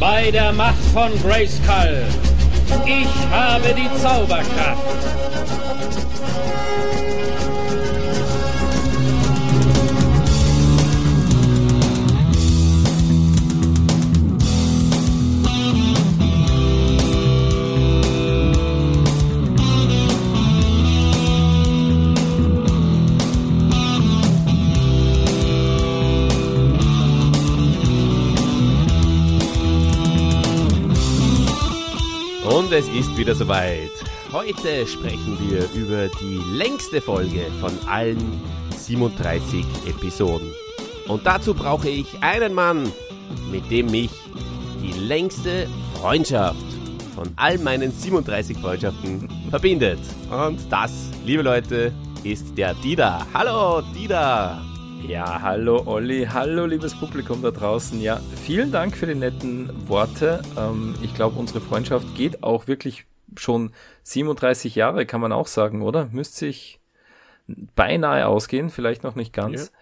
bei der Macht von Grayskull. Ich habe die Zauberkraft. Und es ist wieder soweit. Heute sprechen wir über die längste Folge von allen 37 Episoden. Und dazu brauche ich einen Mann, mit dem mich die längste Freundschaft von all meinen 37 Freundschaften verbindet. Und das, liebe Leute, ist der Dida. Hallo, Dida! Ja, hallo Olli, hallo liebes Publikum da draußen. Ja, vielen Dank für die netten Worte. Ähm, ich glaube, unsere Freundschaft geht auch wirklich schon 37 Jahre, kann man auch sagen, oder? Müsste sich beinahe ausgehen, vielleicht noch nicht ganz.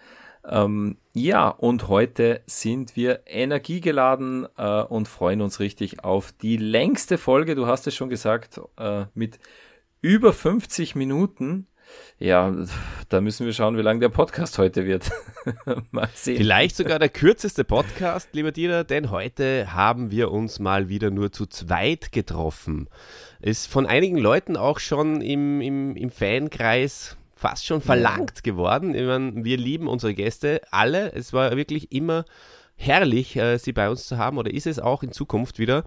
Ja, ähm, ja und heute sind wir energiegeladen äh, und freuen uns richtig auf die längste Folge, du hast es schon gesagt, äh, mit über 50 Minuten. Ja, da müssen wir schauen, wie lang der Podcast heute wird. mal sehen. Vielleicht sogar der kürzeste Podcast, lieber Dieter, denn heute haben wir uns mal wieder nur zu zweit getroffen. Ist von einigen Leuten auch schon im, im, im Fankreis fast schon verlangt geworden. Ich meine, wir lieben unsere Gäste alle. Es war wirklich immer herrlich, äh, sie bei uns zu haben oder ist es auch in Zukunft wieder.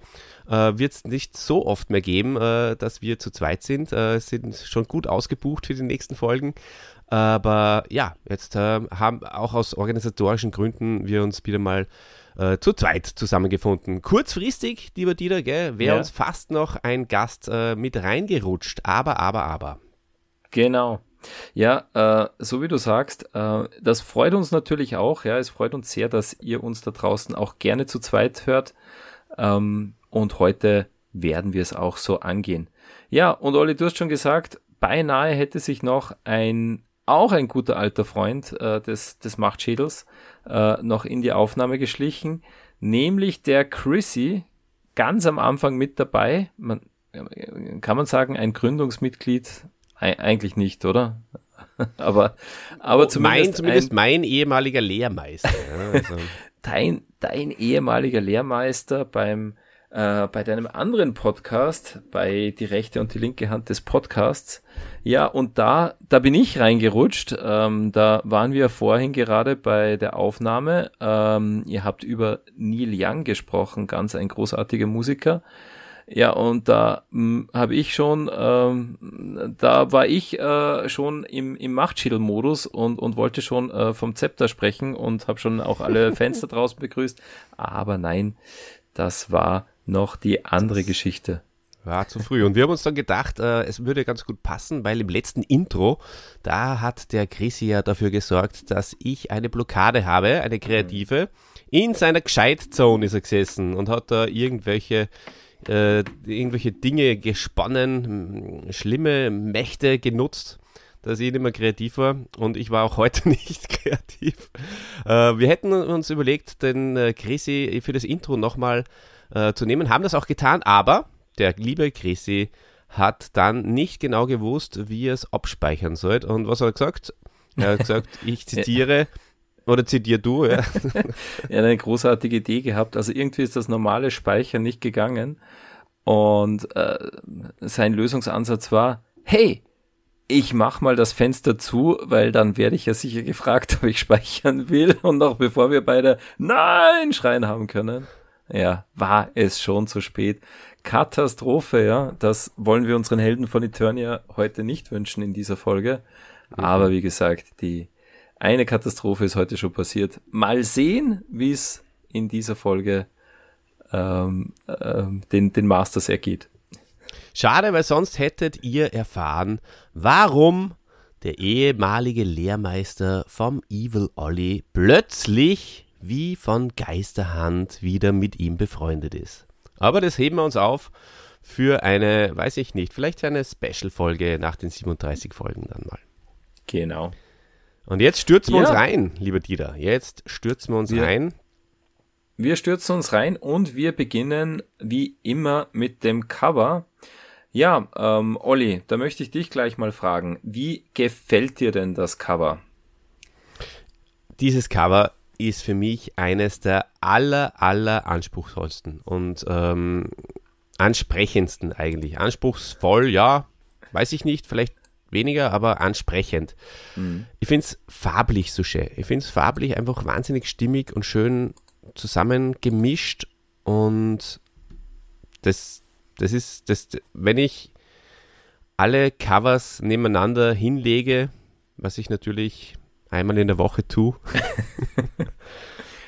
Äh, Wird es nicht so oft mehr geben, äh, dass wir zu zweit sind. Äh, sind schon gut ausgebucht für die nächsten Folgen. Aber ja, jetzt äh, haben auch aus organisatorischen Gründen wir uns wieder mal äh, zu zweit zusammengefunden. Kurzfristig, lieber Dieter, wäre ja. uns fast noch ein Gast mit reingerutscht. Aber, aber, aber. Genau. Ja, äh, so wie du sagst, äh, das freut uns natürlich auch. Ja, es freut uns sehr, dass ihr uns da draußen auch gerne zu zweit hört. Ähm, und heute werden wir es auch so angehen. Ja, und Olli, du hast schon gesagt, beinahe hätte sich noch ein auch ein guter alter Freund äh, des, des Machtschädels äh, noch in die Aufnahme geschlichen, nämlich der Chrissy, ganz am Anfang mit dabei. Man, kann man sagen, ein Gründungsmitglied eigentlich nicht, oder? aber, aber oh, zumindest, mein, zumindest ein, mein ehemaliger Lehrmeister. also. dein, dein ehemaliger Lehrmeister beim, äh, bei deinem anderen Podcast, bei Die rechte und die linke Hand des Podcasts. Ja, und da, da bin ich reingerutscht. Ähm, da waren wir vorhin gerade bei der Aufnahme. Ähm, ihr habt über Neil Young gesprochen, ganz ein großartiger Musiker. Ja, und da hm, habe ich schon, ähm, da war ich äh, schon im, im Machtschädel-Modus und, und wollte schon äh, vom Zepter sprechen und habe schon auch alle Fenster draußen begrüßt. Aber nein, das war noch die andere das Geschichte. War zu früh. Und wir haben uns dann gedacht, äh, es würde ganz gut passen, weil im letzten Intro, da hat der Chrissy ja dafür gesorgt, dass ich eine Blockade habe, eine kreative. In seiner Gescheitzone ist er gesessen und hat da irgendwelche äh, irgendwelche Dinge gesponnen, schlimme Mächte genutzt, dass ich nicht mehr kreativ war und ich war auch heute nicht kreativ. Äh, wir hätten uns überlegt, den äh, Chrissy für das Intro nochmal äh, zu nehmen, haben das auch getan, aber der liebe Chrissy hat dann nicht genau gewusst, wie er es abspeichern soll. Und was hat er gesagt? Er hat gesagt, ich zitiere, oder zitier du, ja. er hat eine großartige Idee gehabt. Also irgendwie ist das normale Speichern nicht gegangen. Und äh, sein Lösungsansatz war, hey, ich mach mal das Fenster zu, weil dann werde ich ja sicher gefragt, ob ich speichern will. Und noch bevor wir beide Nein schreien haben können, ja, war es schon zu spät. Katastrophe, ja. Das wollen wir unseren Helden von Eternia heute nicht wünschen in dieser Folge. Aber wie gesagt, die eine Katastrophe ist heute schon passiert. Mal sehen, wie es in dieser Folge ähm, ähm, den, den Masters ergeht. Schade, weil sonst hättet ihr erfahren, warum der ehemalige Lehrmeister vom Evil Ollie plötzlich wie von Geisterhand wieder mit ihm befreundet ist. Aber das heben wir uns auf für eine, weiß ich nicht, vielleicht eine Special-Folge nach den 37 Folgen dann mal. Genau. Und jetzt stürzen wir ja. uns rein, lieber Dieter. Jetzt stürzen wir uns ja. rein. wir stürzen uns rein und wir beginnen wie immer mit dem Cover. Ja, ähm, Olli, da möchte ich dich gleich mal fragen, wie gefällt dir denn das Cover? Dieses Cover ist für mich eines der aller, aller anspruchsvollsten und ähm, ansprechendsten eigentlich. Anspruchsvoll, ja, weiß ich nicht, vielleicht weniger, aber ansprechend. Mhm. Ich finde es farblich so schön. Ich finde es farblich einfach wahnsinnig stimmig und schön zusammengemischt und das, das ist, das, wenn ich alle Covers nebeneinander hinlege, was ich natürlich einmal in der Woche tue,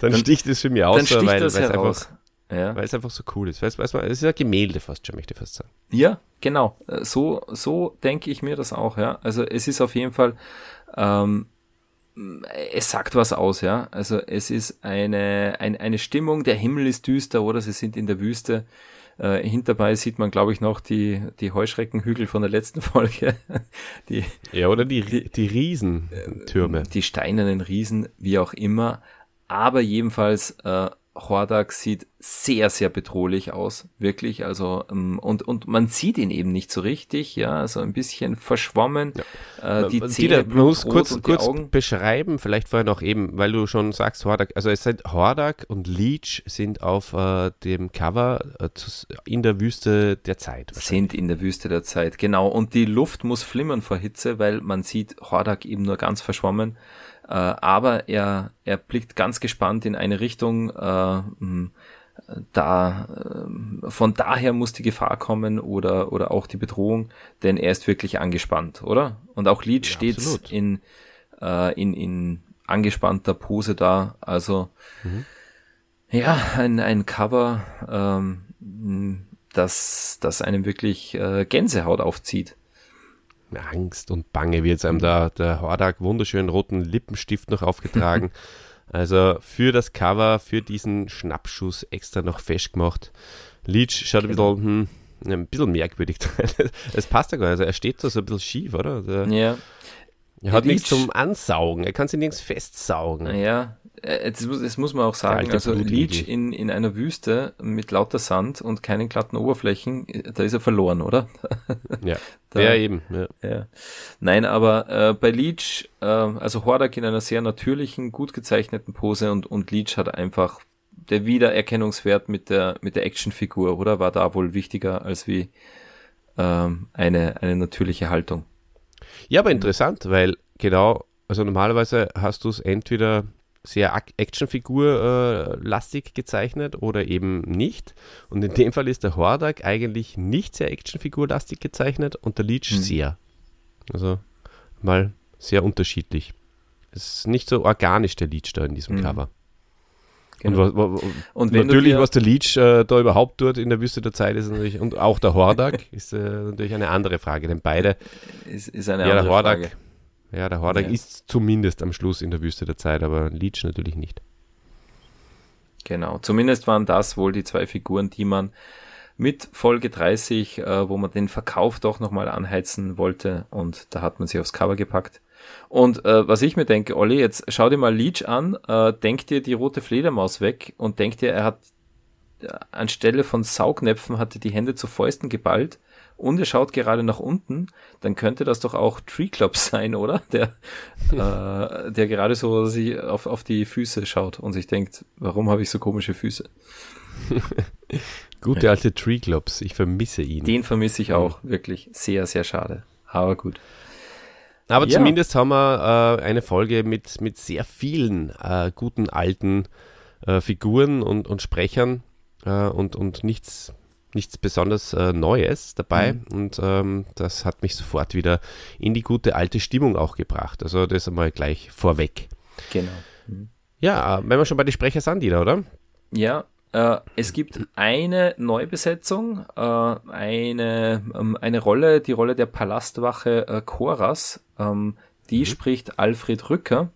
dann, dann, sticht es für mich aus, weil, weil es einfach, ja. weil es einfach so cool ist. Weil es, es ist ja Gemälde fast schon, möchte ich fast sagen. Ja, genau. So, so denke ich mir das auch, ja. Also es ist auf jeden Fall, ähm, es sagt was aus, ja. Also es ist eine, ein, eine Stimmung, der Himmel ist düster, oder? Sie sind in der Wüste. Äh, hinterbei sieht man, glaube ich, noch die, die Heuschreckenhügel von der letzten Folge. die, ja, oder die, die, die Riesentürme. Die steinernen Riesen, wie auch immer. Aber jedenfalls äh, Hordak sieht sehr, sehr bedrohlich aus, wirklich. Also, ähm, und, und man sieht ihn eben nicht so richtig, ja, so ein bisschen verschwommen. Ja. Äh, die Zähne Dieter, man muss kurz, kurz beschreiben, vielleicht vorher noch eben, weil du schon sagst, Hordak, also es sind Hordak und Leech sind auf äh, dem Cover äh, in der Wüste der Zeit. Sind in der Wüste der Zeit, genau. Und die Luft muss flimmern vor Hitze, weil man sieht Hordak eben nur ganz verschwommen. Äh, aber er, er blickt ganz gespannt in eine Richtung. Äh, da äh, von daher muss die Gefahr kommen oder oder auch die Bedrohung, denn er ist wirklich angespannt, oder? Und auch Lead ja, steht absolut. in äh, in in angespannter Pose da. Also mhm. ja, ein ein Cover, ähm, das das einem wirklich äh, Gänsehaut aufzieht. Angst und Bange wird einem da der Hordak wunderschönen roten Lippenstift noch aufgetragen. also für das Cover, für diesen Schnappschuss extra noch festgemacht. Leech schaut genau. ein bisschen, hm, ein bisschen merkwürdig. es passt ja gar nicht. Also er steht da so ein bisschen schief, oder? Der, ja. Er hat nichts zum Ansaugen. Er kann sich nirgends festsaugen. Ja, äh, das muss, muss man auch sagen, also Leech in, in einer Wüste mit lauter Sand und keinen glatten Oberflächen, da ist er verloren, oder? Ja, da, ja eben. Ja. ja. Nein, aber äh, bei Leech, äh, also Hordak in einer sehr natürlichen, gut gezeichneten Pose und, und Leech hat einfach der Wiedererkennungswert mit der, mit der Actionfigur, oder? War da wohl wichtiger als wie ähm, eine, eine natürliche Haltung. Ja, aber interessant, weil genau, also normalerweise hast du es entweder sehr Actionfigur-lastig äh, gezeichnet oder eben nicht. Und in dem Fall ist der Hordak eigentlich nicht sehr Actionfigur-lastig gezeichnet und der Leech mhm. sehr. Also mal sehr unterschiedlich. Es ist nicht so organisch der Leech da in diesem mhm. Cover. Genau. Und, was, und natürlich, was der Leech äh, da überhaupt tut in der Wüste der Zeit, ist natürlich, und auch der Hordak, ist äh, natürlich eine andere Frage, denn beide. Ist, ist eine ja, andere Hordak, Frage. Ja, der Hordak ja. ist zumindest am Schluss in der Wüste der Zeit, aber Leech natürlich nicht. Genau, zumindest waren das wohl die zwei Figuren, die man mit Folge 30, äh, wo man den Verkauf doch nochmal anheizen wollte und da hat man sie aufs Cover gepackt. Und äh, was ich mir denke, Olli, jetzt schau dir mal Leech an, äh, denk dir die rote Fledermaus weg und denk dir, er hat äh, anstelle von Saugnäpfen hatte die Hände zu Fäusten geballt und er schaut gerade nach unten, dann könnte das doch auch Treeclops sein, oder? Der, äh, der gerade so sie auf, auf die Füße schaut und sich denkt, warum habe ich so komische Füße? Gute alte Treeclops, ich vermisse ihn. Den vermisse ich auch, mhm. wirklich. Sehr, sehr schade. Aber gut. Aber ja. zumindest haben wir äh, eine Folge mit, mit sehr vielen äh, guten alten äh, Figuren und, und Sprechern äh, und, und nichts nichts besonders äh, Neues dabei mhm. und ähm, das hat mich sofort wieder in die gute alte Stimmung auch gebracht. Also das einmal gleich vorweg. Genau. Mhm. Ja, wenn wir schon bei den Sprecher sind, Dieter, oder? Ja, äh, es gibt eine Neubesetzung, äh, eine, ähm, eine Rolle, die Rolle der Palastwache äh, Choras. Ähm, die mhm. spricht Alfred Rücker.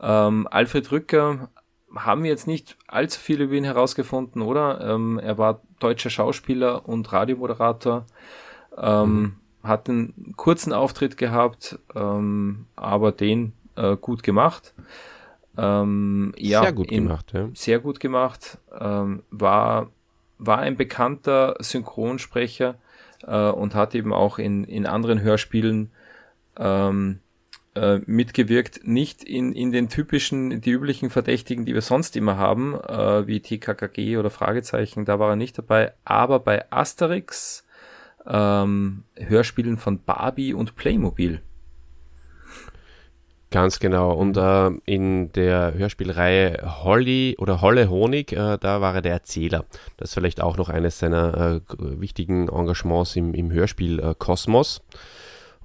Ähm, Alfred Rücker haben wir jetzt nicht allzu viel über ihn herausgefunden, oder? Ähm, er war deutscher Schauspieler und Radiomoderator, ähm, mhm. hat einen kurzen Auftritt gehabt, ähm, aber den äh, gut gemacht. Ähm, ja, sehr gut in, gemacht, ja. Sehr gut gemacht. Ähm, war, war ein bekannter Synchronsprecher äh, und hat eben auch in, in anderen Hörspielen ähm, äh, mitgewirkt. Nicht in, in den typischen, die üblichen Verdächtigen, die wir sonst immer haben, äh, wie TKKG oder Fragezeichen, da war er nicht dabei, aber bei Asterix, ähm, Hörspielen von Barbie und Playmobil. Ganz genau. Und äh, in der Hörspielreihe Holly oder Holle Honig, äh, da war er der Erzähler. Das ist vielleicht auch noch eines seiner äh, wichtigen Engagements im, im Hörspiel Kosmos.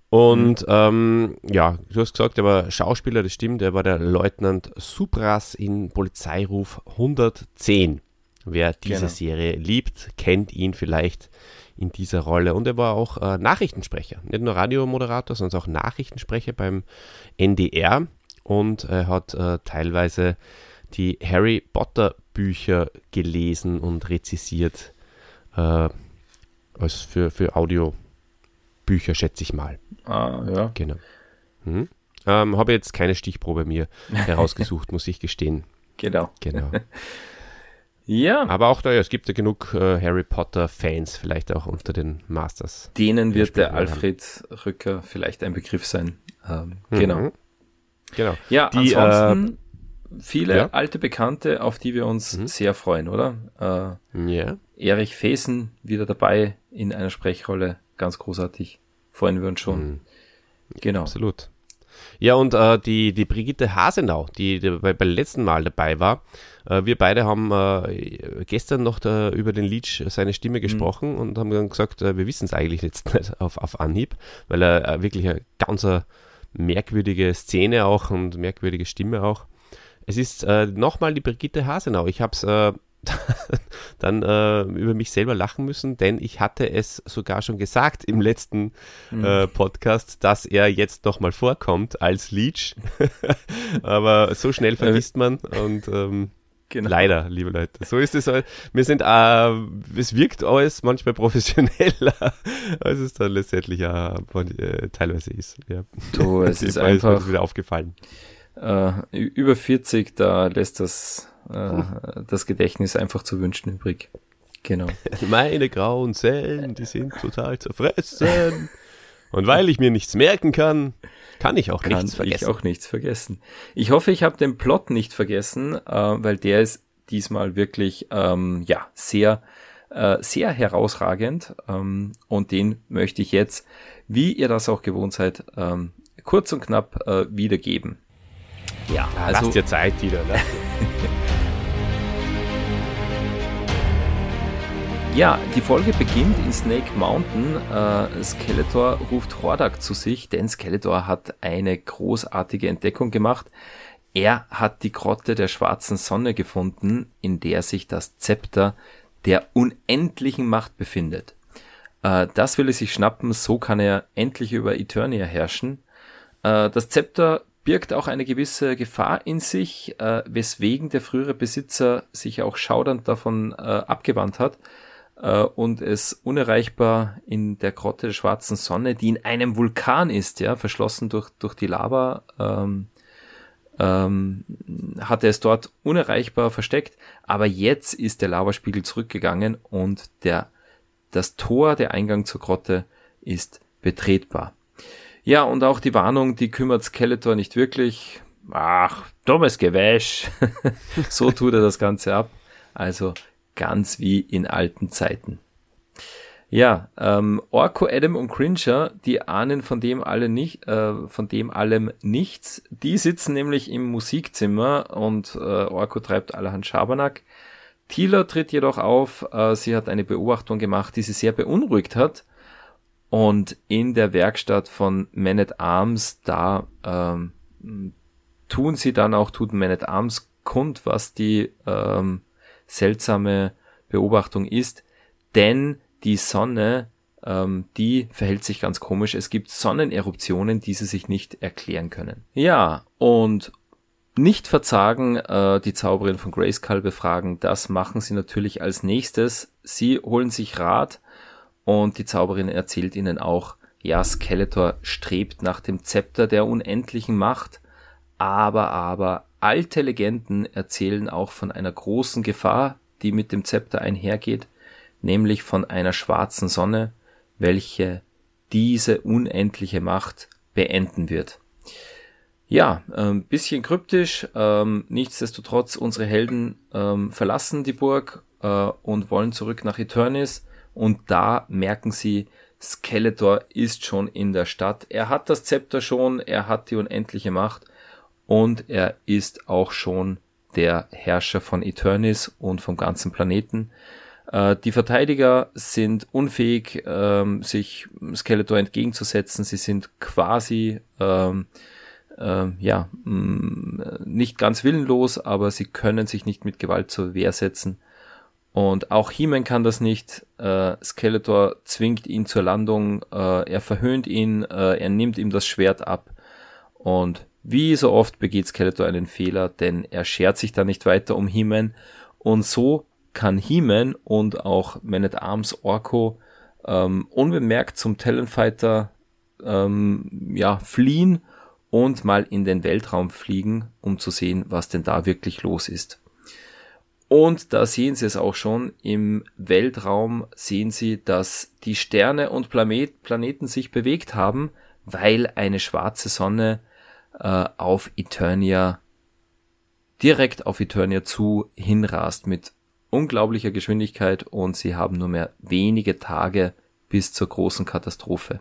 Und mhm. ähm, ja, du hast gesagt, er war Schauspieler, das stimmt, er war der Leutnant Supras in Polizeiruf 110. Wer diese genau. Serie liebt, kennt ihn vielleicht in dieser Rolle. Und er war auch äh, Nachrichtensprecher, nicht nur Radiomoderator, sondern auch Nachrichtensprecher beim NDR und er hat äh, teilweise die Harry Potter Bücher gelesen und rezisiert äh, als für, für Audiobücher, schätze ich mal. Ah, ja. Genau. Hm. Ähm, Habe jetzt keine Stichprobe mir herausgesucht, muss ich gestehen. Genau. Genau. Ja. Aber auch da, ja, es gibt ja genug äh, Harry Potter-Fans, vielleicht auch unter den Masters. Denen wird der Alfred haben. Rücker vielleicht ein Begriff sein. Ähm, genau. Mhm. Genau. Ja, die, ansonsten äh, viele ja. alte Bekannte, auf die wir uns mhm. sehr freuen, oder? Äh, ja. Erich Fesen wieder dabei in einer Sprechrolle, ganz großartig. Freuen wir uns schon. Mhm. Genau. Absolut. Ja, und äh, die, die Brigitte Hasenau, die, die bei, beim letzten Mal dabei war, äh, wir beide haben äh, gestern noch da, über den Leech seine Stimme mhm. gesprochen mhm. und haben dann gesagt, äh, wir wissen es eigentlich jetzt nicht auf, auf Anhieb, weil er äh, wirklich eine ganz merkwürdige Szene auch und merkwürdige Stimme auch. Es ist äh, nochmal die Brigitte Hasenau. Ich habe es äh, dann äh, über mich selber lachen müssen, denn ich hatte es sogar schon gesagt im letzten mhm. äh, Podcast, dass er jetzt nochmal vorkommt als Leech. Aber so schnell vergisst man und ähm, Genau. Leider, liebe Leute. So ist es. Wir sind, äh, es wirkt alles manchmal professioneller, als es dann letztendlich ja äh, teilweise ist. Ja. Du, es ist einfach ist wieder aufgefallen. Äh, über 40, da lässt das äh, das Gedächtnis einfach zu wünschen übrig. Genau. Meine grauen Zellen, die sind total zerfressen. Und weil ich mir nichts merken kann, kann ich auch kann nichts vergessen. ich auch nichts vergessen. Ich hoffe, ich habe den Plot nicht vergessen, äh, weil der ist diesmal wirklich ähm, ja sehr äh, sehr herausragend ähm, und den möchte ich jetzt, wie ihr das auch gewohnt seid, ähm, kurz und knapp äh, wiedergeben. Ja, also Lasst dir Zeit wieder. Ne? Ja, die Folge beginnt in Snake Mountain. Äh, Skeletor ruft Hordak zu sich, denn Skeletor hat eine großartige Entdeckung gemacht. Er hat die Grotte der schwarzen Sonne gefunden, in der sich das Zepter der unendlichen Macht befindet. Äh, das will er sich schnappen, so kann er endlich über Eternia herrschen. Äh, das Zepter birgt auch eine gewisse Gefahr in sich, äh, weswegen der frühere Besitzer sich auch schaudernd davon äh, abgewandt hat äh, und es unerreichbar in der Grotte der schwarzen Sonne, die in einem Vulkan ist, ja, verschlossen durch, durch die Lava, ähm, ähm, hat er es dort unerreichbar versteckt, aber jetzt ist der Lavaspiegel zurückgegangen und der, das Tor, der Eingang zur Grotte ist betretbar. Ja, und auch die Warnung, die kümmert Skeletor nicht wirklich. Ach, dummes Gewäsch. so tut er das Ganze ab. Also ganz wie in alten Zeiten. Ja, ähm, Orko, Adam und Cringer, die ahnen von dem alle nicht, äh, von dem allem nichts. Die sitzen nämlich im Musikzimmer und äh, Orko treibt allerhand Schabernack. Tila tritt jedoch auf. Äh, sie hat eine Beobachtung gemacht, die sie sehr beunruhigt hat. Und in der Werkstatt von Man at Arms, da ähm, tun sie dann auch, tut Man at Arms kund, was die ähm, seltsame Beobachtung ist, denn die Sonne, ähm, die verhält sich ganz komisch. Es gibt Sonneneruptionen, die sie sich nicht erklären können. Ja, und nicht verzagen, äh, die Zauberin von Grayskull befragen, das machen sie natürlich als nächstes. Sie holen sich Rat und die Zauberin erzählt ihnen auch, ja, Skeletor strebt nach dem Zepter der unendlichen Macht, aber, aber alte Legenden erzählen auch von einer großen Gefahr, die mit dem Zepter einhergeht, nämlich von einer schwarzen Sonne, welche diese unendliche Macht beenden wird. Ja, ein ähm, bisschen kryptisch, ähm, nichtsdestotrotz unsere Helden ähm, verlassen die Burg äh, und wollen zurück nach Eternis und da merken sie, Skeletor ist schon in der Stadt. Er hat das Zepter schon, er hat die unendliche Macht und er ist auch schon der Herrscher von Eternis und vom ganzen Planeten. Äh, die Verteidiger sind unfähig, ähm, sich Skeletor entgegenzusetzen. Sie sind quasi ähm, äh, ja mh, nicht ganz willenlos, aber sie können sich nicht mit Gewalt zur Wehr setzen. Und auch He-Man kann das nicht. Äh, Skeletor zwingt ihn zur Landung, äh, er verhöhnt ihn, äh, er nimmt ihm das Schwert ab. Und wie so oft begeht Skeletor einen Fehler, denn er schert sich da nicht weiter um He-Man. Und so kann He-Man und auch Man at Arms Orko ähm, unbemerkt zum Talonfighter ähm, ja, fliehen und mal in den Weltraum fliegen, um zu sehen, was denn da wirklich los ist. Und da sehen Sie es auch schon, im Weltraum sehen Sie, dass die Sterne und Planet, Planeten sich bewegt haben, weil eine schwarze Sonne äh, auf Eternia, direkt auf Eternia zu hinrast mit unglaublicher Geschwindigkeit und sie haben nur mehr wenige Tage bis zur großen Katastrophe.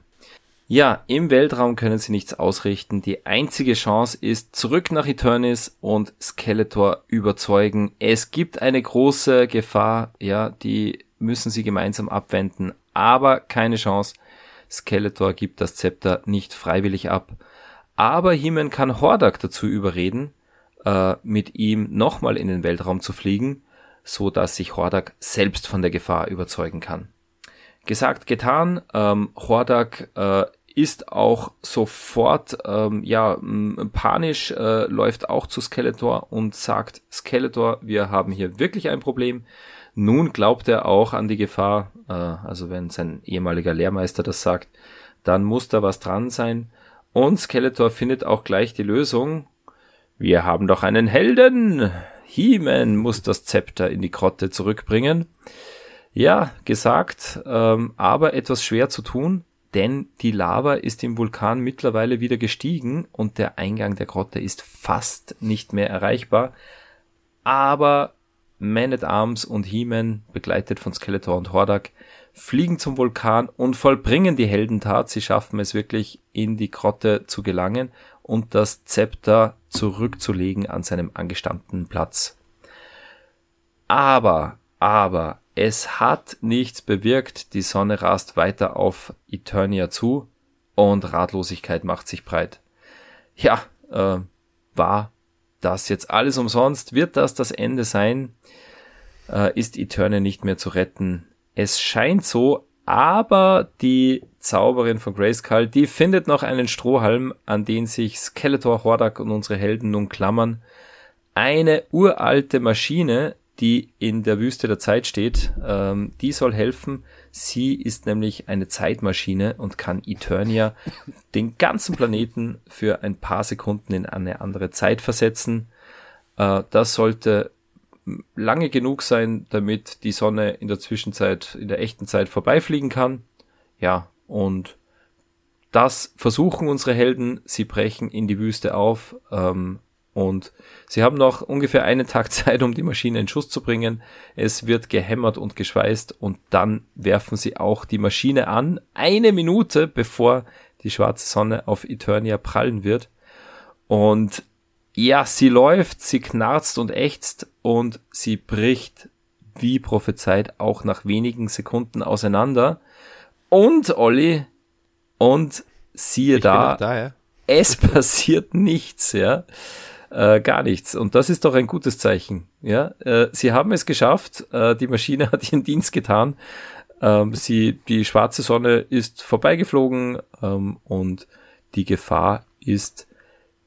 Ja, im Weltraum können sie nichts ausrichten. Die einzige Chance ist zurück nach Eternis und Skeletor überzeugen. Es gibt eine große Gefahr, ja, die müssen sie gemeinsam abwenden, aber keine Chance. Skeletor gibt das Zepter nicht freiwillig ab. Aber He-Man kann Hordak dazu überreden, äh, mit ihm nochmal in den Weltraum zu fliegen, so dass sich Hordak selbst von der Gefahr überzeugen kann. Gesagt, getan. Ähm, Hordak äh, ist auch sofort ähm, ja panisch, äh, läuft auch zu Skeletor und sagt, Skeletor, wir haben hier wirklich ein Problem. Nun glaubt er auch an die Gefahr, äh, also wenn sein ehemaliger Lehrmeister das sagt, dann muss da was dran sein. Und Skeletor findet auch gleich die Lösung. Wir haben doch einen Helden. He-Man muss das Zepter in die Grotte zurückbringen. Ja, gesagt, ähm, aber etwas schwer zu tun, denn die Lava ist im Vulkan mittlerweile wieder gestiegen und der Eingang der Grotte ist fast nicht mehr erreichbar. Aber Man at Arms und He-Man, begleitet von Skeletor und Hordak, fliegen zum Vulkan und vollbringen die Heldentat. Sie schaffen es wirklich, in die Grotte zu gelangen und das Zepter zurückzulegen an seinem angestammten Platz. Aber, aber, es hat nichts bewirkt, die Sonne rast weiter auf Eternia zu und Ratlosigkeit macht sich breit. Ja, äh, war das jetzt alles umsonst? Wird das das Ende sein? Äh, ist Eternia nicht mehr zu retten? Es scheint so, aber die Zauberin von Grayskull, die findet noch einen Strohhalm, an den sich Skeletor, Hordak und unsere Helden nun klammern. Eine uralte Maschine, die in der Wüste der Zeit steht. Ähm, die soll helfen. Sie ist nämlich eine Zeitmaschine und kann Eternia, den ganzen Planeten, für ein paar Sekunden in eine andere Zeit versetzen. Äh, das sollte lange genug sein, damit die Sonne in der Zwischenzeit, in der echten Zeit vorbeifliegen kann. Ja, und das versuchen unsere Helden. Sie brechen in die Wüste auf, ähm, und sie haben noch ungefähr einen Tag Zeit, um die Maschine in Schuss zu bringen. Es wird gehämmert und geschweißt und dann werfen sie auch die Maschine an, eine Minute bevor die schwarze Sonne auf Eternia prallen wird. Und ja, sie läuft, sie knarzt und ächzt und sie bricht, wie prophezeit, auch nach wenigen Sekunden auseinander. Und Olli, und siehe ich da, da ja. es passiert nichts, ja äh, gar nichts. Und das ist doch ein gutes Zeichen. Ja, äh, sie haben es geschafft. Äh, die Maschine hat ihren Dienst getan. Ähm, sie, die schwarze Sonne ist vorbeigeflogen ähm, und die Gefahr ist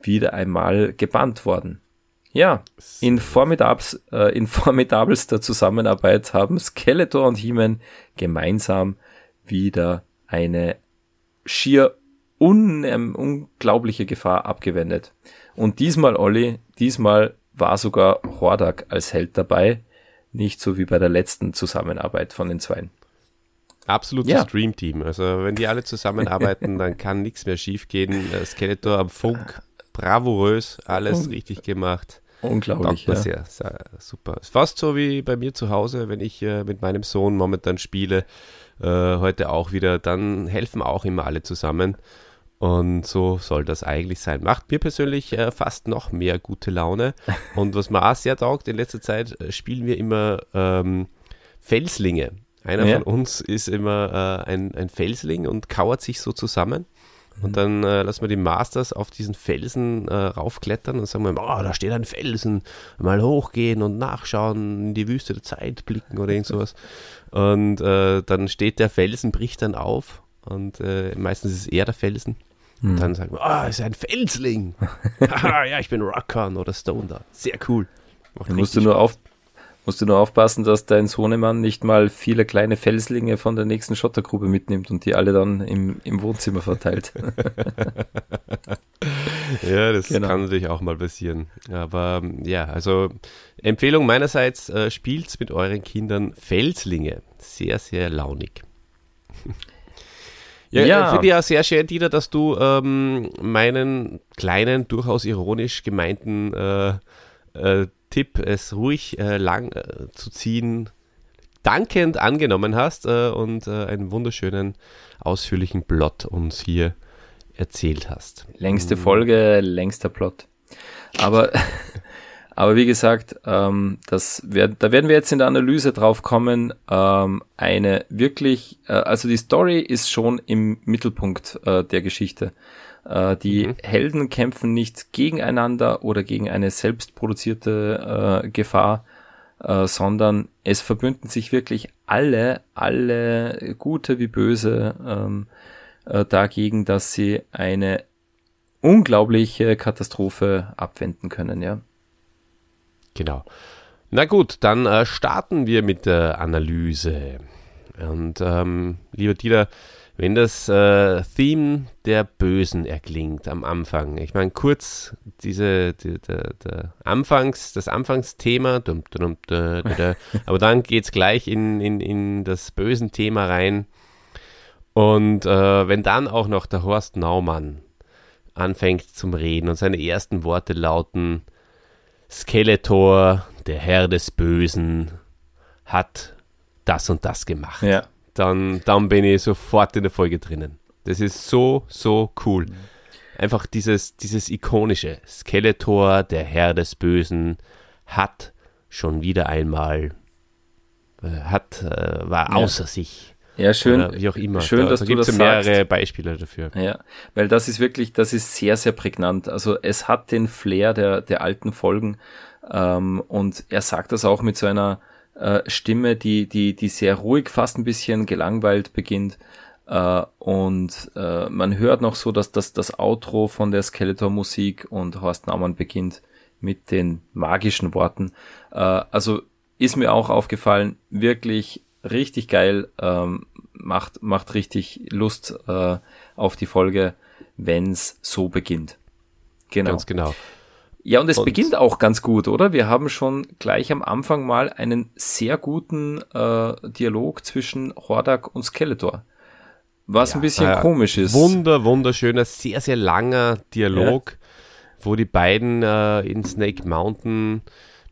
wieder einmal gebannt worden. Ja, in, äh, in formidabelster Zusammenarbeit haben Skeletor und He-Man gemeinsam wieder eine schier un, ähm, unglaubliche Gefahr abgewendet. Und diesmal, Olli, diesmal war sogar Hordak als Held dabei, nicht so wie bei der letzten Zusammenarbeit von den Zweien. Absolutes ja. Dreamteam. Also wenn die alle zusammenarbeiten, dann kann nichts mehr schiefgehen. Skeletor am Funk, bravourös, alles Un richtig gemacht. Unglaublich, ja. Sehr, sehr, super. Ist fast so wie bei mir zu Hause, wenn ich äh, mit meinem Sohn momentan spiele, äh, heute auch wieder, dann helfen auch immer alle zusammen. Und so soll das eigentlich sein. Macht mir persönlich äh, fast noch mehr gute Laune. Und was mir auch sehr taugt, in letzter Zeit äh, spielen wir immer ähm, Felslinge. Einer ja. von uns ist immer äh, ein, ein Felsling und kauert sich so zusammen. Und mhm. dann äh, lassen wir die Masters auf diesen Felsen äh, raufklettern und sagen wir, oh, da steht ein Felsen, mal hochgehen und nachschauen, in die Wüste der Zeit blicken oder irgend sowas. Und äh, dann steht der Felsen, bricht dann auf und äh, meistens ist es eher der Felsen. Mhm. Dann sagen wir, ah, oh, ist ein Felsling. ja, ich bin Rockern oder Stone da. Sehr cool. Dann musst du nur auf, musst du nur aufpassen, dass dein Sohnemann nicht mal viele kleine Felslinge von der nächsten Schottergrube mitnimmt und die alle dann im, im Wohnzimmer verteilt. ja, das genau. kann natürlich auch mal passieren. Aber ja, also Empfehlung meinerseits, äh, spielt mit euren Kindern Felslinge. Sehr, sehr launig. Ja, ja. finde ich ja sehr schön, Dieter, dass du ähm, meinen kleinen, durchaus ironisch gemeinten äh, äh, Tipp, es ruhig äh, lang äh, zu ziehen, dankend angenommen hast äh, und äh, einen wunderschönen, ausführlichen Plot uns hier erzählt hast. Längste Folge, längster Plot. Aber Aber wie gesagt, ähm, das werd, da werden wir jetzt in der Analyse drauf kommen. Ähm, eine wirklich, äh, also die Story ist schon im Mittelpunkt äh, der Geschichte. Äh, die mhm. Helden kämpfen nicht gegeneinander oder gegen eine selbstproduzierte äh, Gefahr, äh, sondern es verbünden sich wirklich alle, alle Gute wie Böse ähm, äh, dagegen, dass sie eine unglaubliche Katastrophe abwenden können, ja. Genau. Na gut, dann äh, starten wir mit der Analyse. Und ähm, lieber Dieter, wenn das äh, Theme der Bösen erklingt am Anfang, ich meine kurz diese, die, der, der Anfangs, das Anfangsthema, dum, dum, dum, aber dann geht es gleich in, in, in das bösen Thema rein. Und äh, wenn dann auch noch der Horst Naumann anfängt zum Reden und seine ersten Worte lauten, Skeletor, der Herr des Bösen, hat das und das gemacht. Ja. Dann, dann bin ich sofort in der Folge drinnen. Das ist so, so cool. Einfach dieses, dieses ikonische Skeletor, der Herr des Bösen, hat schon wieder einmal, äh, hat, äh, war ja. außer sich. Ja, schön. Oder wie auch immer. Schön, da, dass da du das mehrere sagst. Beispiele dafür. Ja, weil das ist wirklich, das ist sehr, sehr prägnant. Also es hat den Flair der, der alten Folgen ähm, und er sagt das auch mit so einer äh, Stimme, die, die, die sehr ruhig, fast ein bisschen gelangweilt beginnt. Uh, und uh, man hört noch so, dass das, das Outro von der Skeletor-Musik und Horst Naumann beginnt mit den magischen Worten. Uh, also ist mir auch aufgefallen, wirklich richtig geil, ähm, macht, macht richtig Lust äh, auf die Folge, wenn's so beginnt. Genau. Ganz genau. Ja, und es und beginnt auch ganz gut, oder? Wir haben schon gleich am Anfang mal einen sehr guten äh, Dialog zwischen Hordak und Skeletor. Was ja, ein bisschen äh, komisch ist. Wunder, wunderschöner, sehr, sehr langer Dialog, ja. wo die beiden äh, in Snake Mountain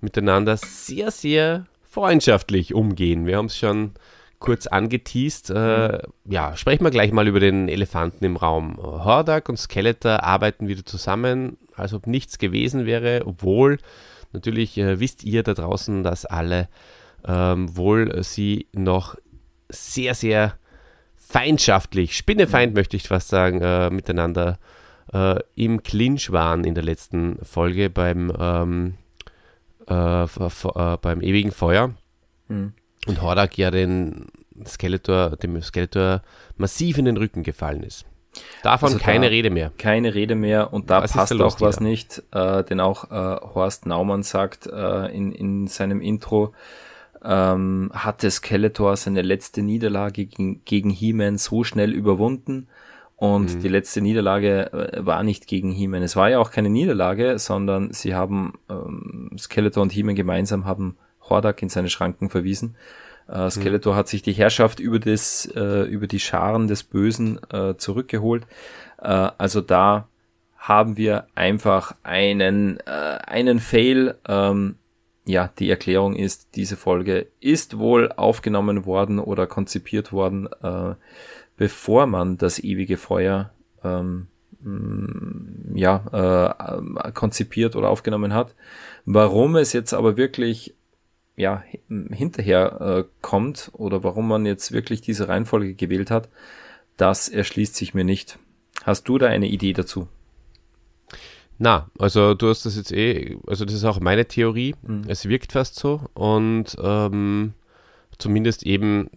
miteinander sehr, sehr freundschaftlich umgehen. Wir haben es schon kurz angeteased. Äh, mhm. ja, sprechen wir gleich mal über den Elefanten im Raum. Hordak und Skeletor arbeiten wieder zusammen, als ob nichts gewesen wäre, obwohl natürlich äh, wisst ihr da draußen, dass alle ähm, wohl sie noch sehr, sehr feindschaftlich, spinnefeind möchte ich fast sagen, äh, miteinander äh, im Clinch waren in der letzten Folge beim ähm, äh, äh, beim ewigen Feuer. Mhm. Und Hordak ja den Skeletor, dem Skeletor massiv in den Rücken gefallen ist. Davon also keine da Rede mehr. Keine Rede mehr und da was passt auch was nicht, äh, denn auch äh, Horst Naumann sagt äh, in, in seinem Intro, ähm, hatte Skeletor seine letzte Niederlage gegen, gegen He-Man so schnell überwunden Und mhm. die letzte Niederlage äh, war nicht gegen He-Man. Es war ja auch keine Niederlage, sondern sie haben, ähm, Skeletor und He-Man gemeinsam haben Hordak in seine Schranken verwiesen. Äh, mhm. Skeletor mhm. hat sich die Herrschaft über das, äh, über die Scharen des Bösen äh, zurückgeholt. Äh, also da haben wir einfach einen, äh, einen Fail. Ähm, ja, die Erklärung ist, diese Folge ist wohl aufgenommen worden oder konzipiert worden, äh, bevor man das ewige Feuer ähm, mm, ja, äh, konzipiert oder aufgenommen hat. Warum es jetzt aber wirklich ja, hinterher äh, kommt oder warum man jetzt wirklich diese Reihenfolge gewählt hat, das erschließt sich mir nicht. Hast du da eine Idee dazu? Na, also du hast das jetzt eh, also das ist auch meine Theorie. Mhm. Es wirkt fast so und ähm, zumindest eben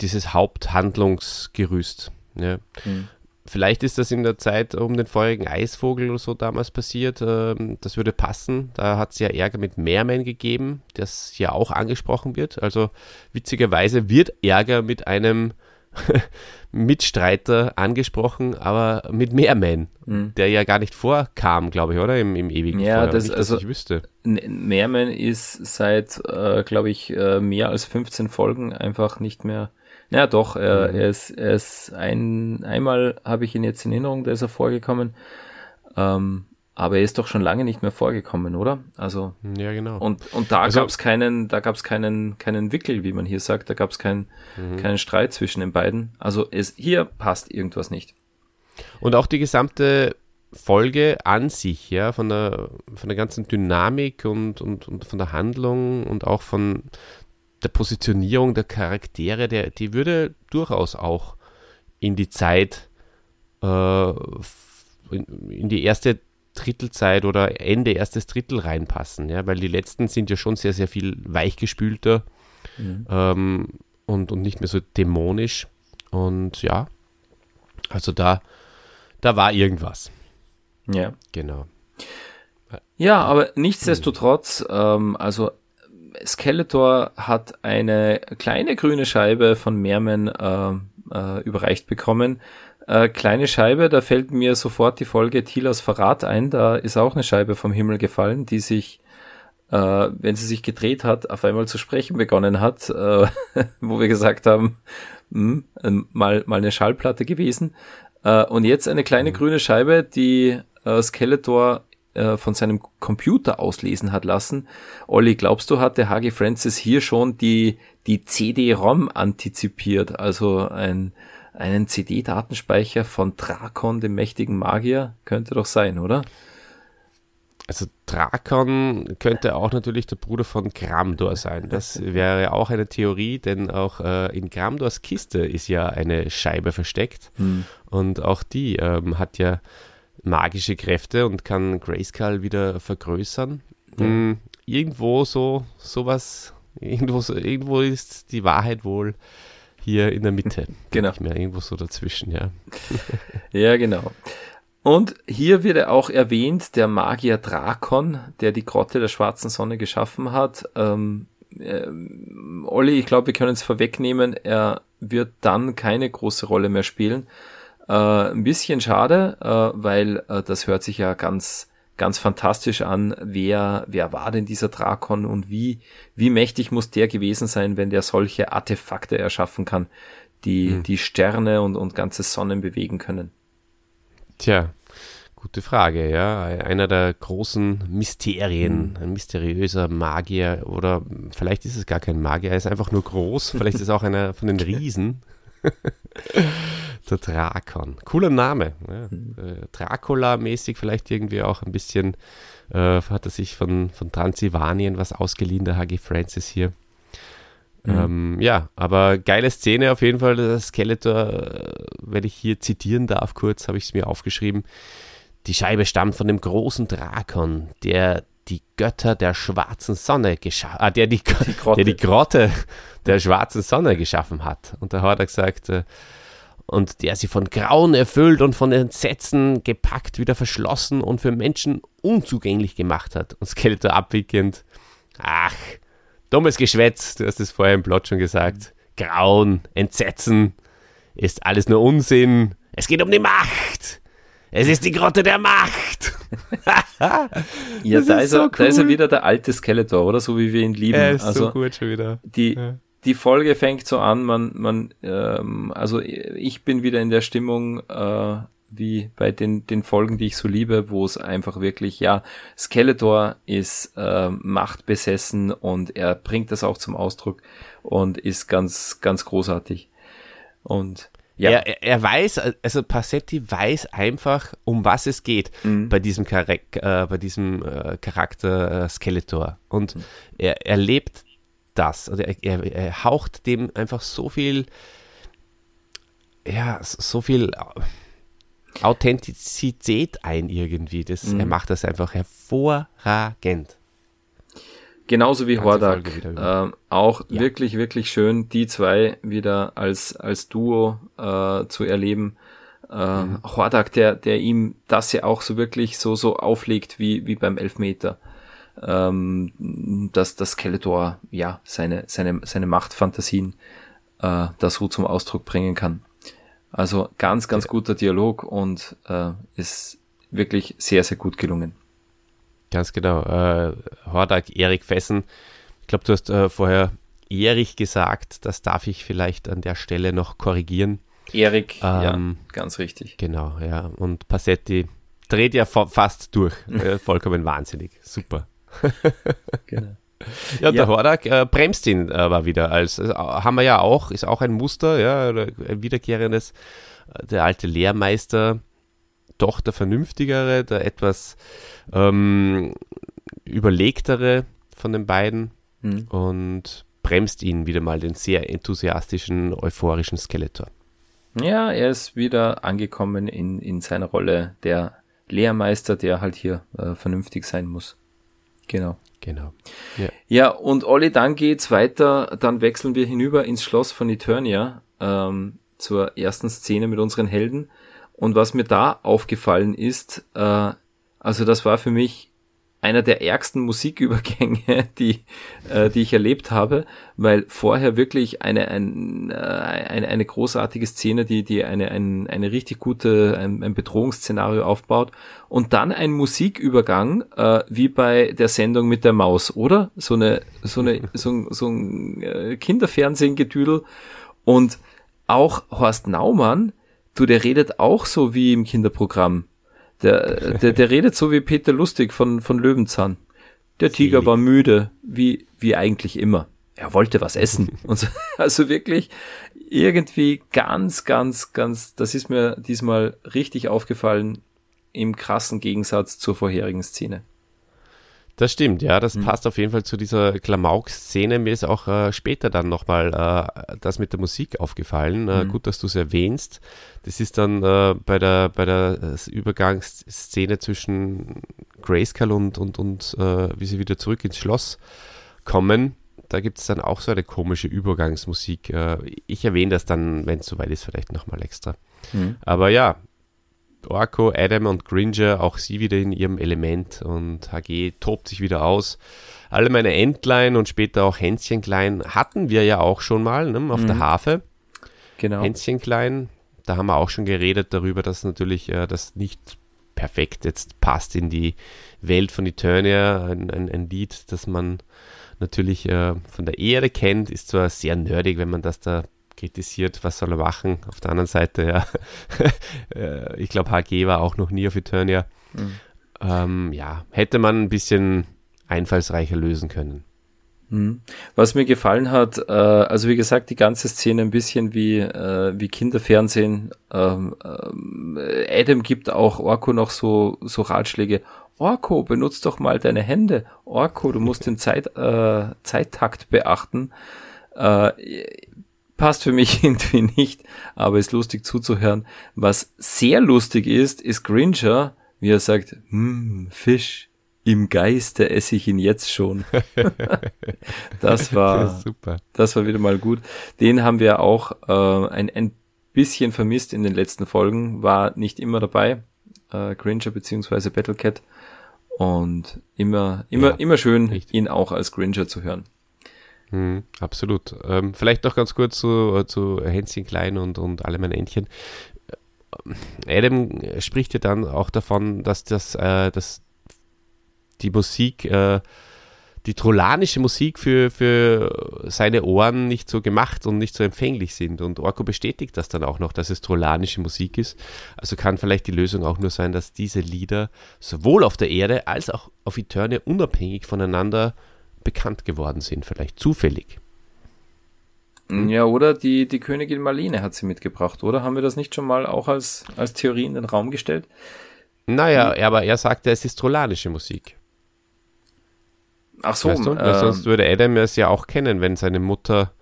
dieses Haupthandlungsgerüst. Ja. Mhm. Vielleicht ist das in der Zeit um den feurigen Eisvogel oder so damals passiert. Ähm, das würde passen. Da hat es ja Ärger mit Meerman gegeben, das ja auch angesprochen wird. Also witzigerweise wird Ärger mit einem Mitstreiter angesprochen, aber mit Meerman, mhm. der ja gar nicht vorkam, glaube ich, oder? Im, im ewigen Ja, Feuer. das, nicht, also, ich wüsste. Meerman ist seit, äh, glaube ich, äh, mehr als 15 Folgen einfach nicht mehr ja, doch, er, mhm. er, ist, er ist ein, einmal habe ich ihn jetzt in Erinnerung, da ist er vorgekommen. Ähm, aber er ist doch schon lange nicht mehr vorgekommen, oder? Also ja, genau. Und, und da also, gab es keinen, da gab es keinen, keinen Wickel, wie man hier sagt. Da gab es keinen, mhm. keinen Streit zwischen den beiden. Also es hier passt irgendwas nicht. Und auch die gesamte Folge an sich, ja, von der, von der ganzen Dynamik und, und, und von der Handlung und auch von der Positionierung der Charaktere, der, die würde durchaus auch in die Zeit, äh, in, in, die erste Drittelzeit oder Ende erstes Drittel reinpassen, ja, weil die letzten sind ja schon sehr, sehr viel weichgespülter mhm. ähm, und, und nicht mehr so dämonisch. Und ja, also da, da war irgendwas. Ja. Genau. Ja, aber nichtsdestotrotz, ähm, also Skeletor hat eine kleine grüne Scheibe von Merman äh, äh, überreicht bekommen. Äh, kleine Scheibe, da fällt mir sofort die Folge Tilas Verrat ein. Da ist auch eine Scheibe vom Himmel gefallen, die sich, äh, wenn sie sich gedreht hat, auf einmal zu sprechen begonnen hat, äh, wo wir gesagt haben, mh, hm, mal, mal eine Schallplatte gewesen. Äh, und jetzt eine kleine mhm. grüne Scheibe, die äh, Skeletor äh, von seinem Computer auslesen hat lassen. Olli, glaubst du, hat der Hagi Francis hier schon die, die CD-ROM antizipiert? Also ein, einen CD-Datenspeicher von Drakon, dem mächtigen Magier? Könnte doch sein, oder? Also Drakon könnte auch natürlich der Bruder von Gramdor sein. Das wäre auch eine Theorie, denn auch äh, in Gramdors Kiste ist ja eine Scheibe versteckt. Hm. Und auch die ähm, hat ja magische Kräfte und kann Grayskull wieder vergrößern. Mhm, irgendwo so sowas, irgendwo, so, irgendwo ist die Wahrheit wohl hier in der Mitte. genau. Nicht mehr irgendwo so dazwischen, ja. ja, genau. Und hier wird auch erwähnt, der Magier Drakon, der die Grotte der schwarzen Sonne geschaffen hat. Ähm, äh, Olli, ich glaube, wir können es vorwegnehmen, er wird dann keine große Rolle mehr spielen. Äh, ein bisschen schade, äh, weil äh, das hört sich ja ganz ganz fantastisch an, wer, wer war denn dieser Drakon und wie, wie mächtig muss der gewesen sein, wenn der solche Artefakte erschaffen kann, die, hm. die Sterne und, und ganze Sonnen bewegen können? Tja, gute Frage, ja. Einer der großen Mysterien, hm. ein mysteriöser Magier oder vielleicht ist es gar kein Magier, er ist einfach nur groß, vielleicht ist es auch einer von den Riesen. Der Drakon. Cooler Name. Ja. Mhm. Dracula-mäßig vielleicht irgendwie auch ein bisschen. Äh, hat er sich von, von Transsilvanien was ausgeliehen, der Hagi Francis hier. Mhm. Ähm, ja, aber geile Szene auf jeden Fall. Der Skeletor, wenn ich hier zitieren darf, kurz habe ich es mir aufgeschrieben. Die Scheibe stammt von dem großen Drakon, der die Götter der schwarzen Sonne geschaffen, ah, der die, die der die Grotte der schwarzen Sonne geschaffen hat. Und da hat er gesagt, äh, und der sie von Grauen erfüllt und von Entsetzen gepackt, wieder verschlossen und für Menschen unzugänglich gemacht hat. Und Skeletor abwickend, ach, dummes Geschwätz, du hast es vorher im Plot schon gesagt, Grauen, Entsetzen, ist alles nur Unsinn, Es geht um die Macht. Es ist die Grotte der Macht. ja, da ist, so er, cool. da ist er wieder der alte Skeletor, oder? So wie wir ihn lieben. Er ist also, so gut schon wieder. Die, ja. Die Folge fängt so an, man, man, ähm, also ich bin wieder in der Stimmung, äh, wie bei den, den Folgen, die ich so liebe, wo es einfach wirklich, ja, Skeletor ist äh, machtbesessen und er bringt das auch zum Ausdruck und ist ganz, ganz großartig. Und ja. Er, er weiß, also Passetti weiß einfach, um was es geht mhm. bei diesem, Charak äh, bei diesem äh, Charakter äh, Skeletor. Und mhm. er, er lebt das. Also er, er, er, haucht dem einfach so viel, ja, so viel Authentizität ein irgendwie. Das, mhm. Er macht das einfach hervorragend. Genauso wie Hordak. Ähm, auch ja. wirklich, wirklich schön, die zwei wieder als, als Duo äh, zu erleben. Äh, mhm. Hordak, der, der ihm das ja auch so wirklich so, so auflegt wie, wie beim Elfmeter. Ähm, dass das Skeletor ja seine, seine, seine Machtfantasien äh, da so zum Ausdruck bringen kann. Also ganz, ganz guter Dialog und äh, ist wirklich sehr, sehr gut gelungen. Ganz genau. Äh, Hordak, Erik Fessen. Ich glaube, du hast äh, vorher Erich gesagt. Das darf ich vielleicht an der Stelle noch korrigieren. Erik, ähm, ja, ganz richtig. Genau, ja. Und Passetti dreht ja fast durch. äh, vollkommen wahnsinnig. Super. Genau. Ja, ja, der Hordak äh, bremst ihn aber wieder als, also, haben wir ja auch, ist auch ein Muster, ja, ein wiederkehrendes, äh, der alte Lehrmeister doch der vernünftigere, der etwas ähm, überlegtere von den beiden mhm. und bremst ihn wieder mal, den sehr enthusiastischen, euphorischen Skeletor. Ja, er ist wieder angekommen in, in seiner Rolle der Lehrmeister, der halt hier äh, vernünftig sein muss. Genau. Genau. Ja. ja, und Olli, dann geht's weiter. Dann wechseln wir hinüber ins Schloss von Eternia ähm, zur ersten Szene mit unseren Helden. Und was mir da aufgefallen ist, äh, also das war für mich einer der ärgsten Musikübergänge, die, äh, die ich erlebt habe, weil vorher wirklich eine, ein, äh, eine, eine großartige Szene, die, die eine, ein, eine richtig gute, ein, ein Bedrohungsszenario aufbaut und dann ein Musikübergang, äh, wie bei der Sendung mit der Maus, oder? So eine, so eine, so, so ein äh, Kinderfernsehengedüdel und auch Horst Naumann, Du, der redet auch so wie im Kinderprogramm. Der, der, der redet so wie Peter Lustig von, von Löwenzahn. Der Tiger war müde, wie, wie eigentlich immer. Er wollte was essen. Und so, also wirklich irgendwie ganz, ganz, ganz, das ist mir diesmal richtig aufgefallen im krassen Gegensatz zur vorherigen Szene. Das stimmt, ja, das mhm. passt auf jeden Fall zu dieser Klamauk-Szene. Mir ist auch äh, später dann nochmal äh, das mit der Musik aufgefallen. Äh, mhm. Gut, dass du es erwähnst. Das ist dann äh, bei der, bei der äh, Übergangsszene zwischen Grayskull und, und, und äh, wie sie wieder zurück ins Schloss kommen. Da gibt es dann auch so eine komische Übergangsmusik. ich erwähne das dann, wenn es soweit ist, vielleicht nochmal extra. Mhm. Aber ja, Orko, Adam und Gringer, auch sie wieder in ihrem Element und HG tobt sich wieder aus. Alle meine Entlein und später auch Hänschenklein hatten wir ja auch schon mal ne, auf mhm. der Hafe. Genau. Hänschenklein, da haben wir auch schon geredet darüber, dass natürlich äh, das nicht perfekt jetzt passt in die Welt von Eternia. Ein, ein, ein Lied, das man natürlich äh, von der Erde kennt, ist zwar sehr nerdig, wenn man das da kritisiert, was soll er machen. Auf der anderen Seite, ja, äh, ich glaube, HG war auch noch nie auf Eternia. Mhm. Ähm, ja, hätte man ein bisschen einfallsreicher lösen können. Mhm. Was mir gefallen hat, äh, also wie gesagt, die ganze Szene ein bisschen wie, äh, wie Kinderfernsehen. Ähm, äh, Adam gibt auch Orko noch so, so Ratschläge. Orko, benutzt doch mal deine Hände. Orko, du musst den Zeit, äh, Zeittakt beachten. Äh, passt für mich irgendwie nicht, aber ist lustig zuzuhören. Was sehr lustig ist, ist Gringer, wie er sagt, hm, Fisch, im Geiste esse ich ihn jetzt schon. das war das super. Das war wieder mal gut. Den haben wir auch äh, ein, ein bisschen vermisst in den letzten Folgen, war nicht immer dabei. Äh, Gringer beziehungsweise Battlecat. Und immer, immer, ja, immer schön, richtig. ihn auch als Gringer zu hören. Mhm, absolut. Ähm, vielleicht noch ganz kurz zu, zu Hänschen Klein und, und alle meine Entchen. Adam spricht ja dann auch davon, dass das, äh, dass die Musik, äh, die trollanische Musik für, für seine Ohren nicht so gemacht und nicht so empfänglich sind. Und Orko bestätigt das dann auch noch, dass es trollanische Musik ist. Also kann vielleicht die Lösung auch nur sein, dass diese Lieder sowohl auf der Erde als auch auf Eternia unabhängig voneinander bekannt geworden sind, vielleicht zufällig. Ja, oder die, die Königin Marlene hat sie mitgebracht, oder? Haben wir das nicht schon mal auch als, als Theorie in den Raum gestellt? Naja, aber er sagte, es ist trollanische Musik. Ach so, weißt du? Ähm, sonst würde Adam es ja auch kennen, wenn seine Mutter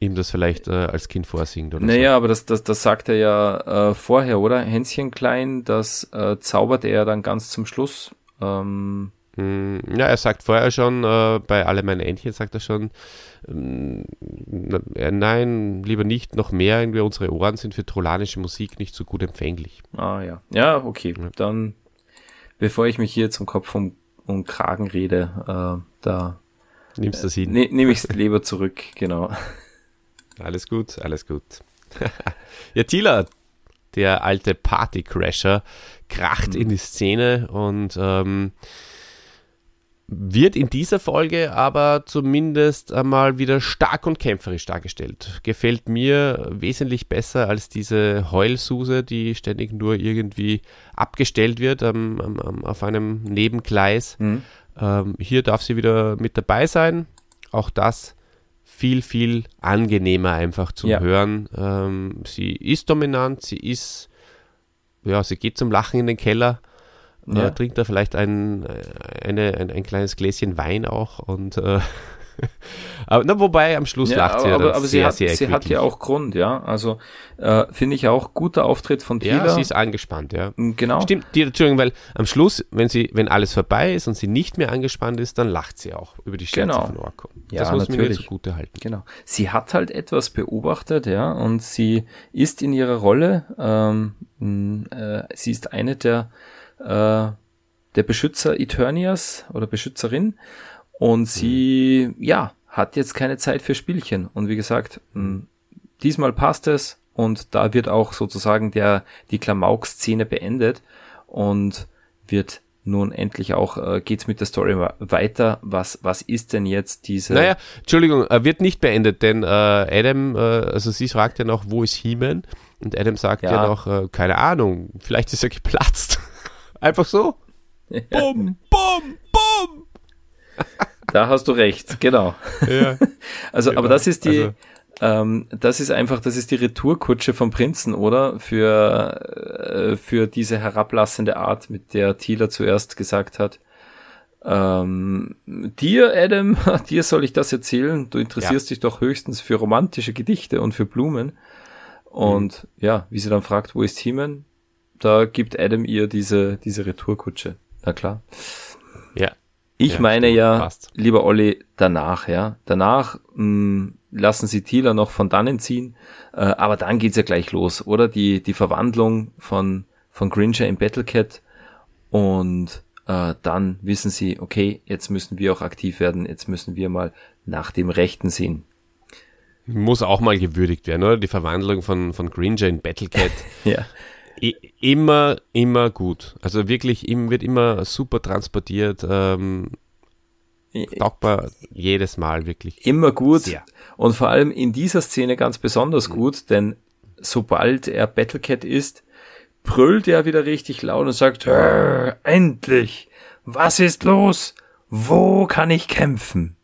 ihm das vielleicht äh, als Kind vorsingt oder Naja, aber das, das, das sagt er ja äh, vorher, oder? Hänschen Klein, das äh, zaubert er dann ganz zum Schluss. Ähm, so. Ja, er sagt vorher schon, äh, bei Alle meine Entchen sagt er schon, ähm, äh, nein, lieber nicht, noch mehr, irgendwie unsere Ohren sind für trollanische Musik nicht so gut empfänglich. ah ja. Ja, okay. Ja. Dann, bevor ich mich hier zum Kopf um, um Kragen rede, äh, da Nimmst du das hin? ne, nehme ich es lieber zurück, genau. Alles gut, alles gut. ja, Tila, der alte Partycrasher, kracht in die Szene und ähm, wird in dieser Folge aber zumindest einmal wieder stark und kämpferisch dargestellt. Gefällt mir wesentlich besser als diese Heulsuse, die ständig nur irgendwie abgestellt wird am, am, auf einem Nebengleis. Mhm. Ähm, hier darf sie wieder mit dabei sein. Auch das viel, viel angenehmer einfach zum Ja. Hören. Ähm, sie ist dominant, sie ist, ja, sie geht zum Lachen in den Keller, Ja. äh, trinkt da vielleicht ein, äh, eine, ein, ein kleines Gläschen Wein auch und äh, aber, na, wobei am Schluss lacht sie ja aber, sehr, sie, hat, sehr sie hat ja auch Grund, ja. Also äh, finde ich auch guter Auftritt von Tila. Ja, sie ist angespannt, ja. genau. Stimmt, die, Entschuldigung, weil am Schluss, wenn sie, wenn alles vorbei ist und sie nicht mehr angespannt ist, dann lacht sie auch über die Scherze Genau. von Orko. Ja, das muss man ihr natürlich. zugute halten. Genau. Sie hat halt etwas beobachtet, ja, und sie ist in ihrer Rolle, ähm, äh, sie ist eine der, äh, der Beschützer Eternias oder Beschützerin und sie, ja, hat jetzt keine Zeit für Spielchen. Und wie gesagt, mh, diesmal passt es und da wird auch sozusagen der, die Klamauk-Szene beendet und wird nun endlich auch, äh, geht's mit der Story weiter. Was, was ist denn jetzt diese, Naja, Entschuldigung, er wird nicht beendet, denn äh, Adam, äh, also sie fragt ja noch, wo ist He-Man? Und Adam sagt ja, Ja. noch, äh, keine Ahnung, vielleicht ist er geplatzt. Einfach so. Bum, bum, bum. Da hast du recht, genau. Ja. Also, aber Genau. das ist die, Also- ähm, das ist einfach, das ist die Retourkutsche vom Prinzen, oder? Für, äh, für diese herablassende Art, mit der Thieler zuerst gesagt hat, ähm, dir, Adam, dir soll ich das erzählen. Du interessierst dich doch höchstens für romantische Gedichte und für Blumen. Und ja, wie sie dann fragt, wo ist Heeman? Da gibt Adam ihr diese, diese Retourkutsche. Na klar. ja. Ich Ja, meine stimmt, ja, passt. lieber Olli, danach, ja. Danach mh, lassen sie Thieler noch von dannen ziehen, äh, aber dann geht's ja gleich los, oder? Die, die Verwandlung von, von Gringer in Battlecat und äh, dann wissen sie, okay, jetzt müssen wir auch aktiv werden, jetzt müssen wir mal nach dem Rechten sehen. Muss auch mal gewürdigt werden, oder? Die Verwandlung von, von Gringer in Battlecat. Ja. Immer, immer gut. Also wirklich, wird immer super transportiert. Ähm, dankbar jedes Mal, wirklich. Immer gut Sehr. und vor allem in dieser Szene ganz besonders gut, denn sobald er Battlecat ist, brüllt er wieder richtig laut und sagt, "Hör, endlich, was ist los? Wo kann ich kämpfen?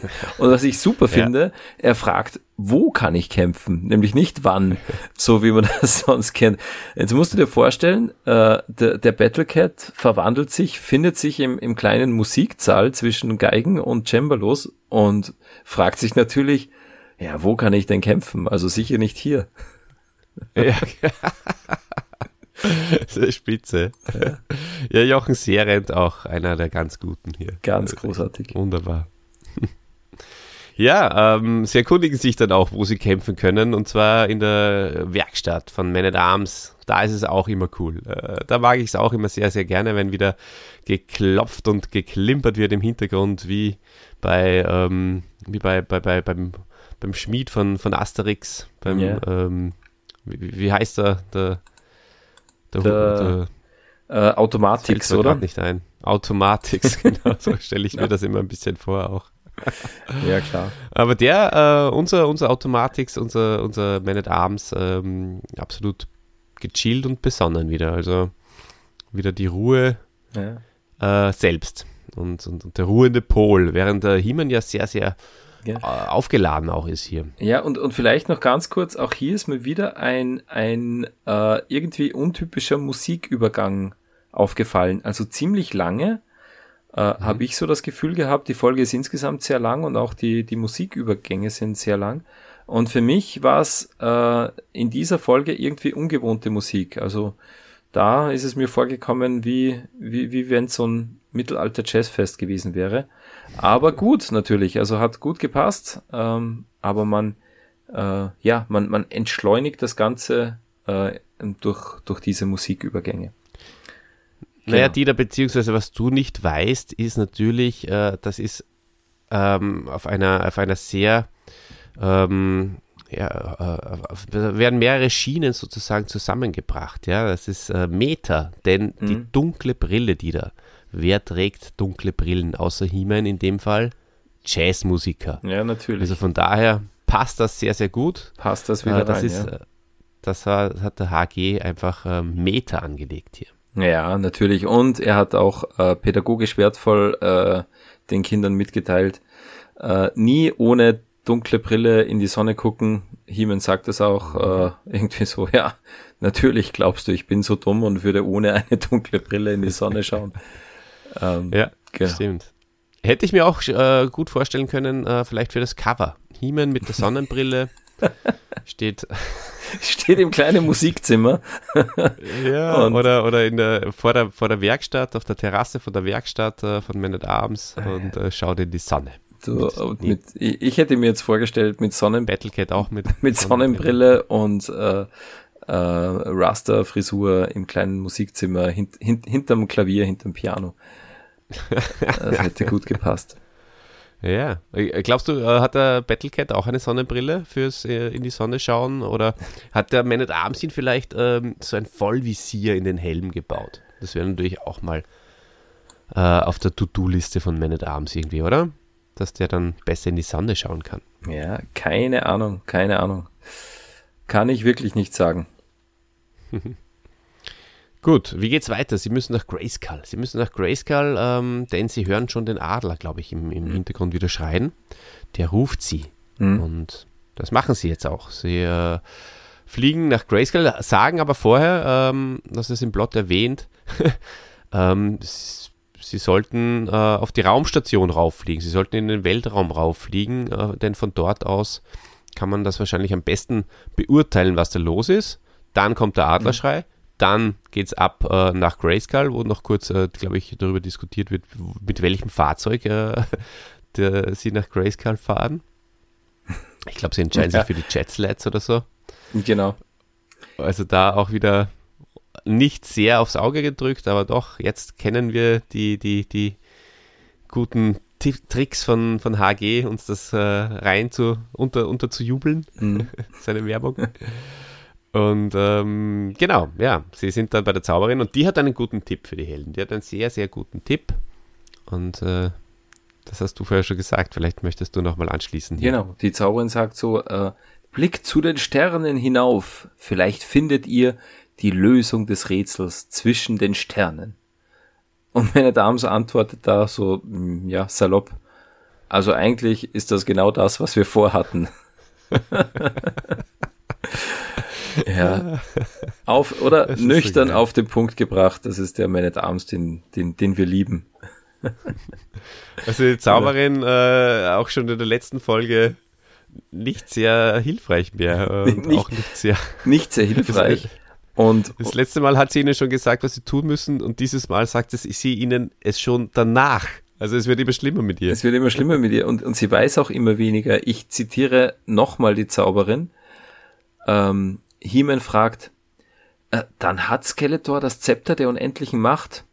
Und was ich super finde, er fragt, wo kann ich kämpfen? Nämlich nicht wann, so wie man das sonst kennt. Jetzt musst du dir vorstellen, äh, der, der Battlecat verwandelt sich, findet sich im, im kleinen Musiksaal zwischen Geigen und Cembalos und fragt sich natürlich, ja, wo kann ich denn kämpfen? Also sicher nicht hier. Ja. Spitze. Ja. Jochen Serent auch einer der ganz guten hier. Ganz großartig. Wunderbar. Ja, ähm, sie erkundigen sich dann auch, wo sie kämpfen können, und zwar in der Werkstatt von Man at Arms. Da ist es auch immer cool. Äh, da mag ich es auch immer sehr, sehr gerne, wenn wieder geklopft und geklimpert wird im Hintergrund, wie bei, ähm, wie bei, bei, bei beim, beim Schmied von, von Asterix, beim, Ja. ähm, wie, wie heißt er, der, Der, der, der äh, Automatix, oder? nicht ein. Automatix, genau, so stelle ich mir das immer ein bisschen vor auch. Ja, klar. Aber der, äh, unser, unser Automatix, unser, unser Man at Arms, ähm, absolut gechillt und besonnen wieder. Also wieder die Ruhe ja. äh, selbst und, und, und, der ruhende Pol, während der Himan ja sehr, sehr ja. Äh, aufgeladen auch ist hier. Ja, und, und vielleicht noch ganz kurz, auch hier ist mir wieder ein, ein äh, irgendwie untypischer Musikübergang aufgefallen. Also ziemlich lange äh, mhm. habe ich so das Gefühl gehabt, die Folge ist insgesamt sehr lang und auch die, die Musikübergänge sind sehr lang. Und für mich war es äh, in dieser Folge irgendwie ungewohnte Musik. Also da ist es mir vorgekommen, wie, wie, wie wenn so ein Mittelalter Jazzfest gewesen wäre. Aber gut, natürlich, also hat gut gepasst, ähm, aber man, äh, ja, man, man entschleunigt das Ganze äh, durch, durch diese Musikübergänge. Naja, genau. Dieter, beziehungsweise was du nicht weißt, ist natürlich, äh, das ist ähm, auf, einer, auf einer sehr, ähm, ja, äh, werden mehrere Schienen sozusagen zusammengebracht. Ja, das ist äh, Meta, denn mhm. die dunkle Brille, die da, wer trägt dunkle Brillen außer He-Man in dem Fall? Jazzmusiker. Ja, natürlich. Also von daher passt das sehr, sehr gut. Passt das wieder äh, das rein, ist, ja. Äh, das hat, hat der HG einfach äh, Meta angelegt hier. Ja, natürlich. Und er hat auch äh, pädagogisch wertvoll äh, den Kindern mitgeteilt, äh, nie ohne dunkle Brille in die Sonne gucken. Heeman sagt es auch äh, irgendwie so, ja, natürlich glaubst du, ich bin so dumm und würde ohne eine dunkle Brille in die Sonne schauen. Ähm, ja, genau. stimmt. Hätte ich mir auch äh, gut vorstellen können, äh, vielleicht für das Cover. Heeman mit der Sonnenbrille steht steht im kleinen Musikzimmer. ja, und oder, oder in der, vor, der, vor der Werkstatt, auf der Terrasse von der Werkstatt äh, von Man at Arms und äh, schaut in die Sonne. So, mit, mit, ich hätte mir jetzt vorgestellt, mit Sonnen Battlecat auch mit, mit Sonnenbrille und äh, äh, Raster-Frisur im kleinen Musikzimmer hint, hint, hinterm Klavier, hinterm Piano. Das hätte gut gepasst. Ja, äh, glaubst du, äh, hat der Battlecat auch eine Sonnenbrille fürs äh, in die Sonne schauen oder hat der Man at Arms ihn vielleicht ähm, so ein Vollvisier in den Helm gebaut? Das wäre natürlich auch mal äh, auf der To-Do-Liste von Man at Arms irgendwie, oder? Dass der dann besser in die Sonne schauen kann. Ja, keine Ahnung, keine Ahnung. Kann ich wirklich nicht sagen. Gut, wie geht's weiter? Sie müssen nach Grayskull. Sie müssen nach Grayskull, ähm, denn sie hören schon den Adler, glaube ich, im, im mhm. Hintergrund wieder schreien. Der ruft sie. Mhm. Und das machen sie jetzt auch. Sie äh, fliegen nach Grayskull, sagen aber vorher, ähm, das ist im Plot erwähnt, ähm, sie sollten äh, auf die Raumstation rauffliegen. Sie sollten in den Weltraum rauffliegen, äh, denn von dort aus kann man das wahrscheinlich am besten beurteilen, was da los ist. Dann kommt der Adlerschrei. Mhm dann geht es ab äh, nach Grayskull, wo noch kurz, äh, glaube ich, darüber diskutiert wird, mit welchem Fahrzeug äh, der, sie nach Grayskull fahren. Ich glaube, sie entscheiden ja. sich für die Jetslats oder so. Genau. Also da auch wieder nicht sehr aufs Auge gedrückt, aber doch, jetzt kennen wir die, die, die guten Tricks von, von HG, uns das äh, rein zu, unter, unter zu jubeln, mhm. seine Werbung. Und ähm, genau, ja, sie sind dann bei der Zauberin und die hat einen guten Tipp für die Helden. Die hat einen sehr, sehr guten Tipp. Und äh, das hast du vorher schon gesagt. Vielleicht möchtest du nochmal anschließen. Hier. Genau, die Zauberin sagt so, äh, blickt zu den Sternen hinauf. Vielleicht findet ihr die Lösung des Rätsels zwischen den Sternen. Und meine Dame so antwortet da so, mm, ja, salopp. Also eigentlich ist das genau das, was wir vorhatten. Ja. Auf, oder nüchtern so auf den Punkt gebracht, das ist der Man at Arms, den, den, den wir lieben. Also die Zauberin äh, auch schon in der letzten Folge nicht sehr hilfreich mehr. Und nicht, auch nicht sehr, nicht sehr hilfreich. Und das letzte Mal hat sie ihnen schon gesagt, was sie tun müssen, und dieses Mal sagt sie ihnen es schon danach. Also es wird immer schlimmer mit ihr. Es wird immer schlimmer mit ihr und, und sie weiß auch immer weniger. Ich zitiere nochmal die Zauberin. Ähm, He-Man fragt, äh, dann hat Skeletor das Zepter der unendlichen Macht?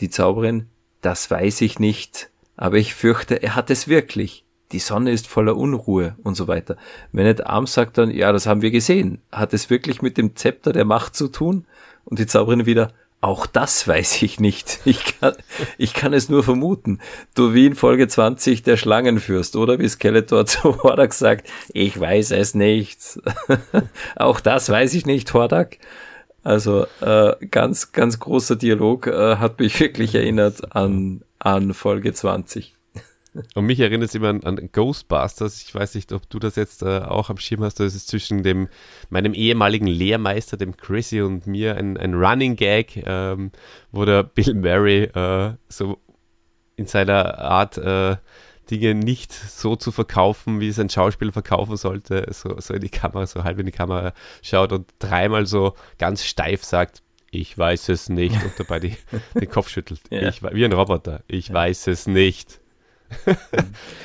Die Zauberin, das weiß ich nicht, aber ich fürchte, er hat es wirklich. die Sonne ist voller Unruhe und so weiter. Wenn nicht Arm sagt dann, ja, das haben wir gesehen. Hat es wirklich mit dem Zepter der Macht zu tun? Und die Zauberin wieder, auch das weiß ich nicht. Ich kann, ich kann es nur vermuten. Du wie in Folge 20 der Schlangenfürst, oder wie Skeletor zu Hordak sagt, ich weiß es nicht. Auch das weiß ich nicht, Hordak. Also äh, ganz, ganz großer Dialog äh, hat mich wirklich erinnert an, an Folge 20. Und mich erinnert es immer an, an, Ghostbusters. Ich weiß nicht, ob du das jetzt äh, auch am Schirm hast. Das ist zwischen dem, meinem ehemaligen Lehrmeister, dem Chrissy und mir ein, ein Running Gag, ähm, wo der Bill Murray äh, so in seiner Art äh, Dinge nicht so zu verkaufen, wie es ein Schauspieler verkaufen sollte, so, so in die Kamera, so halb in die Kamera schaut und dreimal so ganz steif sagt, ich weiß es nicht und dabei die, den Kopf schüttelt. Ja. Ich, wie ein Roboter. Ich ja. weiß es nicht.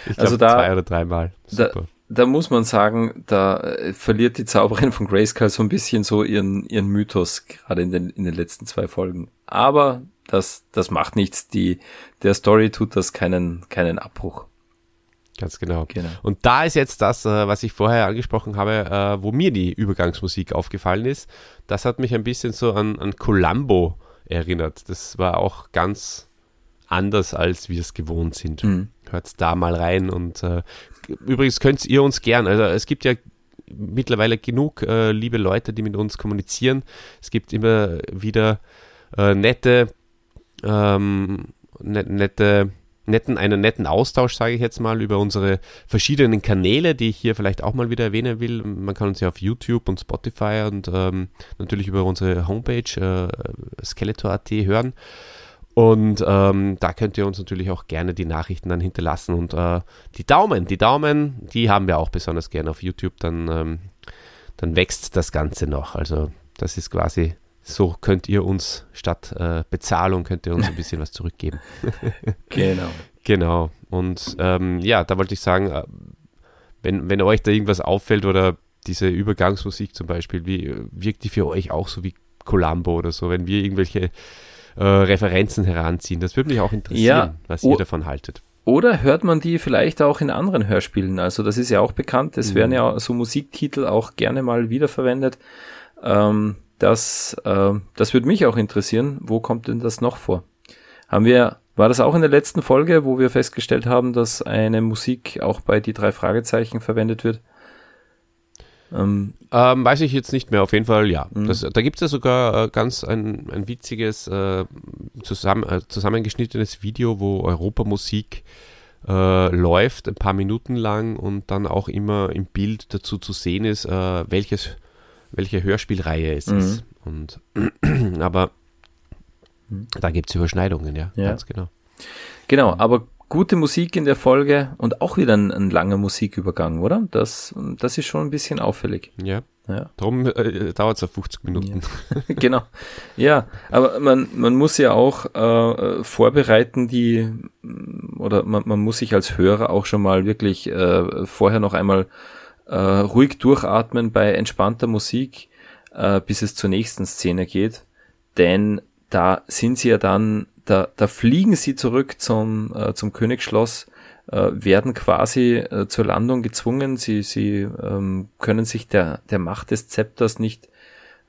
Ich also da, zwei oder dreimal. Da, da, muss man sagen, da äh, verliert die Zauberin von Grayskull so ein bisschen so ihren, ihren Mythos, gerade in den, in den letzten zwei Folgen. Aber das, das macht nichts. Die, der Story tut das keinen, keinen Abbruch. Ganz genau. genau. Und da ist jetzt das, äh, was ich vorher angesprochen habe, äh, wo mir die Übergangsmusik aufgefallen ist. Das hat mich ein bisschen so an, an Columbo erinnert. Das war auch ganz anders, als wir es gewohnt sind. Mhm. Hört da mal rein und äh, übrigens könnt ihr uns gern, also es gibt ja mittlerweile genug äh, liebe Leute, die mit uns kommunizieren. Es gibt immer wieder äh, nette, ähm, net, nette netten, einen netten Austausch, sage ich jetzt mal, über unsere verschiedenen Kanäle, die ich hier vielleicht auch mal wieder erwähnen will. Man kann uns ja auf YouTube und Spotify und ähm, natürlich über unsere Homepage äh, skeletor.at hören. Und ähm, da könnt ihr uns natürlich auch gerne die Nachrichten dann hinterlassen. Und äh, die Daumen, die Daumen, die haben wir auch besonders gerne auf YouTube. Dann, ähm, dann wächst das Ganze noch. Also das ist quasi, so könnt ihr uns statt äh, Bezahlung, könnt ihr uns ein bisschen was zurückgeben. genau. Genau. Und ähm, ja, da wollte ich sagen, äh, wenn, wenn euch da irgendwas auffällt oder diese Übergangsmusik zum Beispiel, wie wirkt die für euch auch so wie Columbo oder so, wenn wir irgendwelche äh, Referenzen heranziehen. Das würde mich auch interessieren, ja, was ihr davon haltet. Oder hört man die vielleicht auch in anderen Hörspielen? Also das ist ja auch bekannt. Es mhm. werden ja so Musiktitel auch gerne mal wiederverwendet. Ähm, das, äh, das würde mich auch interessieren. Wo kommt denn das noch vor? Haben wir, war das auch in der letzten Folge, wo wir festgestellt haben, dass eine Musik auch bei die drei Fragezeichen verwendet wird? Ähm, ähm, weiß ich jetzt nicht mehr, auf jeden Fall ja. Mhm. Das, da gibt es ja sogar äh, ganz ein, ein witziges, äh, zusammen, äh, zusammengeschnittenes Video, wo Europamusik äh, läuft, ein paar Minuten lang und dann auch immer im Bild dazu zu sehen ist, äh, welches, welche Hörspielreihe es mhm. ist. Und, aber mhm. da gibt es Überschneidungen, ja, ja, ganz genau. Genau, aber gute Musik in der Folge und auch wieder ein, ein langer Musikübergang, oder? Das, das ist schon ein bisschen auffällig. Ja. Ja. Darum äh, dauert es auf 50 Minuten. Ja. genau. Ja, aber man, man muss ja auch äh, vorbereiten, die, oder man, man muss sich als Hörer auch schon mal wirklich äh, vorher noch einmal äh, ruhig durchatmen bei entspannter Musik, äh, bis es zur nächsten Szene geht. Denn da sind sie ja dann da, da fliegen sie zurück zum, äh, zum Königsschloss, äh, werden quasi äh, zur Landung gezwungen. Sie, sie ähm, können sich der, der Macht des Zepters nicht,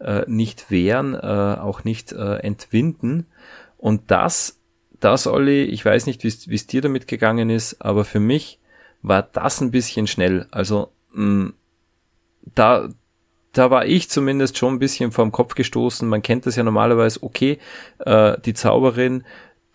äh, nicht wehren, äh, auch nicht äh, entwinden. Und das, das, Olli, ich weiß nicht, wie es dir damit gegangen ist, aber für mich war das ein bisschen schnell. Also mh, da, da war ich zumindest schon ein bisschen vom Kopf gestoßen. Man kennt das ja normalerweise, okay, äh, die Zauberin,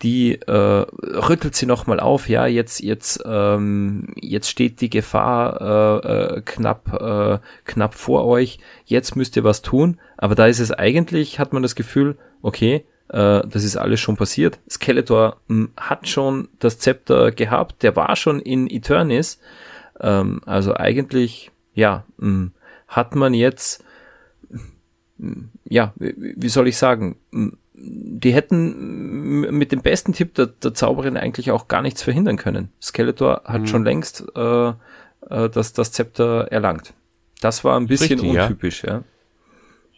die äh, rüttelt sie nochmal auf, ja, jetzt, jetzt, ähm, jetzt steht die Gefahr äh, äh, knapp, äh, knapp vor euch, jetzt müsst ihr was tun, aber da ist es eigentlich, hat man das Gefühl, okay, äh, das ist alles schon passiert. Skeletor mh, hm, hat schon das Zepter gehabt, der war schon in Eternis, ähm, also eigentlich, ja, mh, hm, hat man jetzt, ja, wie soll ich sagen, die hätten mit dem besten Tipp der, der Zauberin eigentlich auch gar nichts verhindern können. Skeletor hat mhm. schon längst äh, äh, das, das Zepter erlangt. Das war ein bisschen Richtig, untypisch, ja. ja.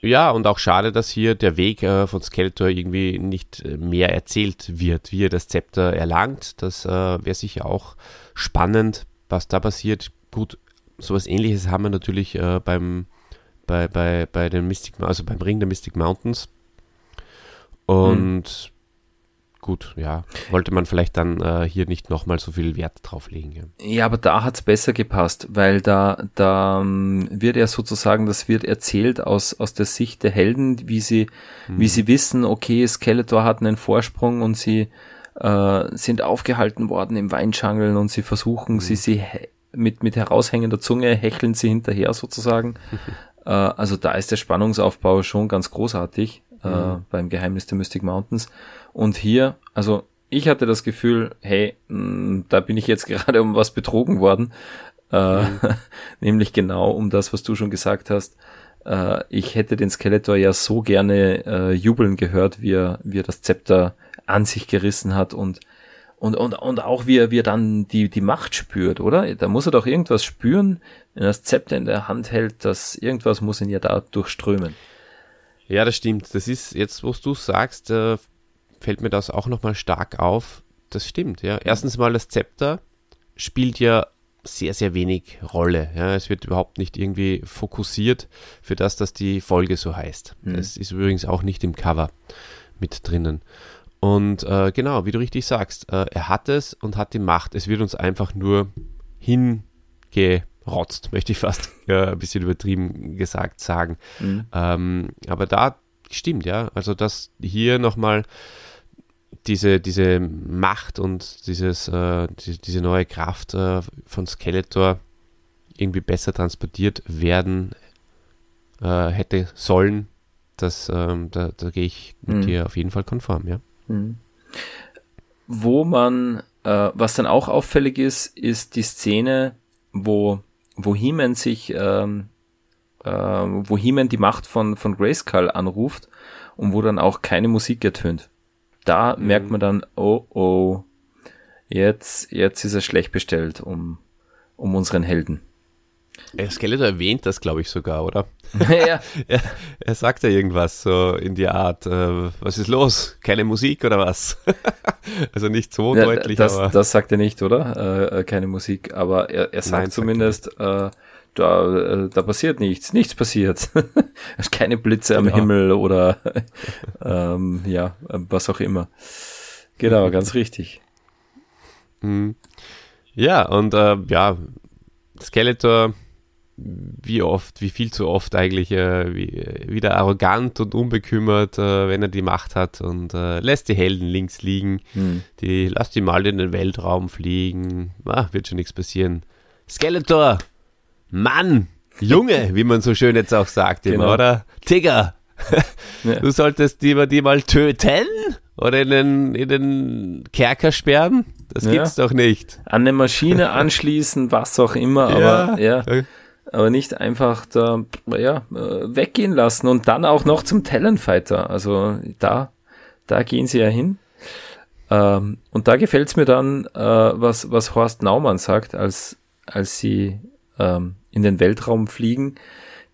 Ja, und auch schade, dass hier der Weg äh, von Skeletor irgendwie nicht äh, mehr erzählt wird, wie er das Zepter erlangt. Das äh, wäre sicher auch spannend was da passiert, gut, sowas ähnliches haben wir natürlich äh, beim, bei, bei, bei den Mystic, also beim Ring der Mystic Mountains. Und hm gut, ja, wollte man vielleicht dann äh, hier nicht nochmal so viel Wert drauf legen. Ja, ja aber da hat es besser gepasst, weil da, da ähm, wird ja sozusagen, das wird erzählt aus, aus der Sicht der Helden, wie sie, hm. wie sie wissen, okay, Skeletor hat einen Vorsprung und sie äh, sind aufgehalten worden im Weinschangeln und sie versuchen, hm. sie, sie mit, mit heraushängender Zunge hecheln sie hinterher sozusagen. äh, also da ist der Spannungsaufbau schon ganz großartig äh, mhm. beim Geheimnis der Mystic Mountains. Und hier, also ich hatte das Gefühl, hey, mh, mm, da bin ich jetzt gerade um was betrogen worden. Äh, mhm. nämlich genau um das, was du schon gesagt hast. Äh, ich hätte den Skeletor ja so gerne äh, jubeln gehört, wie er, wie er das Zepter an sich gerissen hat und und, und, und auch wie er, wie er dann die, die Macht spürt, oder? Da muss er doch irgendwas spüren, wenn er das Zepter in der Hand hält, dass irgendwas muss ihn ja da durchströmen. Ja, das stimmt. Das ist jetzt, wo du sagst, äh, fällt mir das auch nochmal stark auf. Das stimmt, ja. Erstens mal das Zepter spielt ja sehr, sehr wenig Rolle. Ja. Es wird überhaupt nicht irgendwie fokussiert für das, dass die Folge so heißt. Mhm. Das ist übrigens auch nicht im Cover mit drinnen. Und äh, genau, wie du richtig sagst, äh, er hat es und hat die Macht. Es wird uns einfach nur hingerotzt, möchte ich fast ja, ein bisschen übertrieben gesagt sagen. Mhm. Ähm, aber da stimmt, ja. Also, dass hier nochmal diese, diese Macht und dieses, äh, die, diese neue Kraft äh, von Skeletor irgendwie besser transportiert werden äh, hätte sollen, das, ähm, da, da gehe ich mit mhm. dir auf jeden Fall konform, ja. Mhm. Wo man, äh, was dann auch auffällig ist, ist die Szene, wo, wo He-Man sich, ähm, äh, wo He-Man die Macht von, von Grayskull anruft und wo dann auch keine Musik ertönt da mhm. merkt man dann, oh oh, jetzt, jetzt ist er schlecht bestellt um, um unseren Helden. Skeletor erwähnt das, glaube ich, sogar, oder? ja. er, er, sagt ja irgendwas so in die Art, äh, was ist los? Keine Musik oder was? also nicht so ja, deutlich, das, aber. Das sagt er nicht, oder? Äh, äh keine Musik, aber er, er sagt Nein, zumindest, sagt da, äh, da passiert nichts, nichts passiert. Keine Blitze genau. am Himmel oder ähm, ja, was auch immer. Genau, ganz richtig. Mhm. Ja, und äh, ja, Skeletor, wie oft, wie viel zu oft eigentlich äh, wie, wieder arrogant und unbekümmert, äh, wenn er die Macht hat und äh, lässt die Helden links liegen. Mhm. Die lasst die mal in den Weltraum fliegen. Ah, wird schon nichts passieren. Skeletor, Mann, Junge, wie man so schön jetzt auch sagt, genau. oder? Tigger, ja. du solltest die, die mal töten oder in den, in den Kerker sperren. Das ja. gibt's doch nicht. An eine Maschine anschließen, was auch immer, aber ja. ja. Aber nicht einfach da ja, äh, weggehen lassen und dann auch noch zum Talonfighter. Also da, da gehen sie ja hin. Ähm, und da gefällt's mir dann, äh, was, was Horst Naumann sagt, als, als sie ähm, in den Weltraum fliegen.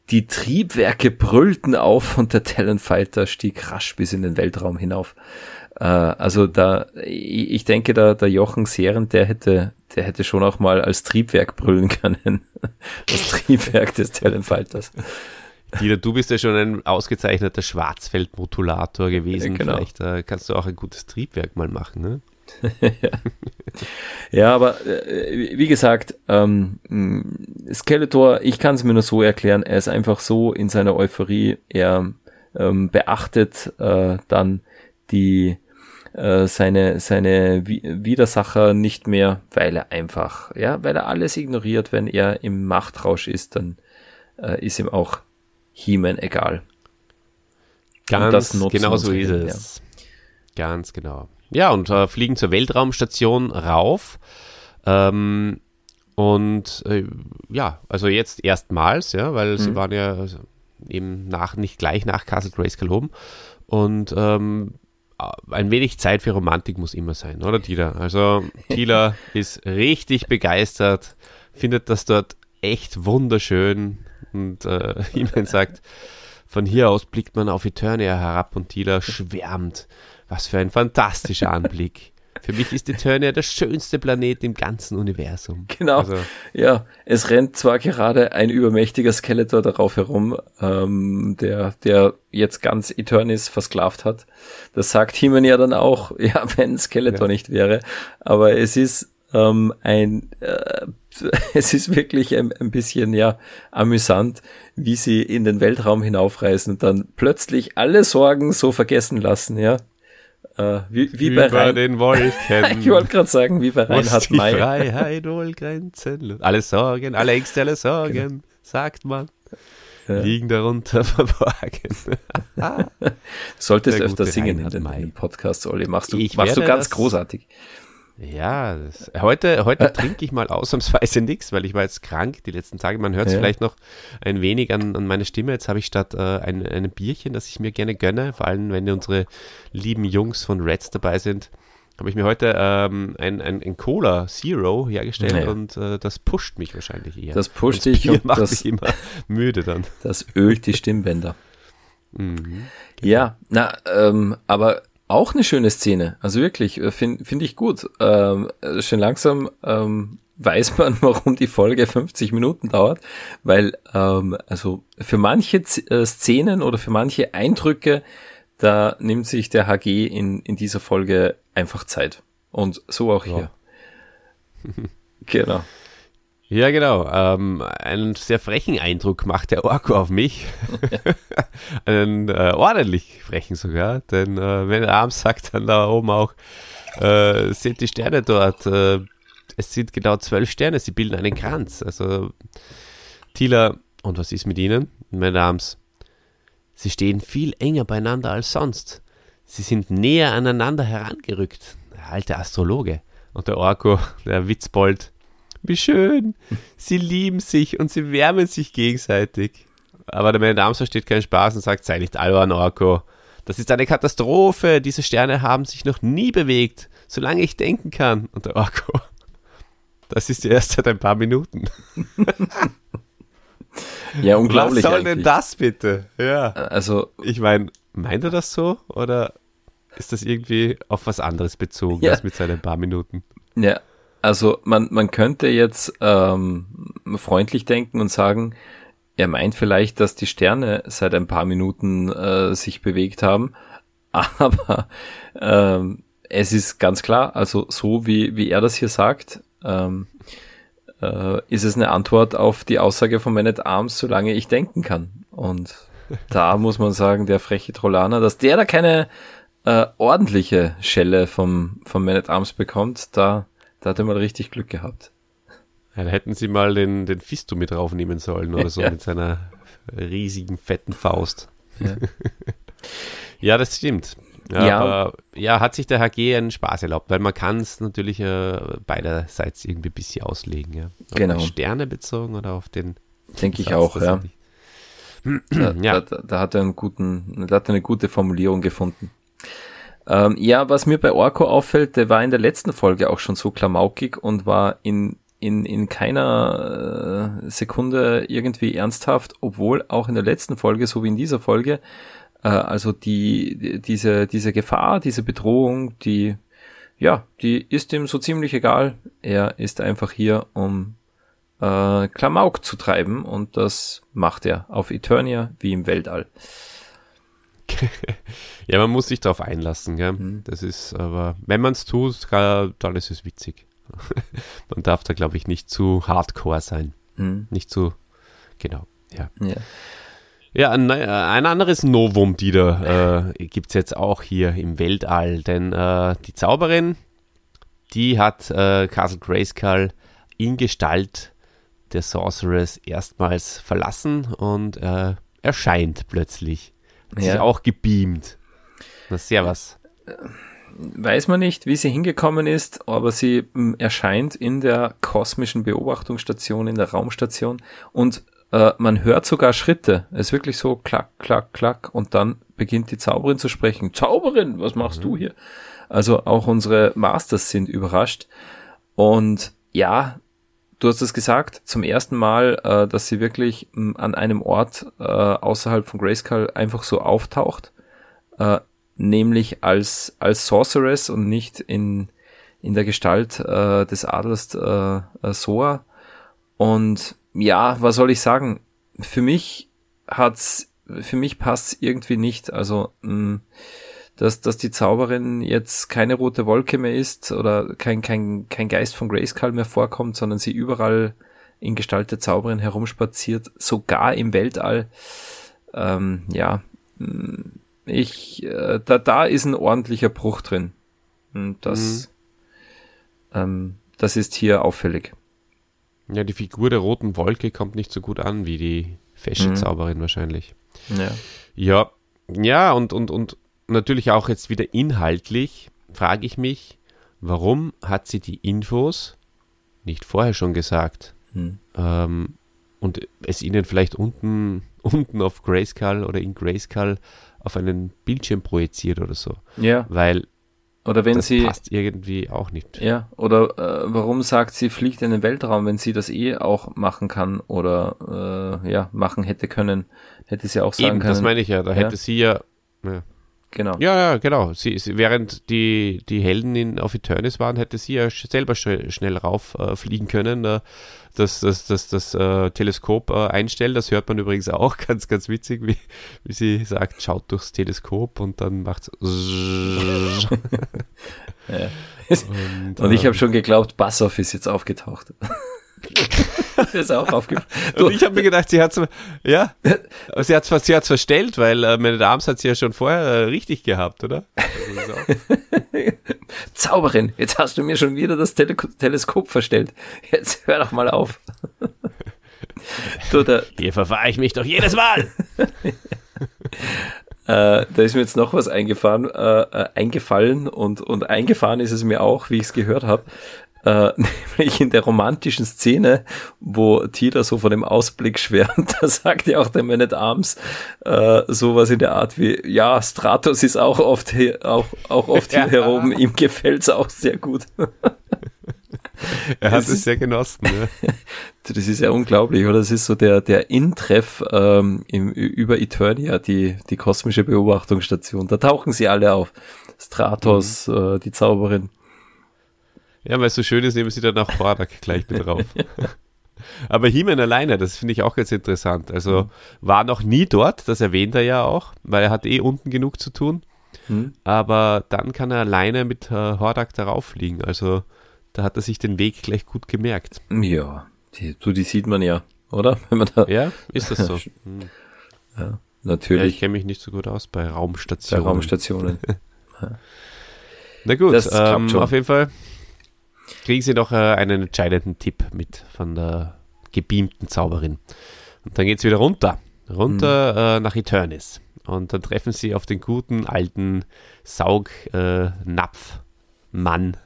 Die Triebwerke brüllten auf und der Talonfighter stieg rasch bis in den Weltraum hinauf. Äh, also da, ich denke, da der Jochen Sehren, der hätte, der hätte schon auch mal als Triebwerk brüllen können. Das Triebwerk des Talonfighters. Dieter, du bist ja schon ein ausgezeichneter Schwarzfeldmodulator gewesen. Ja, genau. Vielleicht äh, kannst du auch ein gutes Triebwerk mal machen, ne? ja, aber äh, wie gesagt, ähm, Skeletor, ich kann es mir nur so erklären, er ist einfach so in seiner Euphorie, er ähm, beachtet äh, dann die äh, seine seine Widersacher nicht mehr, weil er einfach, ja, weil er alles ignoriert, wenn er im Machtrausch ist, dann äh, ist ihm auch He-Man egal. Ganz genau so ist es. Ja. Ganz genau. Ja, und äh, fliegen zur Weltraumstation rauf. Ähm, und äh, ja, also jetzt erstmals, ja, weil mhm. sie waren ja eben nach, nicht gleich nach Castle Grayskull oben. Und ähm, ein wenig Zeit für Romantik muss immer sein, oder Tila? Also Tila ist richtig begeistert, findet das dort echt wunderschön und äh, jemand sagt, von hier aus blickt man auf Eternia herab und Tila schwärmt was für ein fantastischer Anblick. Für mich ist Eternia der schönste Planet im ganzen Universum. Genau. Also. Ja, es rennt zwar gerade ein übermächtiger Skeletor darauf herum, ähm, der, der jetzt ganz Eternis versklavt hat. Das sagt Himen ja dann auch, ja, wenn Skeletor ja. nicht wäre. Aber es ist ähm, ein, äh, es ist wirklich ein, ein bisschen, ja, amüsant, wie sie in den Weltraum hinaufreisen und dann plötzlich alle Sorgen so vergessen lassen, ja. Äh, wie, wie Über bei Rein den Wolken. ich wollte gerade sagen, wie bei Reinhard May. Freiheit wohl grenzenlos. Alle Sorgen, alle Ängste, alle Sorgen, genau. sagt man. Ja. liegen darunter verborgen. du solltest öfter singen in den, in den Podcasts, Olli. Machst du, machst du ganz großartig. Ja, das, heute, heute trinke ich mal ausnahmsweise nichts, weil ich war jetzt krank die letzten Tage. Man hört es ja. vielleicht noch ein wenig an, an meiner Stimme. Jetzt habe ich statt äh, ein, ein Bierchen, das ich mir gerne gönne, vor allem wenn unsere lieben Jungs von Reds dabei sind, habe ich mir heute ähm, ein, ein, ein Cola Zero hergestellt naja. und äh, das pusht mich wahrscheinlich eher. Das pusht dich und macht das, mich immer müde dann. Das ölt die Stimmbänder. Mhm, genau. Ja, na, ähm, aber auch eine schöne Szene. Also wirklich, äh, finde find ich gut. Ähm, schon langsam ähm, weiß man, warum die Folge 50 Minuten dauert, weil ähm, also für manche Z äh, Szenen oder für manche Eindrücke, da nimmt sich der HG in, in dieser Folge einfach Zeit. Und so auch hier. Ja. genau. Ja, genau. Ähm, einen sehr frechen Eindruck macht der Orko auf mich. einen äh, ordentlich frechen sogar. Denn äh, wenn er abends sagt dann da oben auch, äh, sind die Sterne dort. Äh, es sind genau zwölf Sterne, sie bilden einen Kranz. Also Tila, und was ist mit ihnen, meine Damen? Sie stehen viel enger beieinander als sonst. Sie sind näher aneinander herangerückt. Der alte Astrologe. Und der Orko, der Witzbold, wie schön. Sie lieben sich und sie wärmen sich gegenseitig. Aber der Madame versteht keinen Spaß und sagt, sei nicht albern, Orko. Das ist eine Katastrophe. Diese Sterne haben sich noch nie bewegt, solange ich denken kann. Und der Orko, das ist erst seit ein paar Minuten. ja, unglaublich. Was soll eigentlich. denn das bitte? Ja. Also. Ich meine, meint er das so? Oder ist das irgendwie auf was anderes bezogen ja. als mit seinen paar Minuten? Ja, also man, man könnte jetzt ähm, freundlich denken und sagen, er meint vielleicht, dass die Sterne seit ein paar Minuten äh, sich bewegt haben, aber ähm, es ist ganz klar, also so wie, wie er das hier sagt, ähm, äh, ist es eine Antwort auf die Aussage von Man at Arms, solange ich denken kann. Und da muss man sagen, der freche Trollaner, dass der da keine äh, ordentliche Schelle vom, vom Man at Arms bekommt, da da hat er mal richtig Glück gehabt. Ja, da hätten sie mal den, den Fisto mit draufnehmen sollen oder so ja. mit seiner riesigen, fetten Faust. Ja, ja das stimmt. Ja. Aber ja, hat sich der HG einen Spaß erlaubt, weil man kann es natürlich äh, beiderseits irgendwie ein bisschen auslegen. Ja. Auf genau. Sterne bezogen oder auf den. Denke ich auch, ja. Da, ja. Da, da, hat er einen guten, da hat er eine gute Formulierung gefunden. Ähm, ja, was mir bei Orko auffällt, der war in der letzten Folge auch schon so klamaukig und war in, in, in keiner äh, Sekunde irgendwie ernsthaft, obwohl auch in der letzten Folge, so wie in dieser Folge, äh, also die, die, diese, diese Gefahr, diese Bedrohung, die, ja, die ist ihm so ziemlich egal. Er ist einfach hier, um äh, Klamauk zu treiben und das macht er auf Eternia wie im Weltall. Ja, man muss sich darauf einlassen, gell? Mhm. Das ist aber, wenn man es tut, dann ist es witzig. man darf da, glaube ich, nicht zu hardcore sein. Mhm. Nicht zu, genau, ja. Ja, ja ein, ein anderes Novum, die da äh, gibt es jetzt auch hier im Weltall, denn äh, die Zauberin, die hat äh, Castle Grayskull in Gestalt der Sorceress erstmals verlassen und äh, erscheint plötzlich. Ja. sich auch gebeamt. Na, servus. Weiß man nicht, wie sie hingekommen ist, aber sie hm, erscheint in der kosmischen Beobachtungsstation, in der Raumstation und äh, man hört sogar Schritte. Es ist wirklich so klack, klack, klack und dann beginnt die Zauberin zu sprechen. Zauberin, was machst mhm. du hier? Also auch unsere Masters sind überrascht und ja, du hast es gesagt, zum ersten Mal, äh, dass sie wirklich m, an einem Ort äh, außerhalb von Grayskull einfach so auftaucht, äh, nämlich als, als Sorceress und nicht in, in der Gestalt äh, des Adels äh, äh, Soa. Und ja, was soll ich sagen? Für mich hat's, für mich passt's irgendwie nicht. Also mh, dass, dass die Zauberin jetzt keine rote Wolke mehr ist oder kein, kein, kein Geist von Grayskull mehr vorkommt, sondern sie überall in Gestalt der Zauberin herumspaziert, sogar im Weltall. Ähm, ja, ich, äh, da, da ist ein ordentlicher Bruch drin. Und das, mhm. ähm, das ist hier auffällig. Ja, die Figur der roten Wolke kommt nicht so gut an wie die fesche mhm. Zauberin wahrscheinlich. Ja. Ja, ja und, und, und natürlich auch jetzt wieder inhaltlich frage ich mich, warum hat sie die Infos nicht vorher schon gesagt? Hm. Ähm, und es ihnen vielleicht unten, unten auf Grayskull oder in Grayskull auf einen Bildschirm projiziert oder so. Ja. Weil oder wenn das sie passt irgendwie auch nicht. Ja, oder äh, warum sagt sie fliegt in den Weltraum, wenn sie das eh auch machen kann oder äh, ja, machen hätte können, hätte sie auch sagen Eben, können. Das meine ich ja, da ja. hätte sie ja, ja Genau. Ja, ja, genau. Sie, sie, während die, die Helden in, auf Eternis waren, hätte sie ja selber sch schnell rauffliegen äh, können, äh, das, das, das, das äh, Teleskop äh, einstellen. Das hört man übrigens auch ganz, ganz witzig, wie, wie sie sagt, schaut durchs Teleskop und dann macht es. ja. und, und ich habe ähm, schon geglaubt, Bassoff ist jetzt aufgetaucht. ist auch aufgefallen. Und ich habe mir gedacht, sie hat's, ja, sie hat's, sie hat's verstellt, weil äh, meine Damen hat sie ja schon vorher äh, richtig gehabt, oder? Also Zauberin, jetzt hast du mir schon wieder das Tele Teleskop verstellt. Jetzt hör doch mal auf. du, da, Hier verfahre ich mich doch jedes Mal. Äh, da ist mir jetzt noch was eingefahren, äh, äh, eingefallen und, und eingefahren ist es mir auch, wie ich es gehört habe äh, nämlich in der romantischen Szene, wo Tila so von dem Ausblick schwärmt, da sagt ja auch der Man at Arms äh, sowas in der Art wie, ja, Stratos ist auch oft hier, auch, auch oft hier ja. heroben, ihm gefällt's auch sehr gut. er hat es sehr genossen. Ne? Das ist ja unglaublich, oder? Das ist so der, der In-Treff ähm, im, über Eternia, die, die kosmische Beobachtungsstation. Da tauchen sie alle auf. Stratos, mhm. äh, die Zauberin. Ja, weil es so schön ist, nehmen sie dann auch Hordak gleich mit drauf. Aber He-Man alleine, das finde ich auch ganz interessant. Also mhm. war noch nie dort, das erwähnt er ja auch, weil er hat eh unten genug zu tun. Mhm. Aber dann kann er alleine mit äh, Hordak darauf fliegen. Also da hat er sich den Weg gleich gut gemerkt. Ja, die, du, die sieht man ja, oder? Wenn man da ja, ist das so. Hm. ja, natürlich. Ja, ich kenne mich nicht so gut aus bei Raumstationen. Bei Raumstationen. Na gut, ähm, auf jeden Fall kriegen sie noch äh, einen entscheidenden Tipp mit von der gebeamten Zauberin. Und dann geht es wieder runter, runter mhm. äh, nach Eternis. Und dann treffen sie auf den guten alten Saugnapf-Mann,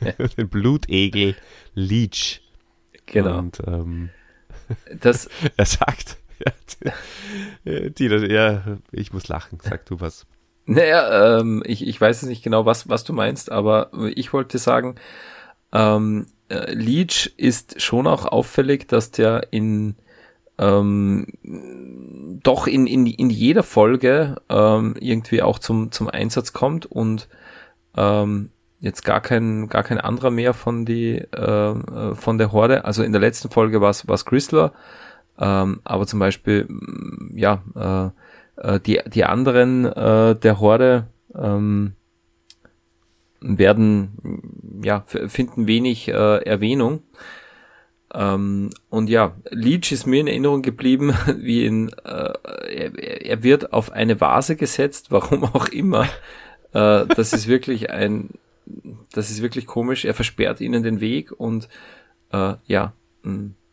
äh, den Blutegel Leech. Genau. Und ähm, das er sagt, ja, Tina, ja, ich muss lachen, sag du was. Naja, ähm, ich, ich weiß es nicht genau, was, was du meinst, aber ich wollte sagen, ähm, äh, Leech ist schon auch auffällig, dass der in ähm, doch in, in, in jeder Folge ähm, irgendwie auch zum, zum Einsatz kommt und ähm, jetzt gar kein, gar kein anderer mehr von die äh, äh von der Horde. Also in der letzten Folge war es Chrysler, ähm, aber zum Beispiel ja äh, äh, die die anderen äh, der Horde ähm, werden, ja, finden wenig äh, Erwähnung. Ähm, und ja, Leech ist mir in Erinnerung geblieben, wie in, äh, er, er wird auf eine Vase gesetzt, warum auch immer. Äh, das ist wirklich ein, das ist wirklich komisch. Er versperrt ihnen den Weg und äh, ja,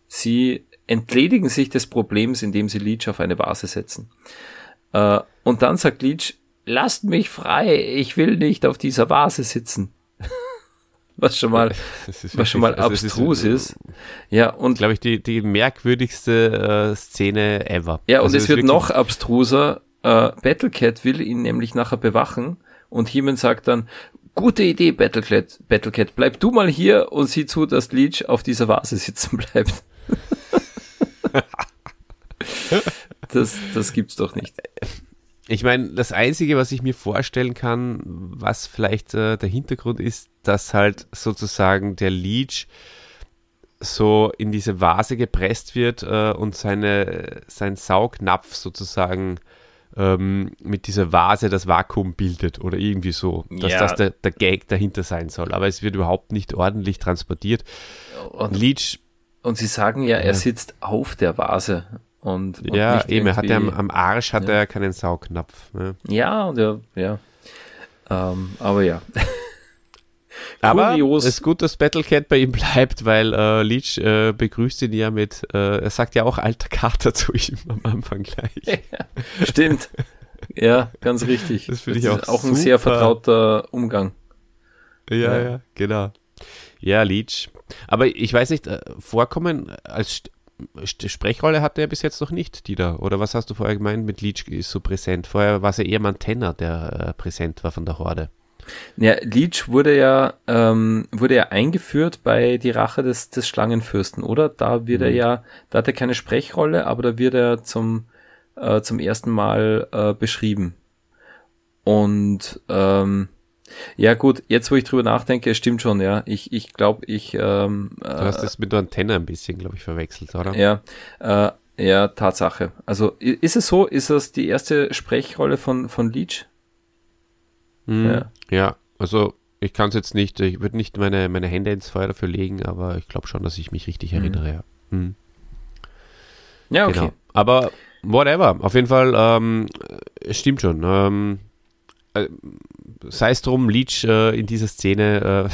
sie entledigen sich des Problems, indem sie Leech auf eine Vase setzen. Äh, und dann sagt Leech, lasst mich frei, ich will nicht auf dieser Vase sitzen. was schon mal, was wirklich, schon mal also abstrus ist, ist, Ja, und. Glaube ich, die, die merkwürdigste äh, Szene ever. Ja, und also es wird noch abstruser. Äh, Battlecat will ihn nämlich nachher bewachen und Heeman sagt dann, gute Idee, Battlecat, Battlecat, bleib du mal hier und sieh zu, dass Leech auf dieser Vase sitzen bleibt. das, das gibt's doch nicht. Ich meine, das Einzige, was ich mir vorstellen kann, was vielleicht äh, der Hintergrund ist, dass halt sozusagen der Leech so in diese Vase gepresst wird äh, und seine, sein Saugnapf sozusagen ähm, mit dieser Vase das Vakuum bildet oder irgendwie so, dass ja. das der, der Gag dahinter sein soll. Aber es wird überhaupt nicht ordentlich transportiert. Und, Leech, und sie sagen ja, er sitzt auf der Vase. Und, und ja, eben, er hat ja am, am Arsch hat ja. er keinen Saugnapf. Ne? Ja, und ja, ja. Ähm, aber ja. Aber es ist gut, dass Battlecat bei ihm bleibt, weil äh, Leech äh, begrüßt ihn ja mit, äh, er sagt ja auch alter Kater zu ihm am Anfang gleich. Ja, stimmt. Ja, ganz richtig. Das finde ich auch auch super. ein sehr vertrauter Umgang. Ja, ja, ja, genau. Ja, Leech. Aber ich weiß nicht, äh, Vorkommen als Sprechrolle hatte er bis jetzt noch nicht, Dieter. Oder was hast du vorher gemeint mit Leech ist so präsent? Vorher war es ja eher Mantenna, der äh, präsent war von der Horde. Ja, Leech wurde ja, ähm, wurde ja eingeführt bei die Rache des, des Schlangenfürsten, oder? Da wird mhm. er ja, da hat er keine Sprechrolle, aber da wird er zum, äh, zum ersten Mal äh, beschrieben. Und ähm, ja gut, jetzt wo ich drüber nachdenke, stimmt schon, ja. Ich, ich glaube, ich. Ähm, du hast das mit der Antenne ein bisschen, glaube ich, verwechselt, oder? Ja, äh, ja, Tatsache. Also ist es so, ist das die erste Sprechrolle von, von Leech? Mhm. Ja. ja, also ich kann es jetzt nicht, ich würde nicht meine, meine Hände ins Feuer dafür legen, aber ich glaube schon, dass ich mich richtig mhm. erinnere, ja. Mhm. Ja, okay. Genau. Aber whatever, auf jeden Fall, ähm, es stimmt schon. Ähm, äh, sei es drum, Leech äh, in dieser Szene,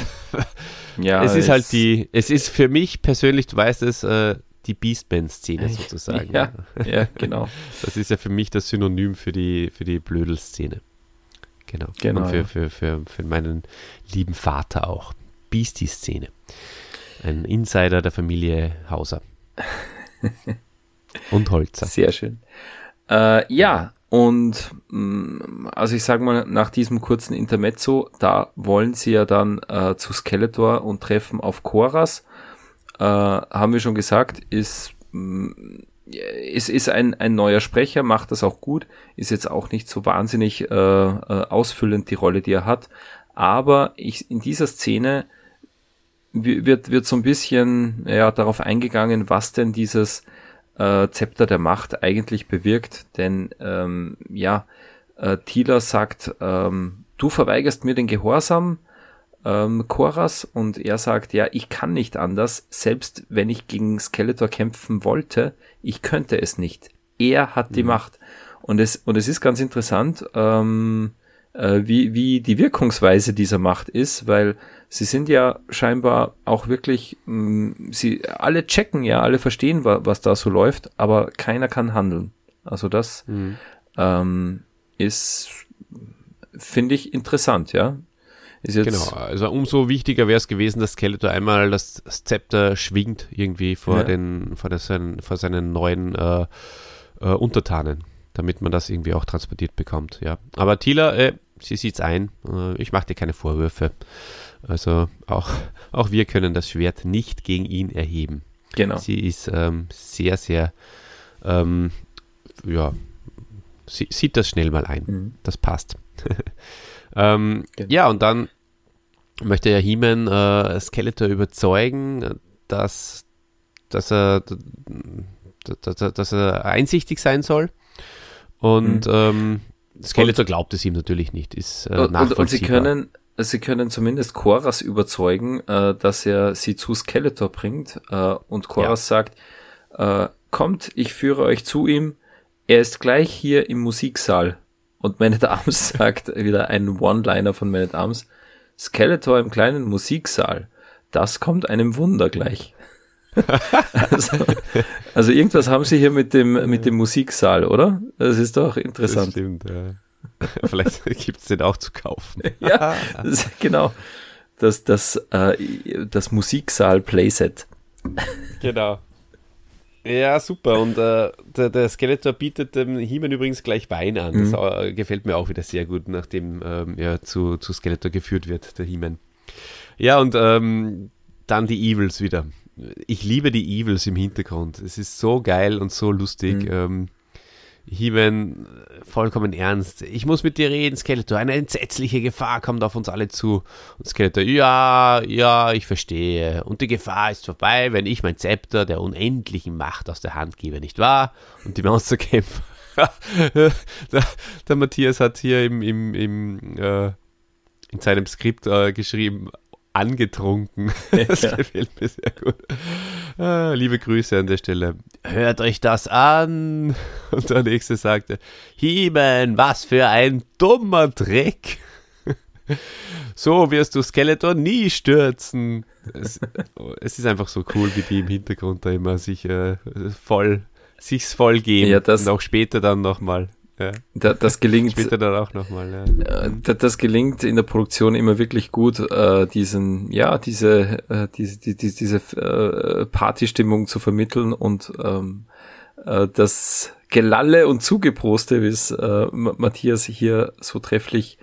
äh, ja, es ist halt die, es ist für mich persönlich, du weißt es, äh, die Beastman-Szene sozusagen. Ja, ja, genau. Das ist ja für mich das Synonym für die, für die Blödel-Szene. Genau. genau Und für, für, für, für meinen lieben Vater auch. Beastie-Szene. Ein Insider der Familie Hauser. Und Holzer. Sehr schön. Äh, ja, und mm, also ich sage mal, nach diesem kurzen Intermezzo, da wollen sie ja dann äh, zu Skeletor und treffen auf Koras. Äh, haben wir schon gesagt, ist mm, es ist ein, ein neuer Sprecher, macht das auch gut, ist jetzt auch nicht so wahnsinnig äh, äh, ausfüllend die Rolle, die er hat. Aber ich, in dieser Szene wird, wird so ein bisschen ja, darauf eingegangen, was denn dieses äh, Zepter der Macht eigentlich bewirkt. Denn ähm, ja, äh, Tila sagt, ähm, du verweigerst mir den Gehorsam, ähm, Koras und er sagt, ja, ich kann nicht anders, selbst wenn ich gegen Skeletor kämpfen wollte, ich könnte es nicht. Er hat die mhm. Macht. Und es, und es ist ganz interessant, ähm, äh, wie, wie die Wirkungsweise dieser Macht ist, weil sie sind ja scheinbar auch wirklich, mh, mm, sie alle checken ja, alle verstehen, wa, was da so läuft, aber keiner kann handeln. Also das mhm. ähm, ist, finde ich, interessant, ja genau, also umso wichtiger wäre es gewesen, dass Skeletor einmal das, das Zepter schwingt irgendwie vor, ja. den, vor, das, vor seinen neuen äh, äh, Untertanen, damit man das irgendwie auch transportiert bekommt. Ja. Aber Tila, äh, sie sieht es ein, äh, ich mache dir keine Vorwürfe. Also auch, auch wir können das Schwert nicht gegen ihn erheben. Genau. Sie ist ähm, sehr, sehr, ähm, ja, sie sieht das schnell mal ein. Mhm. Das passt. ähm, genau. Ja, und dann möchte ja He-Man äh, Skeletor überzeugen, dass, dass, er, dass, dass er einsichtig sein soll. Und mhm. ähm, Skeletor und, glaubt es ihm natürlich nicht, ist äh, und, und sie können Sie können zumindest Koras überzeugen, äh, dass er sie zu Skeletor bringt. Äh, und Koras ja. sagt, äh, kommt, ich führe euch zu ihm. Er ist gleich hier im Musiksaal. Und Man at Arms sagt wieder ein One-Liner von Man at Arms. Skeletor im kleinen Musiksaal. Das kommt einem Wunder gleich. Also, also, irgendwas haben sie hier mit dem, mit dem Musiksaal, oder? Das ist doch interessant. Das stimmt, ja. Vielleicht gibt es den auch zu kaufen. ja, das, genau. Das, das, äh, das Musiksaal-Playset. Genau. Ja, super. Und äh, der, der, Skeletor bietet dem He-Man übrigens gleich Wein an. Mhm. Das äh, gefällt mir auch wieder sehr gut, nachdem ähm, er zu, zu Skeletor geführt wird, der He-Man. Ja, und ähm, dann die Evils wieder. Ich liebe die Evils im Hintergrund. Es ist so geil und so lustig. Mhm. Ähm, He-Man vollkommen ernst. Ich muss mit dir reden, Skeletor. Eine entsetzliche Gefahr kommt auf uns alle zu. Und Skeletor, ja, ja, ich verstehe. Und die Gefahr ist vorbei, wenn ich mein Zepter der unendlichen Macht aus der Hand gebe, nicht wahr? Und die Monsterkämpfer. der, der, Matthias hat hier im, im, im äh, in seinem Skript äh, geschrieben, angetrunken. Das ja. gefällt mir sehr gut. Ah, liebe Grüße an der Stelle. Hört euch das an. Und der nächste sagte, Hiemen, was für ein dummer Dreck. So wirst du Skeletor nie stürzen. Es, es, ist einfach so cool, wie die im Hintergrund da immer sich äh, voll, sich's voll geben. Ja, das, und auch später dann nochmal. Ja. Da, das gelingt. Später dann auch nochmal, ja. Äh, das, das gelingt in der Produktion immer wirklich gut, äh, diesen, ja, diese, äh, diese, die, die, diese äh, Partystimmung zu vermitteln und ähm, äh, das Gelalle und Zugeproste, wie es äh, Matthias hier so trefflich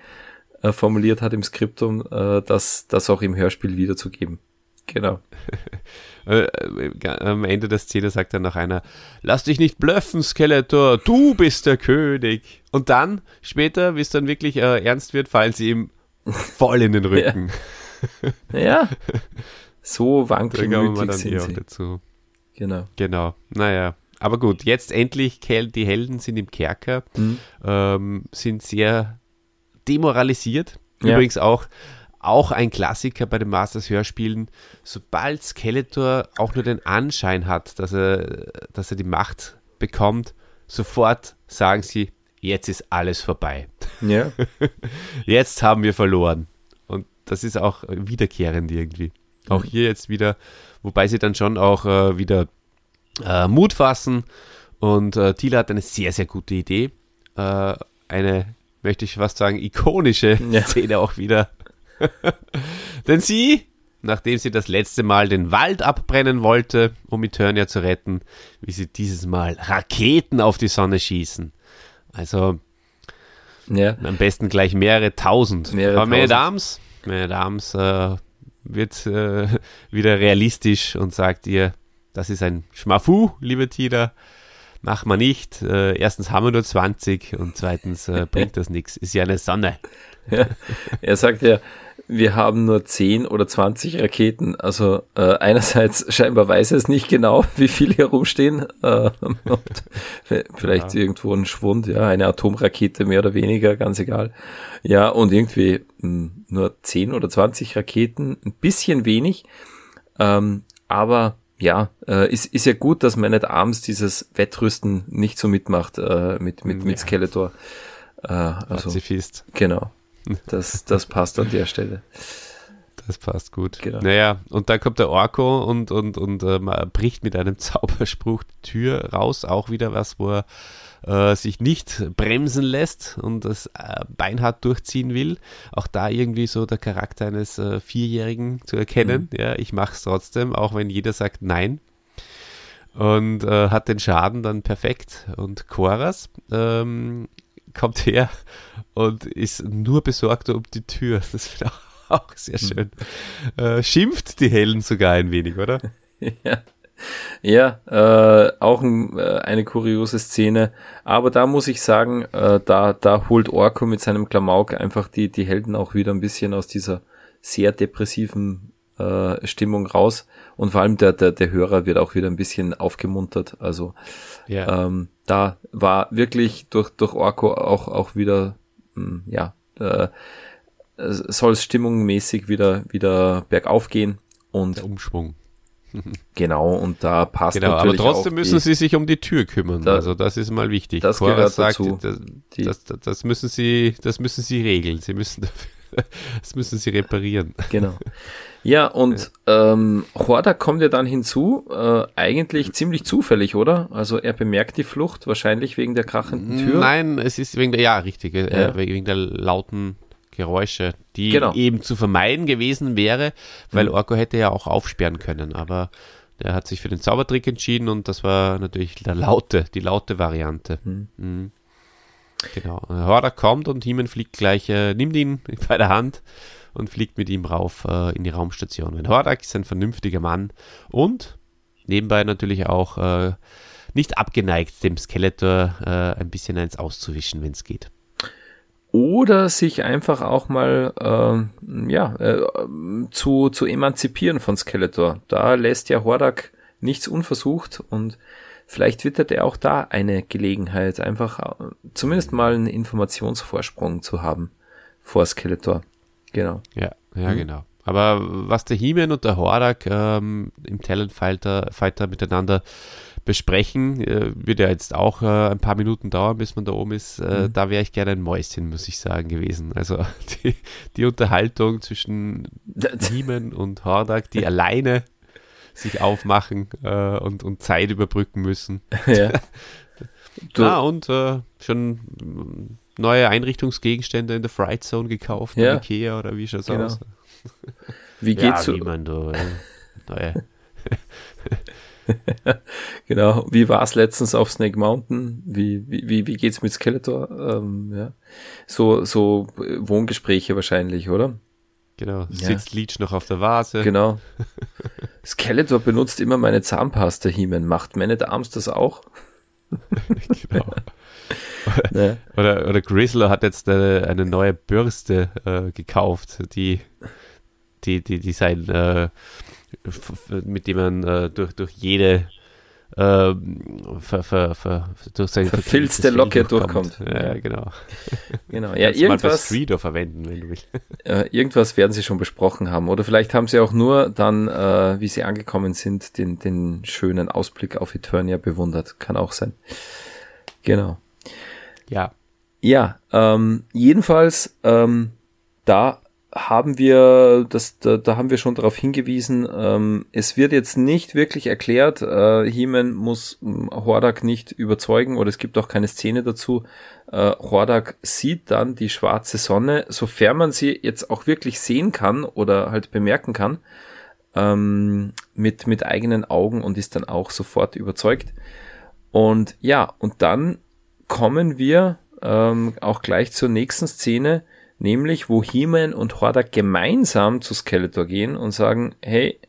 äh, formuliert hat im Skriptum, äh, das, das auch im Hörspiel wiederzugeben. Genau. Äh, äh, am Ende der Szene sagt dann noch einer, lass dich nicht blöffen, Skeletor, du bist der König. Und dann, später, wie es dann wirklich äh, ernst wird, fallen sie ihm voll in den Rücken. Ja, ja. so wankelmütig dann sind sie. Dazu. Genau. Genau, naja. Aber gut, jetzt endlich, die Helden sind im Kerker, mhm. ähm, sind sehr demoralisiert. Übrigens ja. auch auch ein Klassiker bei den Masters Hörspielen. Sobald Skeletor auch nur den Anschein hat, dass er, dass er die Macht bekommt, sofort sagen sie, jetzt ist alles vorbei. Ja. jetzt haben wir verloren. Und das ist auch wiederkehrend irgendwie. Auch hier jetzt wieder, wobei sie dann schon auch äh, wieder äh, Mut fassen. Und äh, Thiele hat eine sehr, sehr gute Idee. Äh, eine, möchte ich fast sagen, ikonische ja. Szene auch wieder Denn sie, nachdem sie das letzte Mal den Wald abbrennen wollte, um Eternia zu retten, wie sie dieses Mal Raketen auf die Sonne schießen. Also ja. am besten gleich mehrere tausend. Mehrere Aber meine Dames, meine Dames, äh, wird äh, wieder realistisch und sagt ihr, das ist ein Schmafu, liebe Tida. Mach mal nicht. Äh, erstens haben wir nur 20 und zweitens äh, bringt das nichts. Ist ja eine Sonne. Ja. Er sagt ja, wir haben nur 10 oder 20 Raketen. Also äh, einerseits scheinbar weiß er es nicht genau, wie viele hier rumstehen. Äh, vielleicht ja. irgendwo ein Schwund, ja, eine Atomrakete mehr oder weniger, ganz egal. Ja, und irgendwie mh, hm, nur 10 oder 20 Raketen, ein bisschen wenig. Ähm, aber ja, äh, ist, ist ja gut, dass man nicht abends dieses Wettrüsten nicht so mitmacht äh, mit, mit, mit Skeletor. Äh, also, Pazifist. Genau. Das, das passt an der Stelle. Das passt gut. Genau. Naja, und dann kommt der Orko und, und, und äh, bricht mit einem Zauberspruch die Tür raus. Auch wieder was, wo er äh, sich nicht bremsen lässt und das äh, beinhart durchziehen will. Auch da irgendwie so der Charakter eines äh, Vierjährigen zu erkennen. Mhm. Ja, ich mache es trotzdem, auch wenn jeder sagt Nein. Und äh, hat den Schaden dann perfekt. Und Koras ähm, kommt her und ist nur besorgt um die Tür. Das finde ich auch sehr hm. schön. Mhm. Schimpft die Hellen sogar ein wenig, oder? ja. Ja, äh, auch ein, äh, eine kuriose Szene. Aber da muss ich sagen, äh, da, da holt Orko mit seinem Klamauk einfach die, die Helden auch wieder ein bisschen aus dieser sehr depressiven äh, Stimmung raus. Und vor allem der, der, der Hörer wird auch wieder ein bisschen aufgemuntert. Also ja. ähm, da war wirklich durch, durch Orko auch, auch wieder, mh, hm, ja, äh, soll es stimmungsmäßig wieder, wieder bergauf gehen. Und der Umschwung. genau, und da passt genau, natürlich aber trotzdem müssen die, sie sich um die Tür kümmern. Da, also das ist mal wichtig. Das Cora gehört sagt, dazu. Das, das, das, müssen sie, das müssen sie regeln. Sie müssen dafür, das müssen sie reparieren. Genau. Ja, und ähm, Horda kommt ja dann hinzu, äh, eigentlich ziemlich zufällig, oder? Also er bemerkt die Flucht, wahrscheinlich wegen der krachenden Tür. Nein, es ist wegen der, ja, richtig, äh, ja. wegen der lauten Geräusche, die genau. eben zu vermeiden gewesen wäre, weil mhm. Orko hätte ja auch aufsperren können, aber der hat sich für den Zaubertrick entschieden und das war natürlich der laute, die laute Variante. Mhm. Mhm. Genau. Horda kommt und Hiemen fliegt gleich, äh, nimmt ihn bei der Hand und fliegt mit ihm rauf äh, in die Raumstation. Wenn Hordak ist ein vernünftiger Mann und nebenbei natürlich auch äh, nicht abgeneigt, dem Skeletor äh, ein bisschen eins auszuwischen, wenn es geht. Oder sich einfach auch mal äh, ja, äh, zu, zu emanzipieren von Skeletor. Da lässt ja Hordak nichts unversucht und vielleicht wittert er auch da eine Gelegenheit, einfach äh, zumindest mal einen Informationsvorsprung zu haben vor Skeletor. Genau. Ja, ja, mhm. genau. Aber was der He-Man und der Hordak ähm, im Talent-Fighter Fighter miteinander besprechen, äh, wird ja jetzt auch äh, ein paar Minuten dauern, bis man da oben ist. Äh, mhm. Da wäre ich gerne ein Mäuschen, muss ich sagen, gewesen. Also die, die Unterhaltung zwischen He-Man und Hordak, die alleine sich aufmachen äh, und, und Zeit überbrücken müssen. Ja. ah, und äh, schon neue Einrichtungsgegenstände in der Fright Zone gekauft, ja. Ikea oder wie schaut's genau. aus? Wie geht's ja, so? Wie man da, neue. genau. Wie war es letztens auf Snake Mountain? Wie, wie, wie geht's mit Skeletor? Ähm, ja. So, so Wohngespräche wahrscheinlich, oder? Genau. Ja. Sitzt Leech noch auf der Vase. Genau. Skeletor benutzt immer meine Zahnpasta, Hiemen. Macht Man at Arms das auch? genau. ne? oder, oder Grizzler hat jetzt eine, eine neue Bürste äh, gekauft, die, die, die, die sein, äh, mit dem man äh, durch, durch jede äh, ver, ver, ver, durch sein verfilzte Locke durchkommt. Ja, genau. Genau. Ja, irgendwas. Mal verwenden, wenn du willst. Äh, irgendwas werden sie schon besprochen haben. Oder vielleicht haben sie auch nur dann, äh, wie sie angekommen sind, den, den schönen Ausblick auf Eternia bewundert. Kann auch sein. Genau. Ja. Ja, ähm, jedenfalls, ähm, da haben wir, das, da, da haben wir schon darauf hingewiesen, ähm, es wird jetzt nicht wirklich erklärt, äh, He-Man muss ähm, Hordak nicht überzeugen oder es gibt auch keine Szene dazu. Äh, Hordak sieht dann die schwarze Sonne, sofern man sie jetzt auch wirklich sehen kann oder halt bemerken kann, ähm, mit, mit eigenen Augen und ist dann auch sofort überzeugt. Und ja, und dann kommen wir ähm, auch gleich zur nächsten Szene, nämlich wo He-Man und Hordak gemeinsam zu Skeletor gehen und sagen, hey,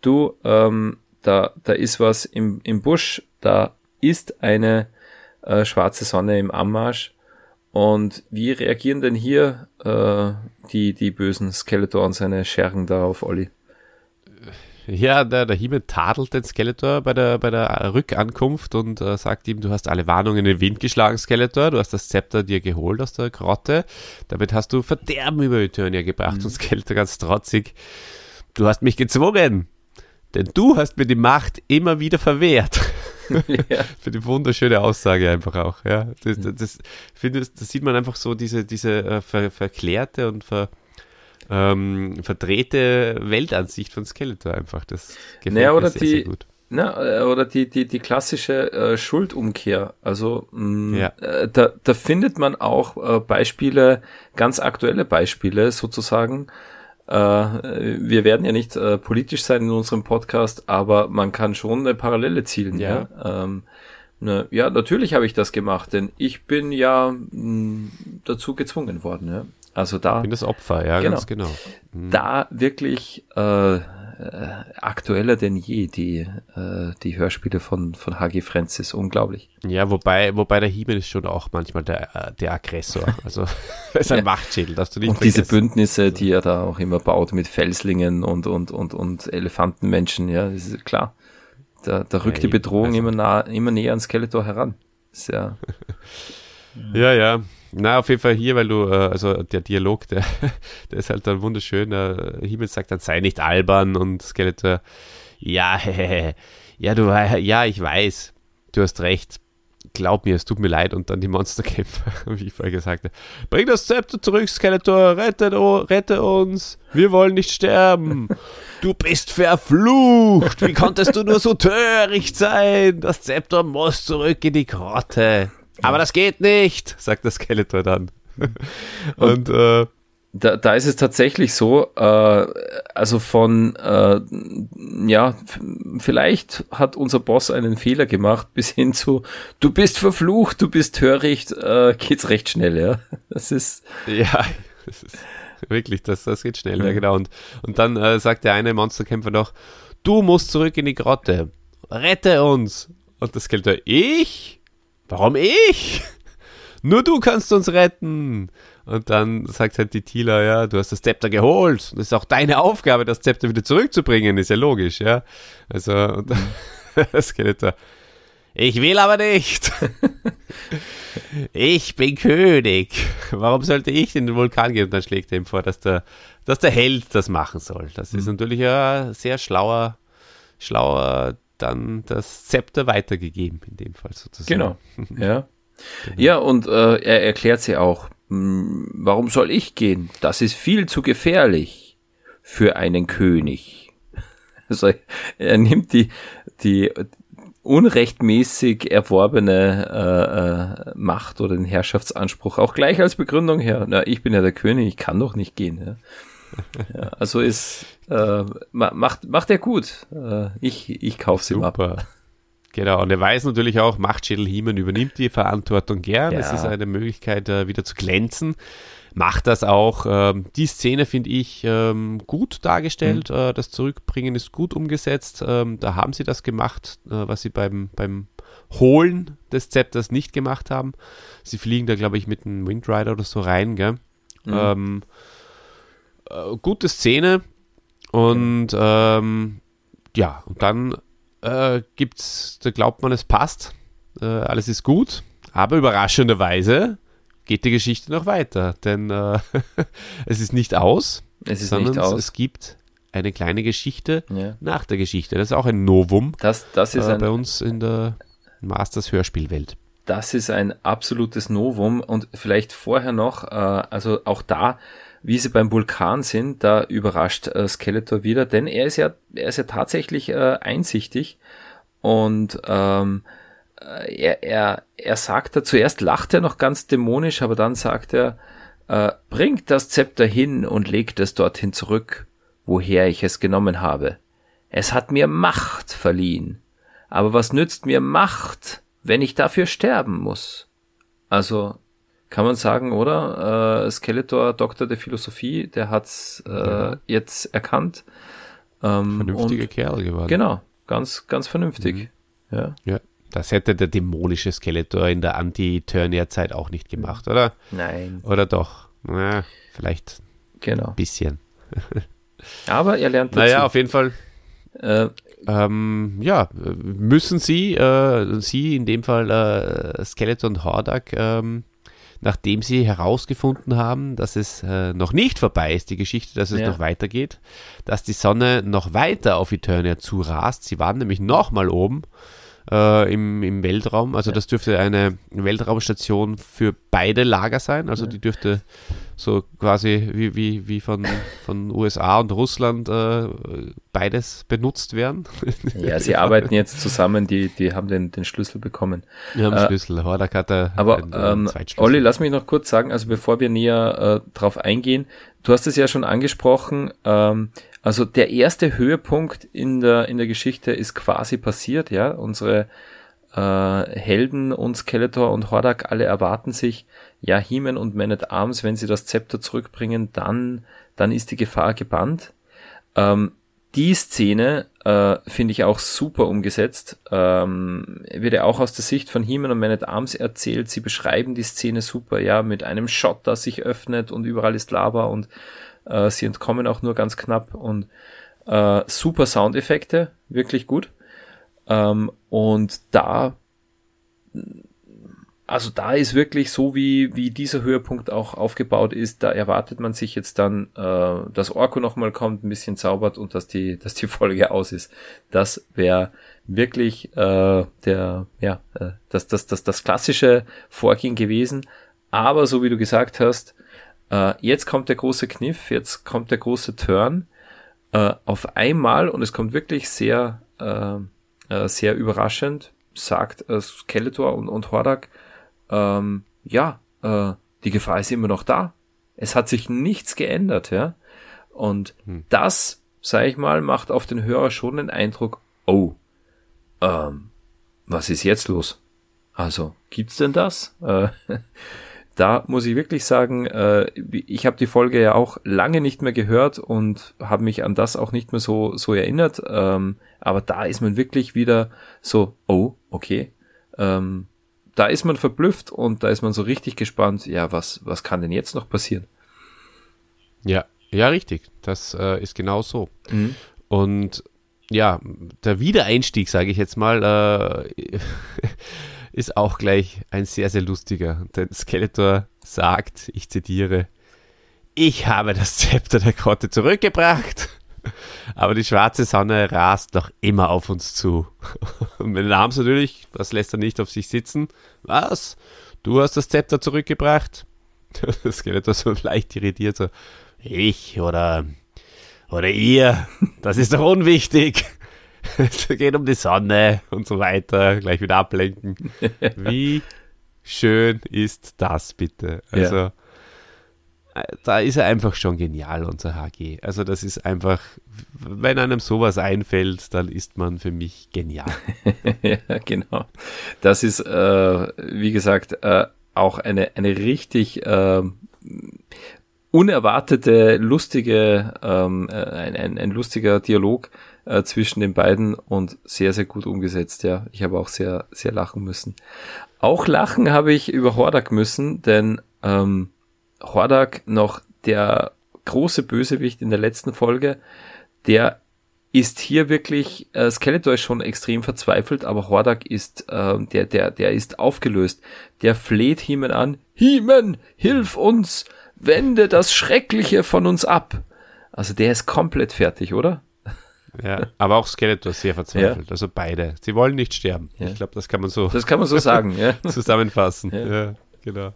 du, ähm, da, da ist was im, im Busch, da ist eine äh, schwarze Sonne im Anmarsch. Und wie reagieren denn hier äh, die, die bösen Skeletor und seine Schergen darauf, Olli? Ja, der, der Himmel tadelt den Skeletor bei der, bei der Rückankunft und äh, sagt ihm, du hast alle Warnungen in den Wind geschlagen, Skeletor, du hast das Zepter dir geholt aus der Grotte, damit hast du Verderben über Eternia gebracht mhm. und Skeletor ganz trotzig, du hast mich gezwungen, denn du hast mir die Macht immer wieder verwehrt. Ja. Für die wunderschöne Aussage einfach auch. Ja, das, das, das, finde, das sieht man einfach so diese, diese äh, ver, verklärte und ver, ähm, verdrehte Weltansicht von Skeletor einfach. Das gefällt naja, oder mir sehr, die, sehr gut. Na, äh, oder die, die, die klassische äh, Schuldumkehr. Also mh, mm, ja. äh, da, da findet man auch äh, Beispiele, ganz aktuelle Beispiele sozusagen. Äh, wir werden ja nicht äh, politisch sein in unserem Podcast, aber man kann schon eine Parallele zielen. Ja, ja? Ähm, ne, ja natürlich habe ich das gemacht, denn ich bin ja mh, mm, dazu gezwungen worden. Ja? Also da. Ich bin das Opfer, ja, genau, ganz genau. Mhm. Da wirklich äh, äh, aktueller denn je die, äh, die Hörspiele von, von H.G. Francis. Unglaublich. Ja, wobei, wobei der Himmel ist schon auch manchmal der, äh, der Aggressor. Also ist ein ja. Machtschädel, dass du nicht Und vergessen. diese Bündnisse, die er da auch immer baut mit Felslingen und, und, und, und Elefantenmenschen, ja, das ist klar. Da, da rückt ja, die Bedrohung also. immer, nah, immer näher an Skeletor heran. Ist ja. ja, ja. Na, auf jeden Fall hier, weil du, äh, also der Dialog, der, der ist halt dann wunderschön. Äh, Himmel sagt dann, sei nicht albern und Skeletor, ja, hehehe, ja, du, ja, ich weiß, du hast recht. Glaub mir, es tut mir leid. Und dann die Monsterkämpfer, wie ich vorher gesagt habe. Bring das Zepter zurück, Skeletor, rette, rette uns. Wir wollen nicht sterben. Du bist verflucht. Wie konntest du nur so töricht sein? Das Zepter muss zurück in die Grotte. Aber das geht nicht, sagt der Skeletor dann. Und, Und äh, da, da ist es tatsächlich so, äh, also von, äh, ja, vielleicht hat unser Boss einen Fehler gemacht, bis hin zu, du bist verflucht, du bist töricht, äh, geht's recht schnell, ja. Das ist. Ja, das ist wirklich, das, das geht schnell, mhm. ja, genau. Und, und dann äh, sagt der eine Monsterkämpfer noch, du musst zurück in die Grotte, rette uns. Und das Skeletor, ich? Warum ich? Nur du kannst uns retten. Und dann sagt halt die Tila, ja, du hast das Zepter geholt. Das ist auch deine Aufgabe, das Zepter wieder zurückzubringen, ist ja logisch, ja. Also, und das Skeletor, ich will aber nicht. ich bin König. Warum sollte ich in den Vulkan gehen? Und dann schlägt er ihm vor, dass der, dass der Held das machen soll. Das ist mhm. natürlich ein sehr schlauer, schlauer dann das Zepter weitergegeben, in dem Fall sozusagen. Genau. Ja. genau. Ja, und äh, er erklärt sie auch, hm, warum soll ich gehen? Das ist viel zu gefährlich für einen König. Also er nimmt die, die, unrechtmäßig erworbene äh, äh, Macht oder den Herrschaftsanspruch auch gleich als Begründung her. Na, ich bin ja der König, ich kann doch nicht gehen. Ja. Ja also ist äh, macht macht er gut. Äh, ich ich kauf's ihm ab. Genau, und er weiß natürlich auch, Machtschädel Hiemen übernimmt die Verantwortung gern. Es ist eine Möglichkeit, äh, wieder zu glänzen macht das auch. Ähm, die Szene finde ich ähm, gut dargestellt. Mhm. Äh, das Zurückbringen ist gut umgesetzt. Ähm, da haben sie das gemacht, äh, was sie beim, beim Holen des Zepters nicht gemacht haben. Sie fliegen da, glaube ich, mit einem Windrider oder so rein. Gell? Mhm. Ähm, äh, gute Szene. Und ähm, ja, und dann äh, gibt's, da glaubt man, es passt. Äh, alles ist gut. Aber überraschenderweise geht die Geschichte noch weiter, denn äh, es ist nicht aus, es ist sondern nicht aus. es gibt eine kleine Geschichte ja. nach der Geschichte. Das ist auch ein Novum das, das ist äh, ein, bei uns in der Masters Hörspielwelt. Das ist ein absolutes Novum und vielleicht vorher noch, äh, also auch da, wie sie beim Vulkan sind, da überrascht äh, Skeletor wieder, denn er ist ja, er ist ja tatsächlich äh, einsichtig und ähm, äh, er, er, er sagt da, zuerst lacht er noch ganz dämonisch, aber dann sagt er, äh, bringt das Zepter hin und legt es dorthin zurück, woher ich es genommen habe. Es hat mir Macht verliehen. Aber was nützt mir Macht, wenn ich dafür sterben muss? Also, kann man sagen, oder? Äh, Skeletor, Doktor der Philosophie, der hat's äh, ja. jetzt erkannt. Ähm, Vernünftiger Kerl geworden. Genau, ganz, ganz vernünftig. Mhm. Ja. ja. Das hätte der dämonische Skeletor in der Anti-Turnier-Zeit auch nicht gemacht, oder? Nein. Oder doch? Na, vielleicht genau. ein bisschen. Aber er lernt dazu. Naja, auf jeden Fall. Äh, ähm, ja, müssen sie, äh, sie in dem Fall äh, Skeleton und Hordak, ähm, nachdem sie herausgefunden haben, dass es äh, noch nicht vorbei ist, die Geschichte, dass es ja. noch weitergeht, dass die Sonne noch weiter auf Eternia zurast. Sie waren nämlich nochmal oben äh, im, im Weltraum. Also das dürfte eine Weltraumstation für beide Lager sein. Also die dürfte so quasi wie, wie, wie von, von USA und Russland äh, beides benutzt werden. Ja, sie arbeiten jetzt zusammen, die, die haben den, den Schlüssel bekommen. Wir haben äh, Schlüssel, Hordak hat Aber einen, einen ähm, Olli, lass mich noch kurz sagen, also bevor wir näher äh, drauf eingehen, du hast es ja schon angesprochen, ähm, also der erste Höhepunkt in der, in der Geschichte ist quasi passiert, ja. Unsere äh, Helden und Skeletor und Hordak alle erwarten sich, ja, He-Man und Man at Arms, wenn sie das Zepter zurückbringen, dann, dann ist die Gefahr gebannt. Ähm, die Szene äh, finde ich auch super umgesetzt. Ähm, wird ja auch aus der Sicht von He-Man und Man at Arms erzählt. Sie beschreiben die Szene super, ja, mit einem Shot, das sich öffnet und überall ist Lava und äh, sie entkommen auch nur ganz knapp und äh, super Soundeffekte, wirklich gut. Ähm, und da, also da ist wirklich so, wie, wie dieser Höhepunkt auch aufgebaut ist, da erwartet man sich jetzt dann, äh, dass Orko nochmal kommt, ein bisschen zaubert und dass die, dass die Folge aus ist. Das wäre wirklich äh, der, ja, äh, das, das, das, das klassische Vorgehen gewesen. Aber so wie du gesagt hast, äh, jetzt kommt der große Kniff, jetzt kommt der große Turn. Äh, auf einmal, und es kommt wirklich sehr, äh, äh sehr überraschend, sagt äh, Skeletor und, und Hordak, ähm, ja, äh, die Gefahr ist immer noch da. Es hat sich nichts geändert, ja. Und hm. das, sag ich mal, macht auf den Hörer schon den Eindruck, oh, ähm, was ist jetzt los? Also, gibt's denn das? Äh, da muss ich wirklich sagen, äh, ich habe die Folge ja auch lange nicht mehr gehört und habe mich an das auch nicht mehr so, so erinnert. Ähm, aber da ist man wirklich wieder so, oh, okay. Ähm, da ist man verblüfft und da ist man so richtig gespannt, ja, was, was kann denn jetzt noch passieren? Ja, ja, richtig. Das äh, ist genau so. Mhm. Und ja, der Wiedereinstieg, sage ich jetzt mal, äh, ist auch gleich ein sehr, sehr lustiger. Denn Skeletor sagt, ich zitiere, ich habe das Zepter der Grotte zurückgebracht, aber die schwarze Sonne rast noch immer auf uns zu. Und wenn Arms natürlich, das lässt er nicht auf sich sitzen. Was? Du hast das Zepter zurückgebracht? Das Skeletor so leicht irritiert, so, ich oder, oder ihr, das ist doch unwichtig. Es geht um die Sonne und so weiter, gleich wieder ablenken. Wie schön ist das bitte? Also, ja. Äh, da ist er einfach schon genial, unser HG. Also, das ist einfach, wenn einem sowas einfällt, dann ist man für mich genial. ja, genau. Das ist, äh, wie gesagt, äh, auch eine, eine richtig äh, unerwartete, lustige, ähm, äh, ein, ein, ein lustiger Dialog äh, zwischen den beiden und sehr, sehr gut umgesetzt, ja. Ich habe auch sehr, sehr lachen müssen. Auch lachen habe ich über Hordak müssen, denn ähm, Hordak noch der große Bösewicht in der letzten Folge, der ist hier wirklich, äh, Skeletor ist schon extrem verzweifelt, aber Hordak ist, äh, der, der, der ist aufgelöst. Der fleht Heeman an, Heeman, hilf uns, wende das Schreckliche von uns ab. Also der ist komplett fertig, oder? Ja, aber auch Skeletor sehr verzweifelt. Ja. Also beide. Sie wollen nicht sterben. Ja. Ich glaube, das kann man so. Das kann man so sagen, ja. zusammenfassen. Ja. genau.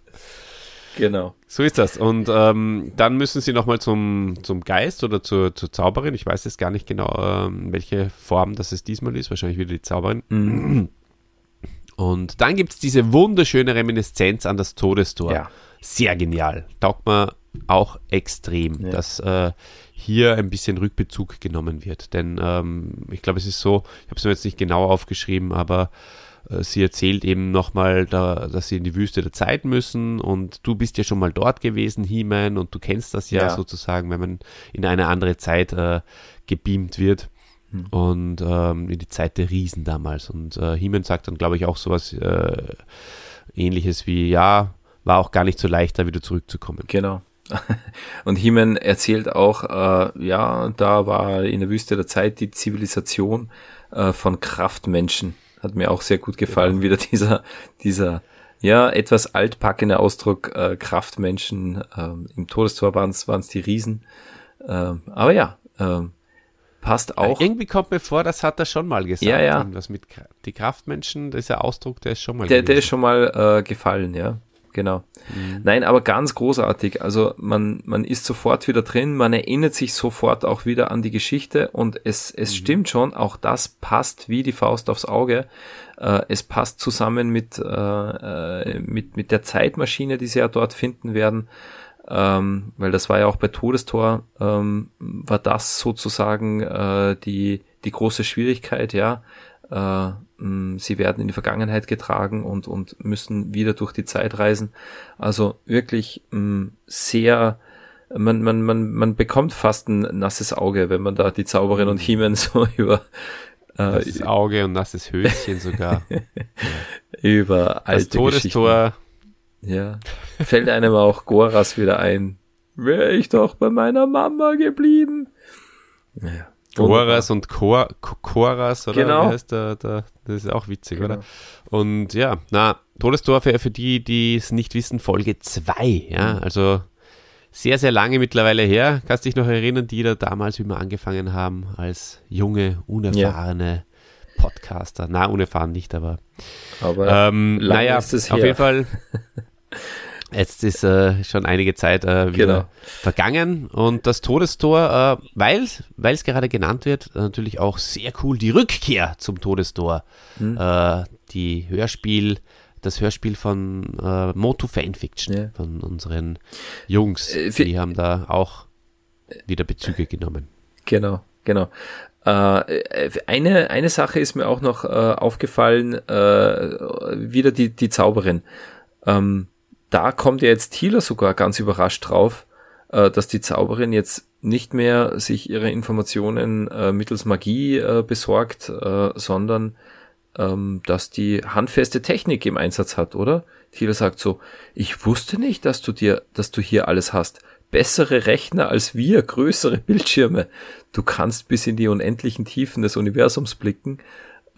Genau. So ist das. Und ähm, dann müssen sie nochmal zum, zum Geist oder zur, zur Zauberin. Ich weiß jetzt gar nicht genau, ähm, welche Form das es diesmal ist. Wahrscheinlich wieder die Zauberin. Mhm. Und dann gibt es diese wunderschöne Reminiszenz an das Todestor. Ja. Sehr genial. Taugt mir auch extrem, ja. dass äh, hier ein bisschen Rückbezug genommen wird. Denn ähm, ich glaube, es ist so, ich habe es mir jetzt nicht genau aufgeschrieben, aber äh, sie erzählt eben nochmal, da, dass sie in die Wüste der Zeit müssen und du bist ja schon mal dort gewesen, He-Man, und du kennst das ja, ja, sozusagen, wenn man in eine andere Zeit äh, gebeamt wird. Hm. Und ähm, in die Zeit der Riesen damals. Und äh, He-Man sagt dann, glaube ich, auch sowas äh, ähnliches wie, ja, war auch gar nicht so leicht, da wieder zurückzukommen. Genau. Und Heeman erzählt auch, äh, ja, da war in der Wüste der Zeit die Zivilisation äh, von Kraftmenschen. Hat mir auch sehr gut gefallen, genau. wieder dieser, dieser, ja, etwas altpackende Ausdruck äh, Kraftmenschen. Ähm, Im Todestor waren es die Riesen. Ähm, aber ja, ähm, passt auch. Irgendwie kommt mir vor, das hat er schon mal gesagt. Ja, ja. Was mit die Kraftmenschen, dieser Ausdruck, der ist schon mal. Der, der ist schon mal äh, gefallen, ja genau. Mhm. Nein, aber ganz großartig. Also man, man ist sofort wieder drin, man erinnert sich sofort auch wieder an die Geschichte und es, es mhm. stimmt schon, auch das passt wie die Faust aufs Auge. Äh, es passt zusammen mit, äh, äh, mit, mit der Zeitmaschine, die sie ja dort finden werden. Ähm, weil das war ja auch bei Todestor, ähm, war das sozusagen äh, die, die große Schwierigkeit, ja. Äh, sie werden in die Vergangenheit getragen und, und müssen wieder durch die Zeit reisen. Also wirklich sehr, man, man, man, man bekommt fast ein nasses Auge, wenn man da die Zauberin und Hiemen so über äh, nasses Auge und nasses Höschen sogar. über alte das Todestor. Ja. Fällt einem auch Goras wieder ein. Wäre ich doch bei meiner Mama geblieben. Ja. Choras und Choras, oder genau. wie heißt der, der, das ist auch witzig, genau. oder? Und ja, na, Todestor für, für die, die es nicht wissen, Folge 2, ja, mhm. also sehr, sehr lange mittlerweile her. Kannst dich noch erinnern, die da damals, wie wir angefangen haben, als junge, unerfahrene ja. Podcaster. Na, unerfahren nicht, aber. Aber ähm, naja, auf jeden Fall Jetzt ist äh, schon einige Zeit äh, wieder genau. vergangen und das Todestor, äh, weil es gerade genannt wird, natürlich auch sehr cool die Rückkehr zum Todestor. Hm. Äh, die Hörspiel, das Hörspiel von äh, Motu Fanfiction, ja. von unseren Jungs. Äh, die haben da auch wieder Bezüge genommen. Genau, genau. Äh, eine, eine Sache ist mir auch noch äh, aufgefallen, äh, wieder die, die Zauberin. Ähm, da kommt ja jetzt Thieler sogar ganz überrascht drauf, äh, dass die Zauberin jetzt nicht mehr sich ihre Informationen äh, mittels Magie äh, besorgt, äh, sondern ähm, dass die handfeste Technik im Einsatz hat, oder? Thieler sagt so, ich wusste nicht, dass du dir, dass du hier alles hast. Bessere Rechner als wir, größere Bildschirme. Du kannst bis in die unendlichen Tiefen des Universums blicken.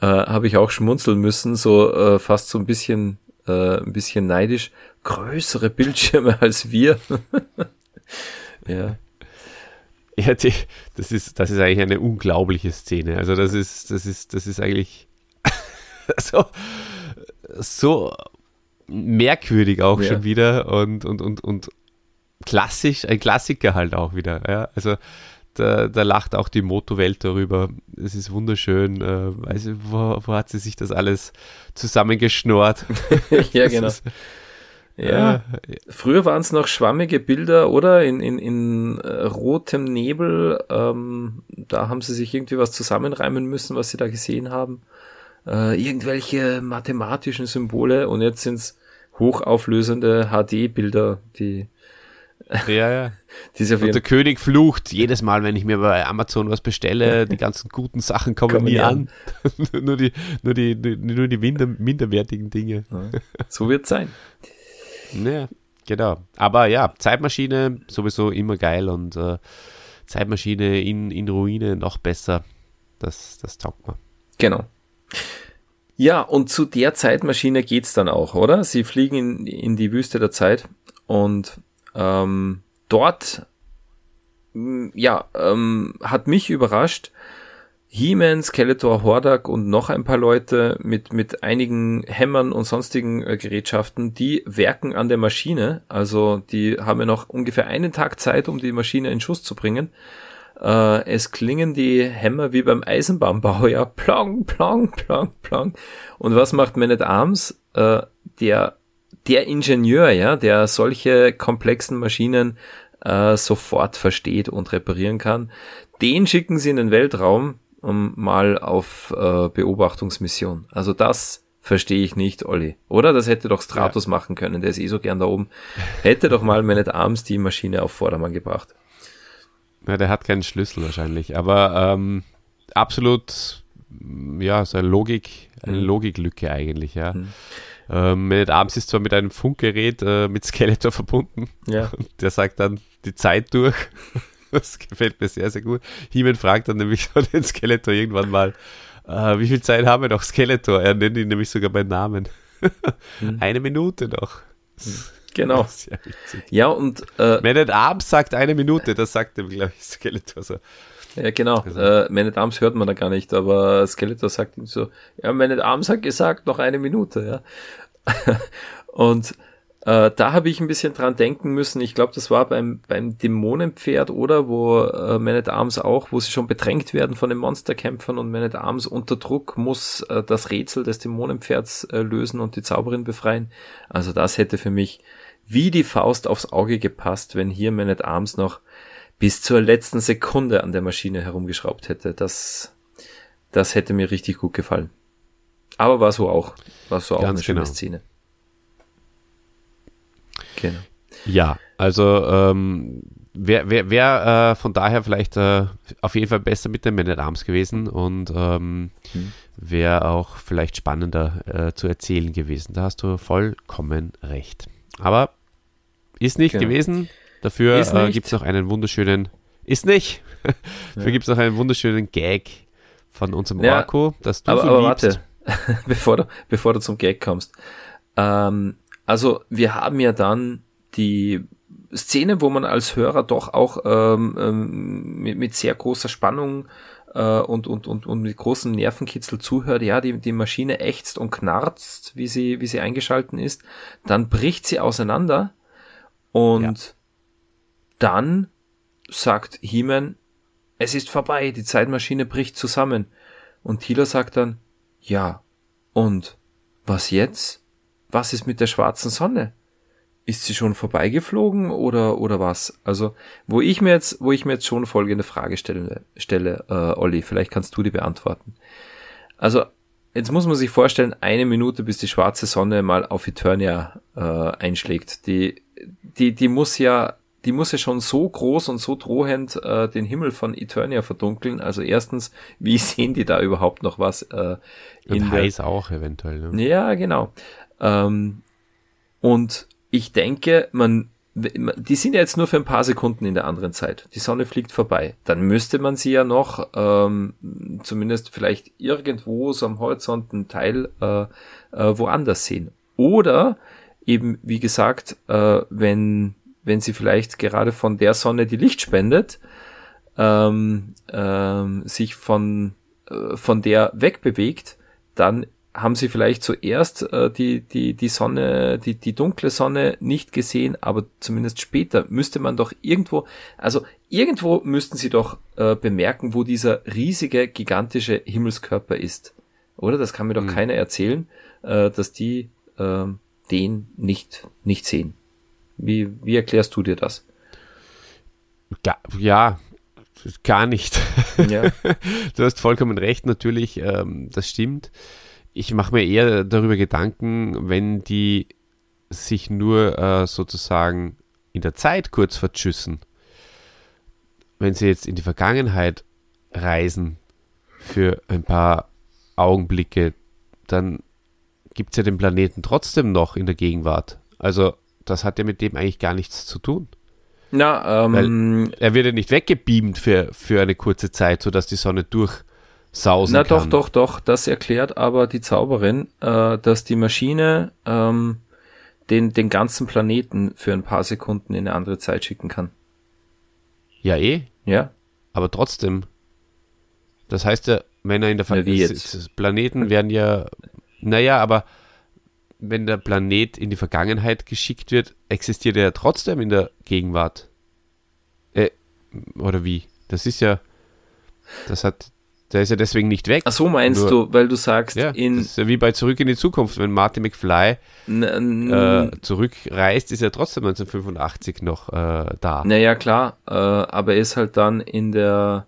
Äh, Habe ich auch schmunzeln müssen, so äh, fast so ein bisschen, äh, ein bisschen neidisch. Größere Bildschirme als wir. ja. Ja, die, das ist, das ist eigentlich eine unglaubliche Szene. Also das ist, das ist, das ist eigentlich so, so merkwürdig auch ja. schon wieder und, und, und, und klassisch, ein Klassiker halt auch wieder. Ja? Also da, da lacht auch die Motowelt darüber. Es ist wunderschön. Äh, weiß ich, wo, wo hat sie sich das alles zusammengeschnort? ja, genau. Ist, ja. Früher waren es noch schwammige Bilder, oder? In, in, in äh, rotem Nebel. Ähm, da haben sie sich irgendwie was zusammenreimen müssen, was sie da gesehen haben. Äh, irgendwelche mathematischen Symbole und jetzt sind es hochauflösende HD-Bilder, die ja, ja. und der König flucht jedes Mal, wenn ich mir bei Amazon was bestelle, die ganzen guten Sachen kommen, kommen nie an. nur die, nur die, nur die minder, minderwertigen Dinge. so wird es sein. Ja, genau. Aber ja, Zeitmaschine sowieso immer geil und äh, Zeitmaschine in, in Ruine noch besser. Das, das taugt mir. Genau. Ja, und zu der Zeitmaschine geht's dann auch, oder? Sie fliegen in, in die Wüste der Zeit und ähm, dort ja, ähm, hat mich überrascht, He-Man, Skeletor, Hordak und noch ein paar Leute mit, mit einigen Hämmern und sonstigen äh, Gerätschaften, die werken an der Maschine. Also die haben ja noch ungefähr einen Tag Zeit, um die Maschine in Schuss zu bringen. Äh, es klingen die Hämmer wie beim Eisenbahnbau, ja, plong, plong, plong, plong. Und was macht Man at Arms? Äh, der, der Ingenieur, ja, der solche komplexen Maschinen äh, sofort versteht und reparieren kann, den schicken sie in den Weltraum, um mal auf äh, Beobachtungsmission. Also das verstehe ich nicht, Olli. Oder? Das hätte doch Stratos ja. machen können, der ist eh so gern da oben. Hätte doch mal Man at Arms die Maschine auf Vordermann gebracht. Ja, der hat keinen Schlüssel wahrscheinlich, aber ähm, absolut, ja, so eine Logik, eine mhm. Logiklücke eigentlich, ja. Mhm. Ähm, Man Arms ist zwar mit einem Funkgerät äh, mit Skeletor verbunden. Ja. Und der sagt dann die Zeit durch. Das gefällt mir sehr, sehr gut. Heeman fragt dann nämlich so den Skeletor irgendwann mal, äh, wie viel Zeit haben wir noch, Skeletor? Er nennt ihn nämlich sogar beim Namen. Hm. Eine Minute noch. Hm. Genau. Ja, ja, und äh, Man at Arms sagt eine Minute, das sagt ihm, glaube ich, Skeletor so. Ja, genau. Also. Äh, Man at Arms hört man da gar nicht, aber Skeletor sagt ihm so, ja, Man at Arms hat gesagt, noch eine Minute, ja. und äh, da habe ich ein bisschen dran denken müssen. Ich glaube, das war beim, beim Dämonenpferd, oder? Wo äh, Man at Arms auch, wo sie schon bedrängt werden von den Monsterkämpfern und Man at Arms unter Druck muss äh, das Rätsel des Dämonenpferds äh, lösen und die Zauberin befreien. Also das hätte für mich wie die Faust aufs Auge gepasst, wenn hier Man at Arms noch bis zur letzten Sekunde an der Maschine herumgeschraubt hätte. Das, das hätte mir richtig gut gefallen. Aber war so auch, war so auch Ganz eine schöne genau. Szene. Genau. Ja, also ähm, wäre wär, wär, äh, von daher vielleicht äh, auf jeden Fall besser mit den Man at Arms gewesen und ähm, mhm. wäre auch vielleicht spannender äh, zu erzählen gewesen. Da hast du vollkommen recht. Aber ist nicht genau. gewesen. Dafür äh, gibt es noch einen wunderschönen. Ist nicht. Dafür ja. gibt es noch einen wunderschönen Gag von unserem ja, Marco, dass du aber, so aber liebst. warte, bevor du, bevor du zum Gag kommst. Ähm, also wir haben ja dann die Szene, wo man als Hörer doch auch ähm, ähm, mit, mit sehr großer Spannung äh, und, und, und, und mit großem Nervenkitzel zuhört, ja, die, die Maschine ächzt und knarzt, wie sie, wie sie eingeschalten ist, dann bricht sie auseinander und ja. dann sagt He-Man, es ist vorbei, die Zeitmaschine bricht zusammen. Und Tila sagt dann, ja, und was jetzt? Was ist mit der schwarzen Sonne? Ist sie schon vorbeigeflogen oder, oder was? Also, wo ich mir jetzt, wo ich mir jetzt schon folgende Frage stelle, stelle äh, Olli, vielleicht kannst du die beantworten. Also, jetzt muss man sich vorstellen, eine Minute, bis die schwarze Sonne mal auf Eternia äh, einschlägt. Die, die, die muss ja, die muss ja schon so groß und so drohend äh, den Himmel von Eternia verdunkeln. Also erstens, wie sehen die da überhaupt noch was? Äh, in und heiß der, auch eventuell. Ne? Ja, genau. Ähm, und ich denke, man die sind ja jetzt nur für ein paar Sekunden in der anderen Zeit. Die Sonne fliegt vorbei. Dann müsste man sie ja noch ähm, zumindest vielleicht irgendwo so am Horizont einen Teil äh, äh, woanders sehen. Oder eben, wie gesagt, äh, wenn, wenn sie vielleicht gerade von der Sonne, die Licht spendet, ähm, ähm, sich von, äh, von der wegbewegt, dann haben sie vielleicht zuerst äh, die, die, die Sonne, die, die dunkle Sonne nicht gesehen, aber zumindest später müsste man doch irgendwo, also irgendwo müssten sie doch äh, bemerken, wo dieser riesige, gigantische Himmelskörper ist. Oder? Das kann mir doch mhm. keiner erzählen, äh, dass die äh, den nicht, nicht sehen. Wie, wie erklärst du dir das? Ja, ja gar nicht. Ja. du hast vollkommen recht, natürlich, ähm, das stimmt ich mache mir eher darüber Gedanken, wenn die sich nur äh, sozusagen in der Zeit kurz verschüssen. Wenn sie jetzt in die Vergangenheit reisen für ein paar Augenblicke, dann gibt es ja den Planeten trotzdem noch in der Gegenwart. Also das hat ja mit dem eigentlich gar nichts zu tun. Na, ähm, Weil er wird ja nicht weggebeamt für, für eine kurze Zeit, sodass die Sonne durch sausen Na kann. doch, doch, doch, das erklärt aber die Zauberin, äh, dass die Maschine ähm, den, den ganzen Planeten für ein paar Sekunden in eine andere Zeit schicken kann. Ja, eh. Ja. Aber trotzdem. Das heißt ja, wenn er in der Ver Planeten werden ja, naja, aber wenn der Planet in die Vergangenheit geschickt wird, existiert er ja trotzdem in der Gegenwart. Äh, oder wie? Das ist ja, das hat der ist ja deswegen nicht weg. Ach so meinst Nur, du, weil du sagst, ja, in. Das ist ja wie bei Zurück in die Zukunft. Wenn Marty McFly äh, zurückreist, ist er trotzdem 1985 noch äh, da. Naja, klar. Äh, aber er ist halt dann in der.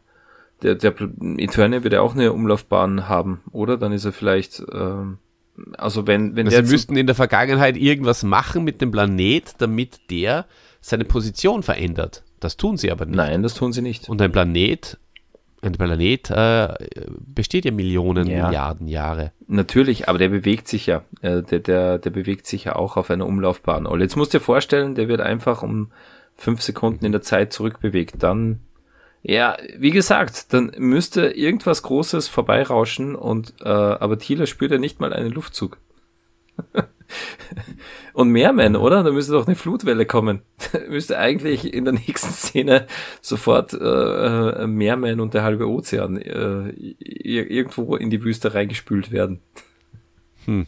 Der, der Eternia wird ja auch eine Umlaufbahn haben, oder? Dann ist er vielleicht. Ähm, also wenn, wenn also der. Sie müssten in der Vergangenheit irgendwas machen mit dem Planet, damit der seine Position verändert. Das tun sie aber nicht. Nein, das tun sie nicht. Und ein Planet ein Planet äh, besteht ja Millionen, ja. Milliarden Jahre. Natürlich, aber der bewegt sich ja. Äh, der, der, der bewegt sich ja auch auf einer Umlaufbahn. Und jetzt musst du dir vorstellen, der wird einfach um fünf Sekunden in der Zeit zurückbewegt. Dann, ja, wie gesagt, dann müsste irgendwas Großes vorbeirauschen und äh, aber Thiele spürt ja nicht mal einen Luftzug. Und Meerman, oder? Da müsste doch eine Flutwelle kommen. Da müsste eigentlich in der nächsten Szene sofort äh, äh Meerman und der halbe Ozean äh, irgendwo in die Wüste reingespült werden. Hm.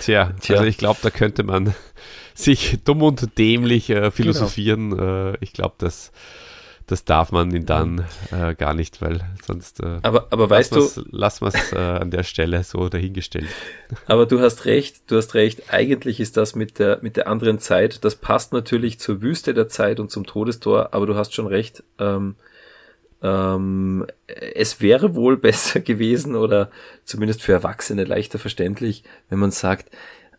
Tja, Tja, also ich glaube, da könnte man sich dumm und dämlich äh, philosophieren. Genau. Ich glaube, dass das darf man ihn dann äh, gar nicht, weil sonst. Äh, aber aber weißt du, lass wir es äh, an der Stelle so dahingestellt. Aber du hast recht, du hast recht. Eigentlich ist das mit der mit der anderen Zeit. Das passt natürlich zur Wüste der Zeit und zum Todestor. Aber du hast schon recht. Ähm, ähm, es wäre wohl besser gewesen oder zumindest für Erwachsene leichter verständlich, wenn man sagt,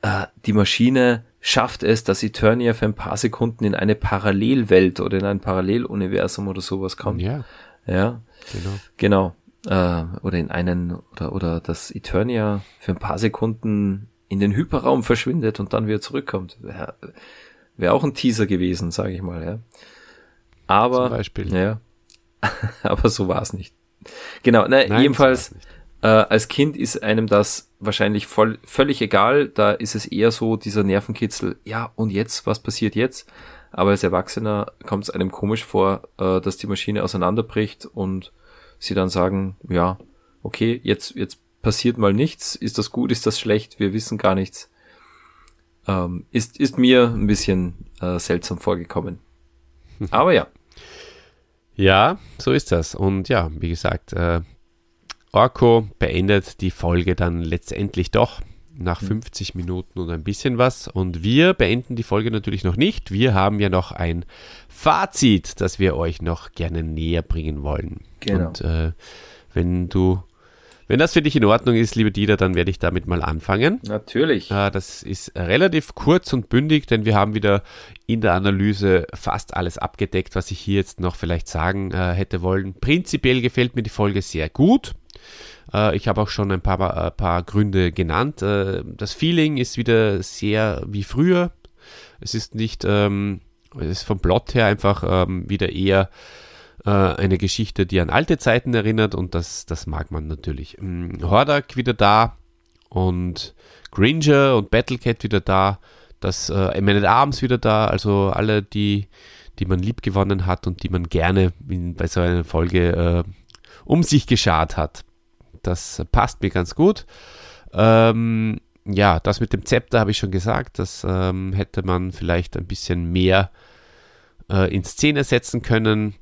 äh, die Maschine schafft es, dass Eternia für ein paar Sekunden in eine Parallelwelt oder in ein Paralleluniversum oder sowas kommt. Ja. Ja. Genau. Genau. Äh, oder in einen, oder, oder dass Eternia für ein paar Sekunden in den Hyperraum verschwindet und dann wieder zurückkommt. Wäre wär auch ein Teaser gewesen, sage ich mal, ja. Aber, Zum Beispiel. ja. aber so war es nicht. Genau, na, Nein, jedenfalls, äh, als Kind ist einem das wahrscheinlich voll, völlig egal. Da ist es eher so dieser Nervenkitzel. Ja, und jetzt? Was passiert jetzt? Aber als Erwachsener kommt es einem komisch vor, äh, dass die Maschine auseinanderbricht und sie dann sagen, ja, okay, jetzt, jetzt passiert mal nichts. Ist das gut? Ist das schlecht? Wir wissen gar nichts. Ähm, ist, ist mir ein bisschen äh, seltsam vorgekommen. Aber ja. Ja, so ist das. Und ja, wie gesagt, äh, Orko beendet die Folge dann letztendlich doch nach 50 mhm. Minuten und ein bisschen was. Und wir beenden die Folge natürlich noch nicht. Wir haben ja noch ein Fazit, das wir euch noch gerne näher bringen wollen. Genau. Und äh, wenn du Wenn das für dich in Ordnung ist, liebe Dieter, dann werde ich damit mal anfangen. Natürlich. Äh, das ist relativ kurz und bündig, denn wir haben wieder in der Analyse fast alles abgedeckt, was ich hier jetzt noch vielleicht sagen äh, hätte wollen. Prinzipiell gefällt mir die Folge sehr gut. Äh, ich habe auch schon ein paar, ein paar Gründe genannt. das Feeling ist wieder sehr wie früher. Es ist nicht, ähm, es ist vom Plot her einfach ähm, wieder eher äh, eine Geschichte, die an alte Zeiten erinnert und das, das mag man natürlich. Ähm, Hordak wieder da und Gringer und Battlecat wieder da, das äh, Arms wieder da, also alle, die, die man lieb gewonnen hat und die man gerne in, bei so einer Folge äh, um sich geschart hat. Das passt mir ganz gut. Ähm, ja, das mit dem Zepter habe ich schon gesagt, das ähm, hätte man vielleicht ein bisschen mehr äh, in Szene setzen können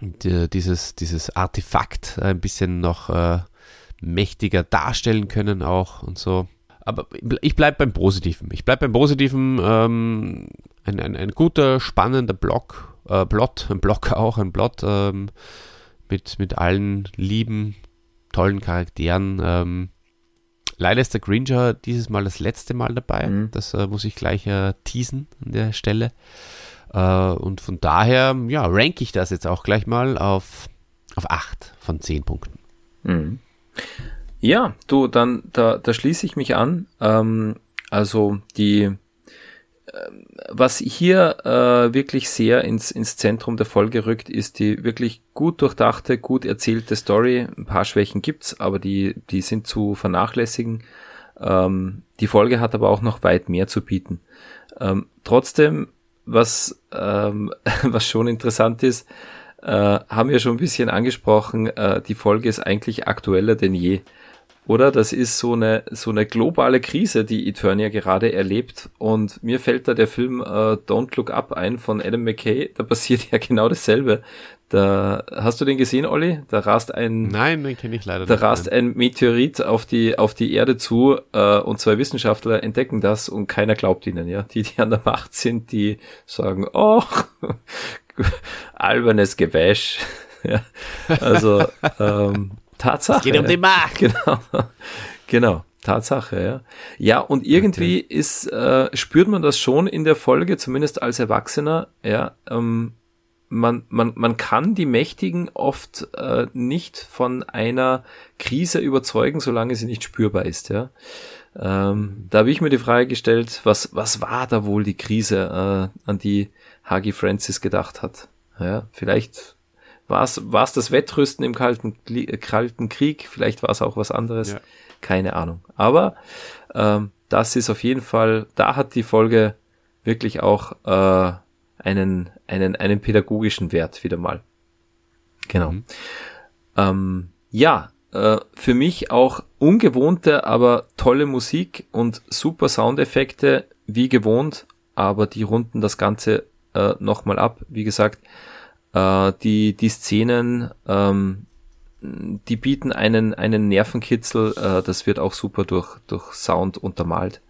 die, dieses, dieses Artefakt ein bisschen noch äh, mächtiger darstellen können auch und so. Aber ich bleibe beim Positiven. Ich bleibe beim Positiven. Ähm, ein, ein, ein, guter, spannender Block, äh, Plot, ein Block auch, ein Plot ähm, mit, mit allen lieben, tollen Charakteren. Ähm, leider ist der Gringer dieses Mal das letzte Mal dabei. Mhm. Das äh, muss ich gleich äh, teasen an der Stelle. Äh, und von daher, ja, ranke ich das jetzt auch gleich mal auf, auf 8 von 10 Punkten. Mhm. Ja, du, dann, da, da schließe ich mich an. Ähm, also die, was hier äh, wirklich sehr ins, ins Zentrum der Folge rückt, ist die wirklich gut durchdachte, gut erzählte Story. Ein paar Schwächen gibt's, aber die, die sind zu vernachlässigen. Ähm, die Folge hat aber auch noch weit mehr zu bieten. Ähm, trotzdem was, ähm, was schon interessant ist, äh, haben wir schon ein bisschen angesprochen, äh, die Folge ist eigentlich aktueller denn je. Oder? Das ist so eine, so eine globale Krise, die Eternia gerade erlebt. Und mir fällt da der Film äh, Don't Look Up ein von Adam McKay. Da passiert ja genau dasselbe. Da hast du den gesehen, Olli? Da rast ein Nein, den kenne ich leider Da nicht, rast nein. ein Meteorit auf die auf die Erde zu äh, und zwei Wissenschaftler entdecken das und keiner glaubt ihnen, ja. Die die an der Macht sind, die sagen, oh, albernes Gewäsch. ja. Also ähm, Tatsache. Es geht um die Macht. Genau. Genau. Tatsache, ja. Ja, und irgendwie okay. ist, äh, spürt man das schon in der Folge, zumindest als Erwachsener, ja, ähm, man, man, man kann die Mächtigen oft äh, nicht von einer Krise überzeugen, solange sie nicht spürbar ist. Ja? Ähm, da habe ich mir die Frage gestellt, was, was war da wohl die Krise, äh, an die Hagi Francis gedacht hat? Ja, vielleicht war es das Wettrüsten im Kalten, Kalten Krieg, vielleicht war es auch was anderes, ja. keine Ahnung. Aber ähm, das ist auf jeden Fall, da hat die Folge wirklich auch äh, einen, einen, einen pädagogischen Wert wieder mal. Genau. Mhm. Ähm, ja, äh, für mich auch ungewohnte, aber tolle Musik und super Soundeffekte, wie gewohnt, aber die runden das Ganze äh, nochmal ab. Wie gesagt, äh, die, die Szenen, ähm, die bieten einen, einen Nervenkitzel, äh, das wird auch super durch, durch Sound untermalt.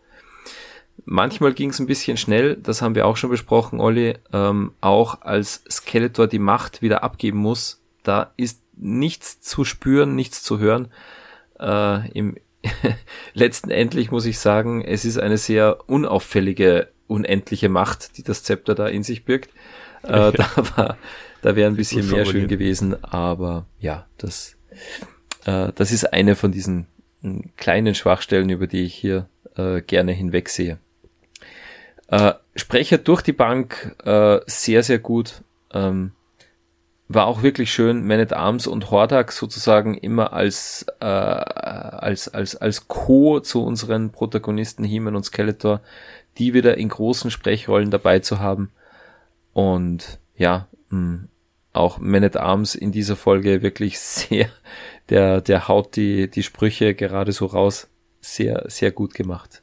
Manchmal ging es ein bisschen schnell, das haben wir auch schon besprochen, Olli. Ähm, auch als Skeletor die Macht wieder abgeben muss, da ist nichts zu spüren, nichts zu hören. Äh, Im letzten endlich muss ich sagen, es ist eine sehr unauffällige, unendliche Macht, die das Zepter da in sich birgt. Äh, da war, da wäre ein bisschen mehr schön gewesen, aber ja, das, äh, das ist eine von diesen hm, kleinen Schwachstellen, über die ich hier äh, gerne hinwegsehe. Äh, Sprecher durch die Bank äh, sehr, sehr gut. Ähm, war auch wirklich schön, Man at Arms und Hordak sozusagen immer als, äh, als, als, als Co. zu unseren Protagonisten He-Man und Skeletor, die wieder in großen Sprechrollen dabei zu haben. Und ja, mh, hm, auch Man at Arms in dieser Folge wirklich sehr, der, der haut die, die Sprüche gerade so raus. Sehr, sehr gut gemacht.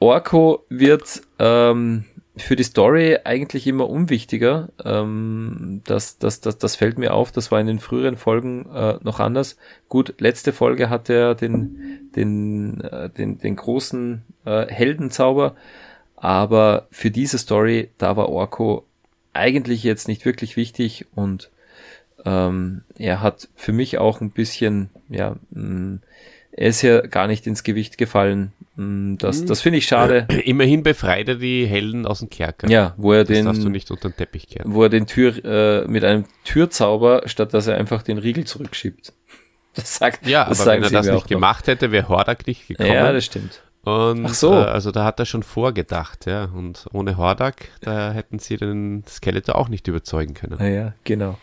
Orko wird ähm, für die Story eigentlich immer unwichtiger. Ähm, das, das, das, das fällt mir auf, das war in den früheren Folgen äh, noch anders. Gut, letzte Folge hat er den, den, äh, den, den großen äh, Heldenzauber, aber für diese Story, da war Orko eigentlich jetzt nicht wirklich wichtig und Ähm, er hat für mich auch ein bisschen, ja, mh, mm, er ist ja gar nicht ins Gewicht gefallen. Mm, das, das finde ich schade. Immerhin befreit er die Helden aus dem Kerker. Ja, wo er das den, darfst du nicht unter den Teppich kehren. wo er den Tür, äh, mit einem Türzauber, statt dass er einfach den Riegel zurückschiebt. Das sagt, Ja, das aber wenn er das nicht gemacht hätte, wäre Hordak nicht gekommen. Ja, das stimmt. Und, Ach so. Äh, also da hat er schon vorgedacht, ja. Und ohne Hordak, da hätten sie den Skeletor auch nicht überzeugen können. Ah Ja, genau.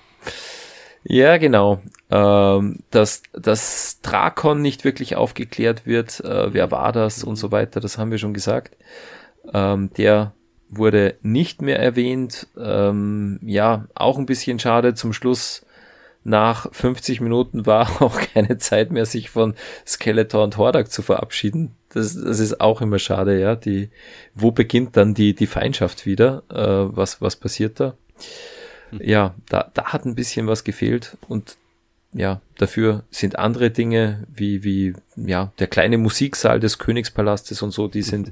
Ja, genau. Ähm, dass, dass Drakon nicht wirklich aufgeklärt wird, äh, wer war das und so weiter, das haben wir schon gesagt. Ähm, der wurde nicht mehr erwähnt. Ähm, ja, auch ein bisschen schade. Zum Schluss nach 50 Minuten war auch keine Zeit mehr, sich von Skeletor und Hordak zu verabschieden. Das, das ist auch immer schade, ja. Die, wo beginnt dann die, die Feindschaft wieder? Äh, was, was passiert da? Ja, da, da hat ein bisschen was gefehlt und ja, dafür sind andere Dinge wie, wie, ja, der kleine Musiksaal des Königspalastes und so, die sind,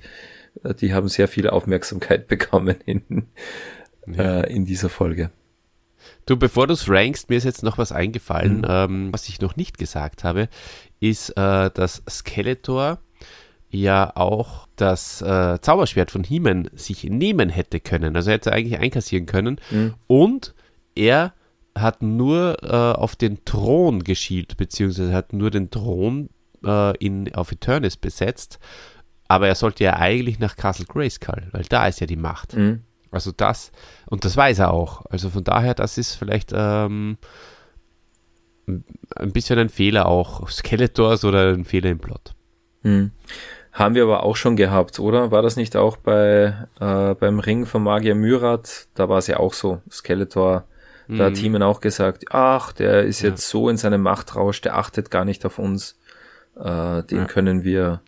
äh, die haben sehr viel Aufmerksamkeit bekommen in, Ja. äh, in dieser Folge. Du, bevor du es rankst, mir ist jetzt noch was eingefallen, Mhm. ähm, was ich noch nicht gesagt habe, ist, äh, dass Skeletor ja auch das äh, Zauberschwert von He-Man sich nehmen hätte können. Also er hätte eigentlich einkassieren können. Mhm. Und er hat nur äh, auf den Thron geschielt, beziehungsweise hat nur den Thron äh, in, auf Eternis besetzt. Aber er sollte ja eigentlich nach Castle Grayskull, weil da ist ja die Macht. Mhm. Also das, und das weiß er auch. Also von daher, das ist vielleicht ähm, ein bisschen ein Fehler auch Skeletors oder ein Fehler im Plot. Mhm. Haben wir aber auch schon gehabt, oder? War das nicht auch bei äh, beim Ring von Magier Myrat? Da war es ja auch so. Skeletor, da hat Mhm. Teamen auch gesagt, ach, der ist Ja. jetzt so in seinem Machtrausch, der achtet gar nicht auf uns. Äh, den Ja. können wir,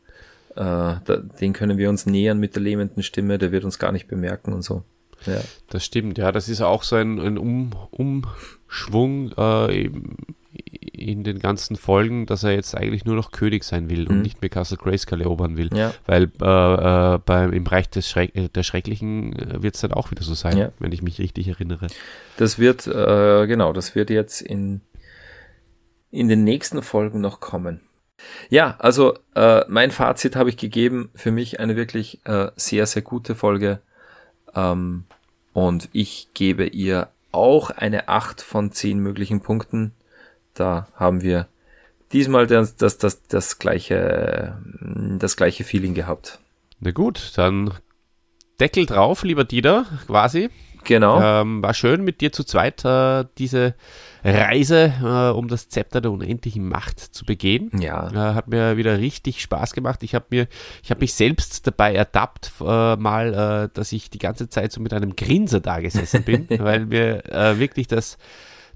äh, da, den können wir uns nähern mit der lähmenden Stimme, der wird uns gar nicht bemerken und so. Ja. Das stimmt, ja. Das ist auch so ein, ein um, Umschwung äh, in den ganzen Folgen, dass er jetzt eigentlich nur noch König sein will und Mhm. nicht mehr Castle Grayskull erobern will. Ja. Weil äh, äh, beim, im Bereich des Schreck, äh, der Schrecklichen wird es dann auch wieder so sein, Ja. wenn ich mich richtig erinnere. Das wird, äh, genau, das wird jetzt in, in den nächsten Folgen noch kommen. Ja, also äh, mein Fazit habe ich gegeben. Für mich eine wirklich äh, sehr, sehr gute Folge. Ähm, und ich gebe ihr auch eine 8 von 10 möglichen Punkten. Da haben wir diesmal das, das, das, das, gleiche, das gleiche Feeling gehabt. Na gut, dann Deckel drauf, lieber Dieter, quasi. Genau. Ähm, war schön mit dir zu zweit äh, diese Reise, äh, um das Zepter der unendlichen Macht zu begehen. Ja. Äh, hat mir wieder richtig Spaß gemacht. Ich habe mir, ich habe mich selbst dabei ertappt, äh, mal, äh, dass ich die ganze Zeit so mit einem Grinser da gesessen bin, weil mir äh, wirklich das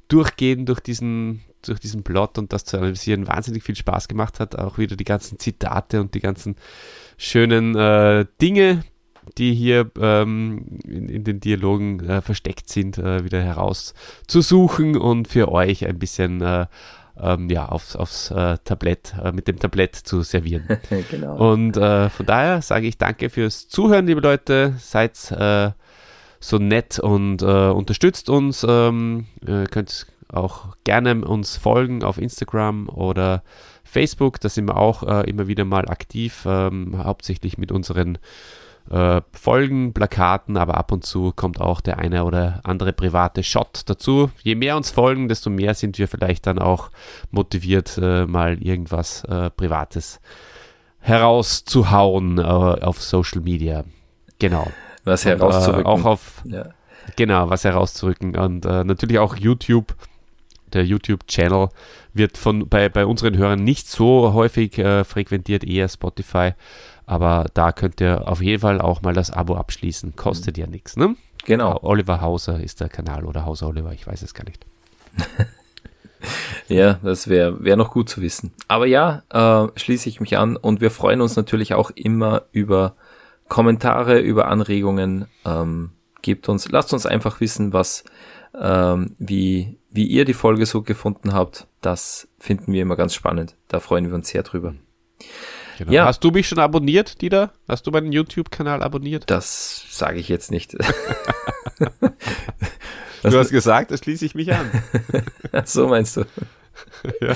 Durchgehen durch diesen, durch diesen Plot und das zu analysieren wahnsinnig viel Spaß gemacht hat. Auch wieder die ganzen Zitate und die ganzen schönen äh, Dinge, die hier ähm, in, in den Dialogen äh, versteckt sind, äh, wieder herauszusuchen und für euch ein bisschen äh, ähm, ja, aufs, aufs äh, Tablett, äh, mit dem Tablett zu servieren. genau. Und äh, von daher sage ich danke fürs Zuhören, liebe Leute. Seid so nett und unterstützt uns. Ähm, ihr könnt auch gerne uns folgen auf Instagram oder Facebook. Da sind wir auch immer wieder mal aktiv, ähm, hauptsächlich mit unseren äh, Folgen, Plakaten, aber ab und zu kommt auch der eine oder andere private Shot dazu. Je mehr uns folgen, desto mehr sind wir vielleicht dann auch motiviert, äh, mal irgendwas äh, Privates herauszuhauen äh, auf Social Media. Genau. Was Und, herauszurücken. Äh, auch auf, ja. genau, was herauszurücken. Und äh, natürlich auch YouTube. Der YouTube-Channel wird von bei, bei unseren Hörern nicht so häufig äh, frequentiert, eher Spotify. Aber da könnt ihr auf jeden Fall auch mal das Abo abschließen. Kostet ja nichts, ne? Genau. Oliver Hauser ist der Kanal oder Hauser Oliver, ich weiß es gar nicht. Ja, das wäre wär noch gut zu wissen. Aber ja, äh, schließe ich mich an und wir freuen uns natürlich auch immer über Kommentare, über Anregungen. Ähm, gebt uns, lasst uns einfach wissen, was, ähm, wie, wie ihr die Folge so gefunden habt. Das finden wir immer ganz spannend. Da freuen wir uns sehr drüber. Genau. Ja. Hast du mich schon abonniert, Dieter? Hast du meinen YouTube-Kanal abonniert? Das sage ich jetzt nicht. Du hast gesagt, da schließe ich mich an. so meinst du. ja.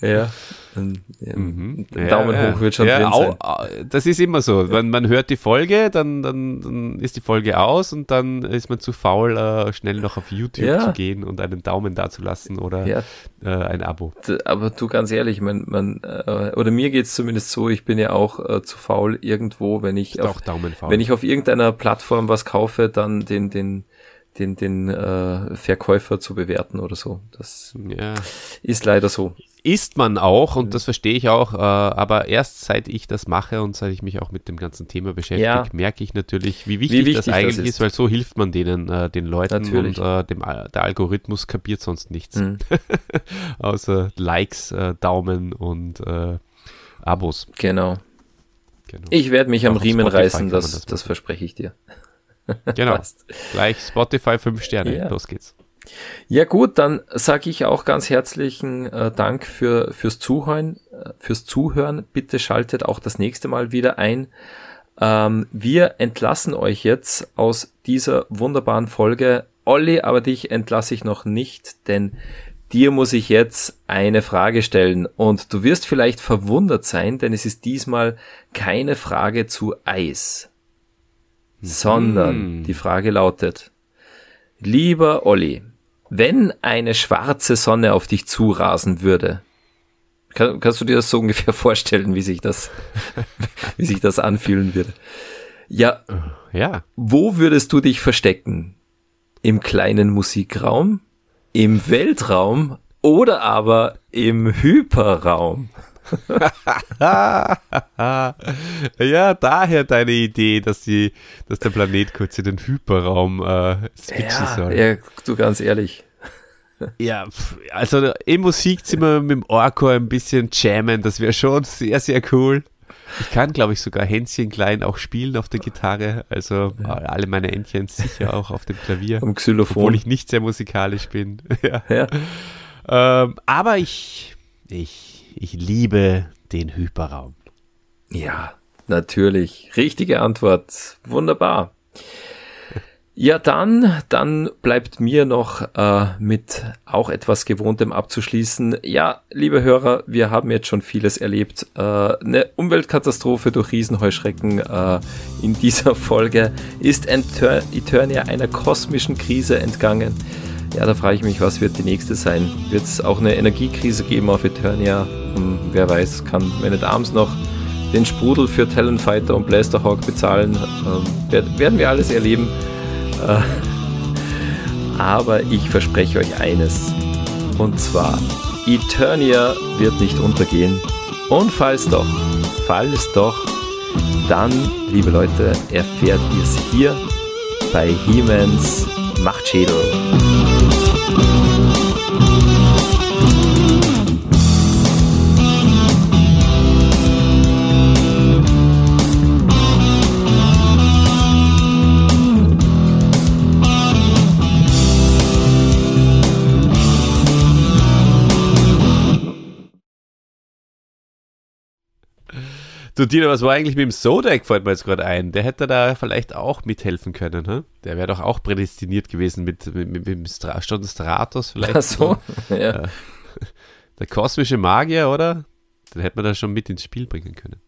Ja. Mhm. Daumen ja, hoch wird schon ja, drin sein. Auch, das ist immer so. Wenn man hört die Folge, dann, dann, dann, ist die Folge aus und dann ist man zu faul, äh, schnell noch auf YouTube ja. zu gehen und einen Daumen dazulassen oder äh, ein Abo. Aber du ganz ehrlich, man, man äh, oder mir geht es zumindest so, ich bin ja auch zu faul irgendwo, wenn ich auf, wenn ich auf irgendeiner Plattform was kaufe, dann den, den den, den äh, Verkäufer zu bewerten oder so. Das ja. ist leider so. Ist man auch und das verstehe ich auch, äh, aber erst seit ich das mache und seit ich mich auch mit dem ganzen Thema beschäftige, ja. merke ich natürlich, wie wichtig, wie wichtig das eigentlich das ist. ist. weil so hilft man denen, äh, den Leuten natürlich. und äh, dem, der Algorithmus kapiert sonst nichts. Mhm. Außer Likes, äh, Daumen und äh, Abos. Genau. genau. Ich werde mich am Riemen Spotify reißen, das, das verspreche ich dir. Genau. Gleich Spotify 5 Sterne. Ja. Los geht's. Ja gut, dann sage ich auch ganz herzlichen äh, Dank für, fürs Zuhören, äh, fürs Zuhören. Bitte schaltet auch das nächste Mal wieder ein. Ähm, wir entlassen euch jetzt aus dieser wunderbaren Folge. Olli, aber dich entlasse ich noch nicht, denn dir muss ich jetzt eine Frage stellen und du wirst vielleicht verwundert sein, denn es ist diesmal keine Frage zu Eis sondern mm. die Frage lautet, lieber Olli, wenn eine schwarze Sonne auf dich zurasen würde, kann, kannst du dir das so ungefähr vorstellen, wie sich das, wie sich das anfühlen würde? Ja, ja. Wo würdest du dich verstecken? Im kleinen Musikraum, im Weltraum oder aber im Hyperraum? ja, daher deine Idee, dass, die, dass der Planet kurz in den Hyperraum äh, switchen ja, soll. Ja, du ganz ehrlich. Ja, also im Musikzimmer mit dem Orko ein bisschen jammen, das wäre schon sehr, sehr cool. Ich kann, glaube ich, sogar Hänschen klein auch spielen auf der Gitarre. Also ja. alle meine Entchen sicher auch auf dem Klavier. Am Xylophon. Obwohl ich nicht sehr musikalisch bin. ja. ja. Ähm, aber ich, ich ich liebe den Hyperraum. Ja, natürlich. Richtige Antwort. Wunderbar. Ja, dann, dann bleibt mir noch äh, mit auch etwas Gewohntem abzuschließen. Ja, liebe Hörer, wir haben jetzt schon vieles erlebt. Äh, eine Umweltkatastrophe durch Riesenheuschrecken äh, in dieser Folge ist Eternia einer kosmischen Krise entgangen. Ja, da frage ich mich, was wird die nächste sein? Wird es auch eine Energiekrise geben auf Eternia? Hm, wer weiß, kann nicht abends noch den Sprudel für Talonfighter und Blasterhawk bezahlen. Ähm, werden wir alles erleben. Äh, aber ich verspreche euch eines. Und zwar, Eternia wird nicht untergehen. Und falls doch, falls doch, dann, liebe Leute, erfährt ihr es hier bei He-Mans Machtschädel. Du Dino, was war eigentlich mit dem Sodek, fällt mir jetzt gerade ein. Der hätte da vielleicht auch mithelfen können. Hm? Der wäre doch auch prädestiniert gewesen mit, mit, mit, dem Stra Stratos vielleicht. Ach so, ja. Der kosmische Magier, oder? Den hätte man da schon mit ins Spiel bringen können.